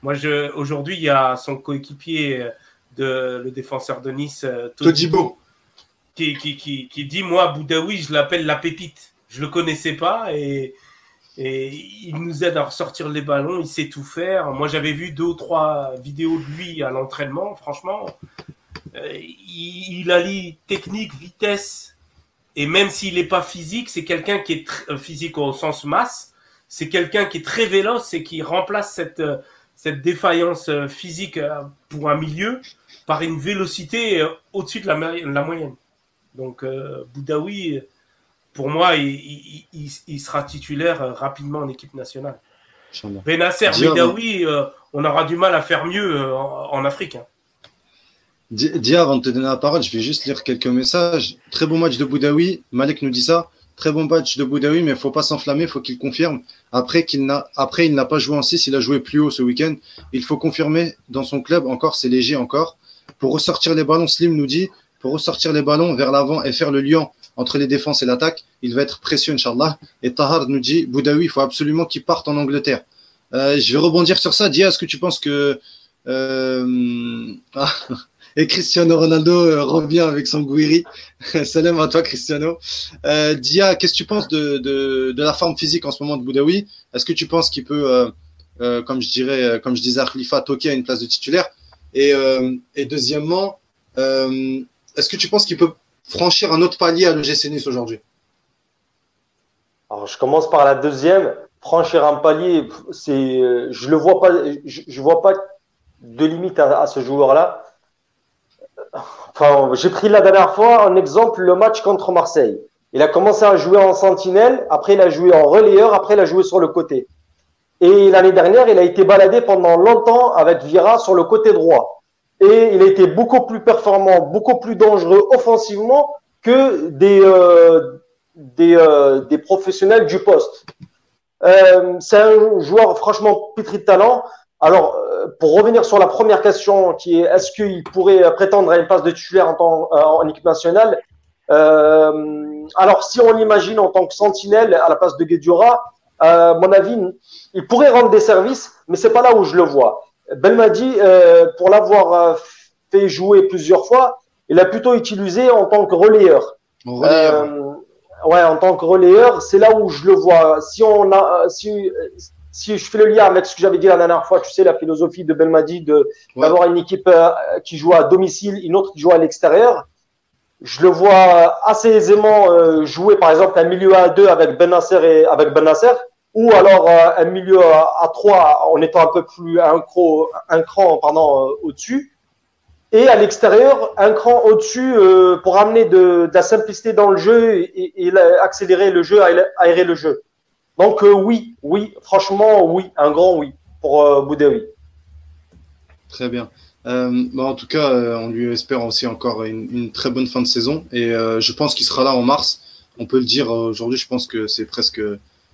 C: Moi, aujourd'hui, il y a son coéquipier, de, le défenseur de Nice,
A: euh, Todibo
C: qui, qui, dit Moi, Boudaoui, je l'appelle la pépite. Je le connaissais pas et, et il nous aide à ressortir les ballons. Il sait tout faire. Moi, j'avais vu deux ou trois vidéos de lui à l'entraînement. Franchement, euh, il, il, allie technique, vitesse. Et même s'il n'est pas physique, c'est quelqu'un qui est euh, physique au sens masse. C'est quelqu'un qui est très véloce et qui remplace cette, euh, cette défaillance physique pour un milieu par une vélocité au-dessus de la, la moyenne. Donc euh, Boudaoui, pour moi, il, sera titulaire euh, rapidement en équipe nationale. Benasser, Boudaoui, euh, on aura du mal à faire mieux en, Afrique. Hein.
A: Dia, avant de te donner la parole, je vais juste lire quelques messages. Très bon match de Boudaoui. Malek nous dit ça. Très bon match de Boudaoui, mais il faut pas s'enflammer, il faut qu'il confirme. Après, qu'il n'a, après, il n'a pas joué en 6, il a joué plus haut ce week-end. Il faut confirmer dans son club, encore, c'est léger encore. Pour ressortir les ballons, Slim nous dit pour ressortir les ballons vers l'avant et faire le lien entre les défenses et l'attaque. Il va être précieux, Inch'Allah. Et Tahar nous dit Boudaoui, il faut absolument qu'il parte en Angleterre. Euh, je vais rebondir sur ça. Dia, est-ce que tu penses que. Euh... Ah, et Cristiano Ronaldo euh, revient avec son Gouiri. Salam à toi, Cristiano. Euh, Dia, qu'est-ce que tu penses de, de, la forme physique en ce moment de Boudaoui? Est-ce que tu penses qu'il peut, euh, comme je dirais, comme je disais à Khalifa, toquer à une place de titulaire? Et, et deuxièmement, est-ce que tu penses qu'il peut franchir un autre palier à l'OGC aujourd'hui?
D: Alors, je commence par la deuxième. Franchir un palier, c'est, je le vois pas, je, vois pas de limite à, ce joueur-là. Enfin, j'ai pris la dernière fois un exemple, le match contre Marseille. Il a commencé à jouer en sentinelle, après il a joué en relayeur, après il a joué sur le côté. Et l'année dernière, il a été baladé pendant longtemps avec Vira sur le côté droit et il a été beaucoup plus performant, beaucoup plus dangereux offensivement que des, euh, des, euh, des, professionnels du poste. Euh, c'est un joueur franchement pétri de talent. Alors, euh, pour revenir sur la première question qui est est-ce qu'il pourrait prétendre à une place de titulaire en, euh, en équipe nationale Alors, si on l'imagine en tant que sentinelle à la place de Guedjura, à mon avis, il pourrait rendre des services, mais c'est pas là où je le vois. Belmadi, euh, pour l'avoir euh, fait jouer plusieurs fois, il a plutôt utilisé en tant que relayeur. Euh, ouais, en tant que relayeur, c'est là où je le vois. Si on a, si, si je fais le lien avec ce que j'avais dit la dernière fois, tu sais, la philosophie de Belmadi de d'avoir une équipe qui joue à domicile, une autre qui joue à l'extérieur. Je le vois assez aisément jouer, par exemple, un milieu à deux avec Ben Nasser et avec Ben ou alors euh, un milieu à, trois en étant un peu plus un, cran, un cran pardon, euh, au-dessus. Et à l'extérieur, un cran au-dessus euh, pour amener de, de, la simplicité dans le jeu et, et accélérer le jeu, aérer le jeu. Donc oui, oui, franchement oui, un grand oui pour euh.
A: Très bien. Euh, bah en tout cas, on lui espère aussi encore une, une très bonne fin de saison et je pense qu'il sera là en mars. On peut le dire aujourd'hui, je pense que c'est presque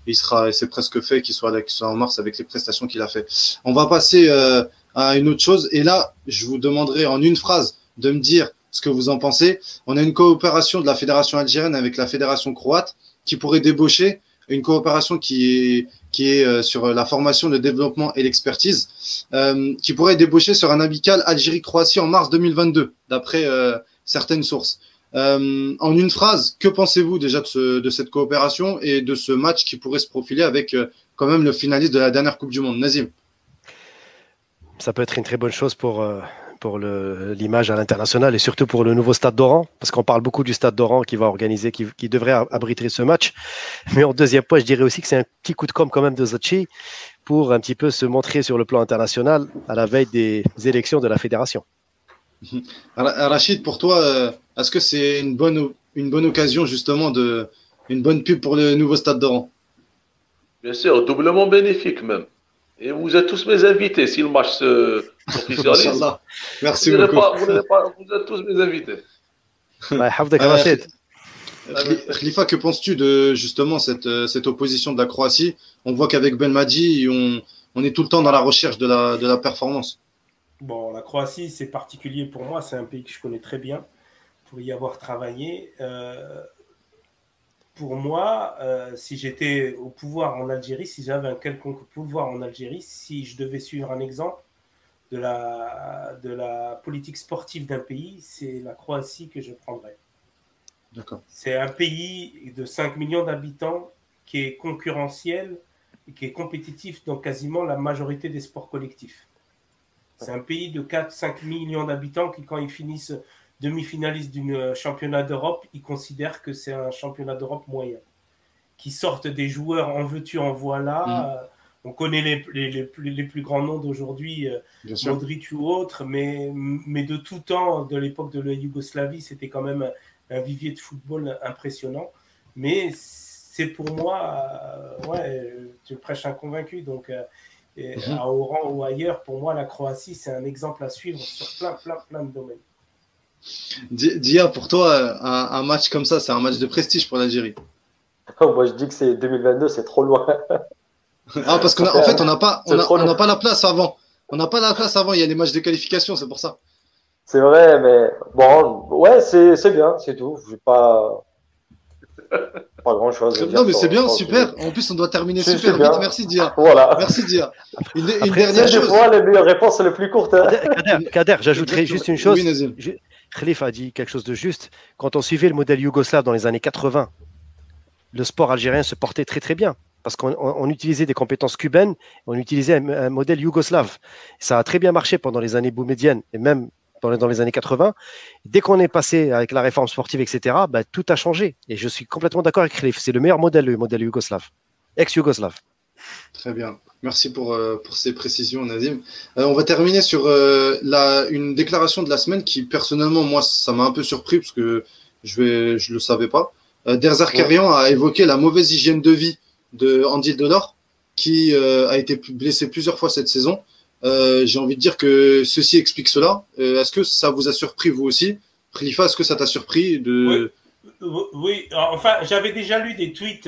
A: il sera, c'est presque fait qu'il soit là, qu'il soit en mars avec les prestations qu'il a fait. On va passer euh, à une autre chose. Et là, je vous demanderai en une phrase de me dire ce que vous en pensez. On a une coopération de la fédération algérienne avec la fédération croate qui pourrait débaucher une coopération qui est, qui est euh, sur la formation, le développement et l'expertise, euh, qui pourrait débaucher sur un amical Algérie-Croatie en mars 2022, d'après euh, certaines sources. En une phrase, que pensez-vous déjà de, de, cette coopération et de ce match qui pourrait se profiler avec quand même le finaliste de la dernière Coupe du Monde, Nazim
B: Ça peut être une très bonne chose pour, pour l'image à l'international et surtout pour le nouveau stade d'Oran, parce qu'on parle beaucoup du stade d'Oran qui va organiser, qui, qui, devrait abriter ce match. Mais en deuxième point, je dirais aussi que c'est un petit coup de com' quand même de Zachi pour un petit peu se montrer sur le plan international à la veille des élections de la fédération.
A: Rachid, pour toi, euh, est-ce que c'est une bonne, une bonne occasion justement de une bonne pub pour le nouveau stade d'Oran?
E: Bien sûr, doublement bénéfique même. Et vous êtes tous mes invités si le match se officialise.
A: Merci
E: vous
A: beaucoup.
E: Pas, vous, pas, vous, êtes tous mes invités.
B: euh,
A: Khalifa, que penses-tu de justement cette, cette opposition de la Croatie? On voit qu'avec Belmadi, on, on est tout le temps dans la recherche de la, de la performance.
C: Bon, la Croatie, c'est particulier pour moi. C'est un pays que je connais très bien pour y avoir travaillé. Euh, pour moi, euh, si j'étais au pouvoir en Algérie, si j'avais un quelconque pouvoir en Algérie, si je devais suivre un exemple de la, de la politique sportive d'un pays, c'est la Croatie que je prendrais. C'est un pays de 5 millions d'habitants qui est concurrentiel et qui est compétitif dans quasiment la majorité des sports collectifs. C'est un pays de 4-5 millions d'habitants qui, quand ils finissent demi-finalistes d'une championnat d'Europe, ils considèrent que c'est un championnat d'Europe moyen. Qui sortent des joueurs en veux-tu, en voilà. Mm. On connaît les, les, les, plus, les plus, grands noms d'aujourd'hui, Modric ou autres, mais, mais de tout temps, de l'époque de la Yougoslavie, c'était quand même un, un, vivier de football impressionnant. Mais c'est pour moi, euh, ouais, tu prêches un convaincu. Donc, euh, et mmh. à Oran ou ailleurs, pour moi, la Croatie, c'est un exemple à suivre sur plein, plein, plein de domaines.
A: Dia, pour toi, un, un match comme ça, c'est un match de prestige pour l'Algérie
D: oh, Moi, je dis que c'est 2022, c'est trop loin.
A: ah, parce qu'en en fait, on n'a pas, on a, on pas la place avant. On n'a pas la place avant, il y a les matchs de qualification, c'est pour ça.
D: C'est vrai, mais bon, ouais, c'est bien, c'est tout. Je vais pas. Pas grand chose.
A: Non, mais c'est bien, super. En plus, on doit terminer super vite. Merci, Dia.
D: Voilà.
A: Merci, Dia.
D: Une, une Après, dernière chose. Fois, les meilleures réponses, c'est le plus courte. Hein.
B: Kader, Kader j'ajouterais juste une chose. Oui, Khalif a dit quelque chose de juste. Quand on suivait le modèle yougoslave dans les années 80, le sport algérien se portait très très bien parce qu'on utilisait des compétences cubaines, on utilisait un, modèle yougoslave. Ça a très bien marché pendant les années boumediennes et même dans les, dans les années 80. Dès qu'on est passé avec la réforme sportive, etc., bah, tout a changé. Et je suis complètement d'accord avec Khalif. C'est le meilleur modèle, le modèle yougoslave, ex-yougoslave.
A: Très bien. Merci pour, euh, pour ces précisions, Nazim. Euh, on va terminer sur euh, la, une déclaration de la semaine qui, personnellement, moi, ça m'a un peu surpris parce que je ne je le savais pas. Derzakarian ouais. a évoqué la mauvaise hygiène de vie de Andy Delors, qui a été blessé plusieurs fois cette saison. J'ai envie de dire que ceci explique cela. Est-ce que ça vous a surpris vous aussi? Khalifa, est-ce que ça t'a surpris de...
C: Oui, oui. enfin, j'avais déjà lu des tweets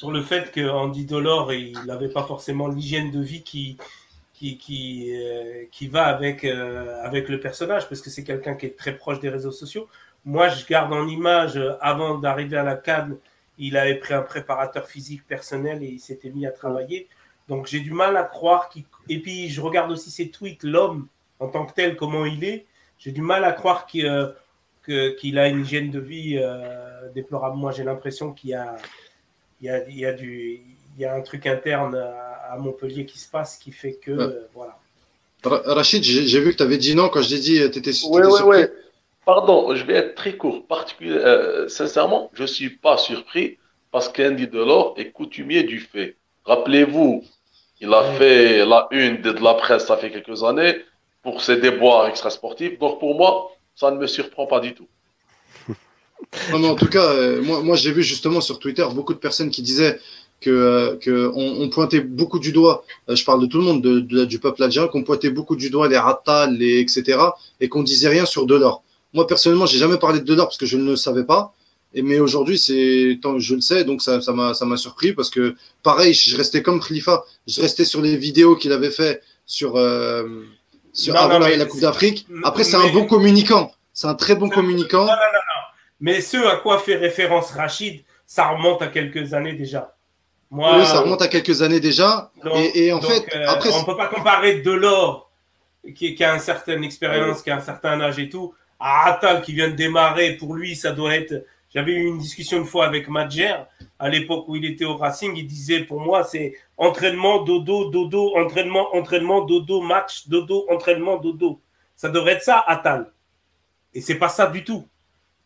C: sur le fait que Andy Dolor, il n'avait pas forcément l'hygiène de vie qui, qui, qui, euh, qui va avec, euh, avec le personnage, parce que c'est quelqu'un qui est très proche des réseaux sociaux. Moi, je garde en image, avant d'arriver à la Cannes, il avait pris un préparateur physique personnel et il s'était mis à travailler. Donc j'ai du mal à croire qu'il. Et puis je regarde aussi ses tweets, l'homme en tant que tel, comment il est. J'ai du mal à croire qu'il euh, a une hygiène de vie euh, déplorable. Moi, j'ai l'impression qu'il y a, il y, a, y, a du, y a un truc interne à, à Montpellier qui se passe qui fait que. Ouais. Euh, voilà.
A: Rachid, j'ai vu que tu avais dit non quand je t'ai dit tu étais,
E: oui, oui, oui. Pardon, je vais être très court. Particulier, euh, sincèrement, je ne suis pas surpris parce qu'Andy Delors est coutumier du fait. Rappelez-vous, il a fait la une de la presse, ça fait quelques années, pour ses déboires extrasportifs. Donc pour moi, ça ne me surprend pas du tout.
A: Non, mais en tout cas, euh, moi, moi j'ai vu justement sur Twitter beaucoup de personnes qui disaient que, euh, que on, on, pointait beaucoup du doigt, euh, je parle de tout le monde, de, de, du peuple algérien, qu'on pointait beaucoup du doigt les ratas, les etc. et qu'on disait rien sur Delors. Moi personnellement, j'ai jamais parlé de Delors parce que je ne le savais pas. Et mais aujourd'hui, c'est, je le sais, donc ça, ça m'a, ça m'a surpris parce que pareil, je restais comme Khalifa, je restais sur les vidéos qu'il avait fait sur, euh, sur non, avant non, la, la, Coupe d'Afrique. Après, c'est un bon communicant, c'est un très bon communicant.
C: Non. Mais ce à quoi fait référence Rachid, ça remonte à quelques années déjà. Moi,
A: oui, ça remonte à quelques années déjà.
C: donc-
A: et, et en
C: donc,
A: fait,
C: euh,
A: après,
C: on peut pas comparer Delors, qui, qui a une certaine expérience, qui a un certain âge et tout, à Attal qui vient de démarrer. Pour lui, ça doit être. J'avais eu une discussion une fois avec Madjer, à l'époque où il était au Racing, il disait pour moi c'est entraînement, dodo, dodo, entraînement, entraînement, dodo, match, dodo, entraînement, dodo. Ça devrait être ça, Attal. Et c'est pas ça du tout.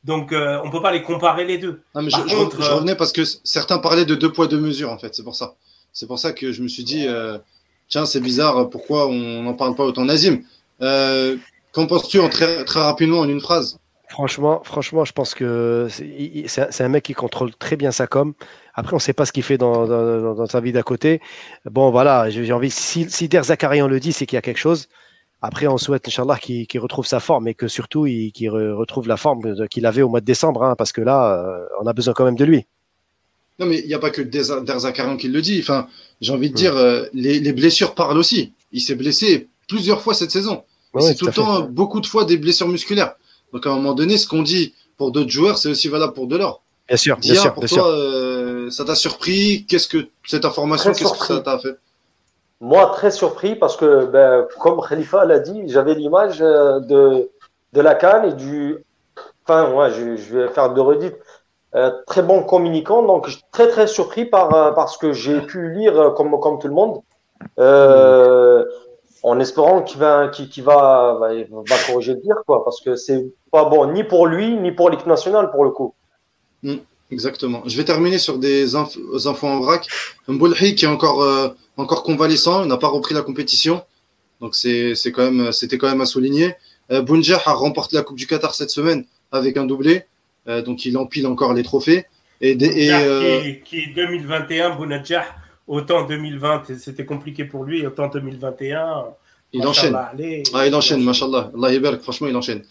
C: Donc euh, on peut pas les comparer les deux.
A: Non, mais
C: Par
A: je,
C: contre,
A: je
C: euh,
A: revenais parce que certains parlaient de deux poids, deux mesures, en fait. C'est pour ça. C'est pour ça que je me suis dit, euh, tiens, c'est bizarre, pourquoi on n'en parle pas autant Nazim euh, Qu'en penses-tu en très, très rapidement en une phrase?
B: Franchement, franchement, je pense que c'est un, mec qui contrôle très bien sa com. Après, on ne sait pas ce qu'il fait dans, dans- dans- dans sa vie d'à côté. Bon, voilà, j'ai j'ai envie. Si, si Der Zakarian le dit, c'est qu'il y a quelque chose. Après, on souhaite, Inch'Allah, qu'il qu'il retrouve sa forme et que surtout, il- re- retrouve la forme qu'il avait au mois de décembre, hein, parce que là, euh, on a besoin quand même de lui.
A: Non, mais il n'y a pas que Deza- Der Zakarian qui le dit. Enfin, j'ai envie de dire, euh, les, les blessures parlent aussi. Il s'est blessé plusieurs fois cette saison.
B: Ouais,
A: c'est
B: tout
A: le
B: fait.
A: temps beaucoup de fois des blessures musculaires. Donc à un moment donné, ce qu'on dit pour d'autres joueurs, c'est aussi valable pour Delors.
B: Bien sûr, bien
A: Dia,
B: sûr,
A: pour
B: bien
A: toi,
B: sûr.
A: euh, ça t'a surpris? Qu'est-ce que cette information, qu'est-ce que ça t'a fait?
D: Moi, très surpris parce que, ben, comme Khalifa l'a dit, j'avais l'image euh, de, de la canne et du. Enfin, ouais, je, vais faire de redites. Euh, très bon communicant, donc très très surpris par, euh, que j'ai pu lire comme, comme tout le monde, en espérant qu'il va, va, va, corriger le tir, quoi, parce que c'est pas bon ni pour lui ni pour l'équipe nationale pour le coup.
A: Exactement. Je vais terminer sur des inf- infos en vrac. Mboulhi qui est encore, encore convalescent, il n'a pas repris la compétition. Donc c'est quand même, c'était quand même à souligner. Euh, Bounjah a remporté la Coupe du Qatar cette semaine avec un doublé. Euh, donc il empile encore les trophées. Et, euh,
C: qui, est 2021, Bounedjah, autant 2020 c'était compliqué pour lui, autant 2021.
A: il enchaîne.
C: Machallah, allez,
A: Ah, il enchaîne, mashallah. Allah franchement, il enchaîne.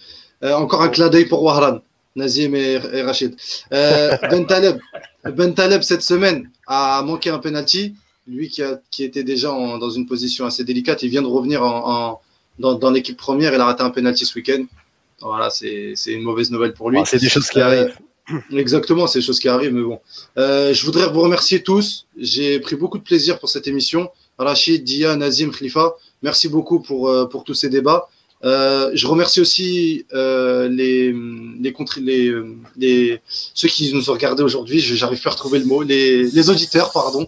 A: Euh, encore un clin d'œil pour Wahran, Nazim et, et Rachid. Ben Taleb, Ben Taleb, cette semaine, a manqué un penalty. Lui qui, a, qui était déjà en- dans une position assez délicate, il vient de revenir en, en- dans, dans l'équipe première. Il a raté un penalty ce week-end. Voilà, c'est c'est une mauvaise nouvelle pour lui.
B: Ah, c'est des choses qui
A: Euh,
B: arrivent.
A: Exactement, c'est des choses qui arrivent, mais bon. Euh, je voudrais vous remercier tous. J'ai pris beaucoup de plaisir pour cette émission. Rachid, Dia, Nazim, Khalifa, merci beaucoup pour, euh, pour tous ces débats. Euh, je remercie aussi euh, les, les, les, les, ceux qui nous ont regardés aujourd'hui. Je J'arrive pas à retrouver le mot. Les, les auditeurs, pardon.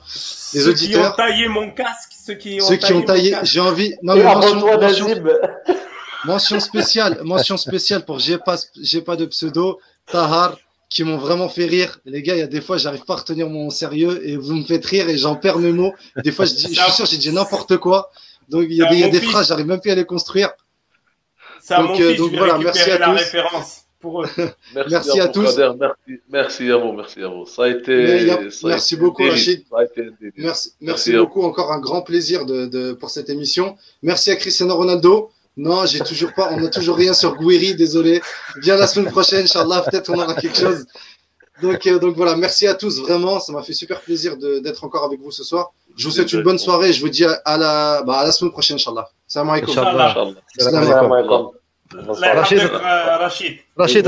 A: Les
C: ceux qui ont
A: auditeurs,
C: taillé mon casque, ceux qui ont
A: ceux qui ont taillé. J'ai envie. Non,
D: Et
A: mais mention, mention-. Mention spéciale, mention spéciale pour J'ai pas, j'ai pas de pseudo, Tahar, qui m'ont vraiment fait rire. Les gars, il y a des fois, j'arrive pas à retenir mon sérieux et vous me faites rire et j'en perds mes mots. Des fois, je, dis, je suis sûr, j'ai dit n'importe quoi. Donc, il y a des, y a des
C: fils.
A: phrases, j'arrive même plus à les construire.
C: C'est à
A: Donc,
C: mon
A: euh,
C: fils,
A: donc
C: je vais
A: voilà, merci à
C: la
A: tous.
C: référence pour eux.
E: Merci,
A: Merci à tous.
E: Kader. Merci, merci à vous, merci à vous. Ça a été.
A: A-
E: ça a
A: merci
E: été
A: beaucoup. Rachid. Merci, merci
E: Merci à
A: beaucoup. Encore un grand plaisir de, de- pour cette émission. Merci à Cristiano Ronaldo. Non, j'ai toujours pas, on n'a toujours rien sur Gouiri, désolé. Viens la semaine prochaine, Inch'Allah, peut-être on aura quelque chose. Donc, euh, donc voilà, merci à tous, vraiment. Ça m'a fait super plaisir d'être encore avec vous ce soir. Je vous souhaite une bonne soirée. Je vous dis à la, bah, à la semaine prochaine, Inch'Allah. Salam alaikum. Salam alaikum.
B: Rachid.
C: Euh,
B: Rachid,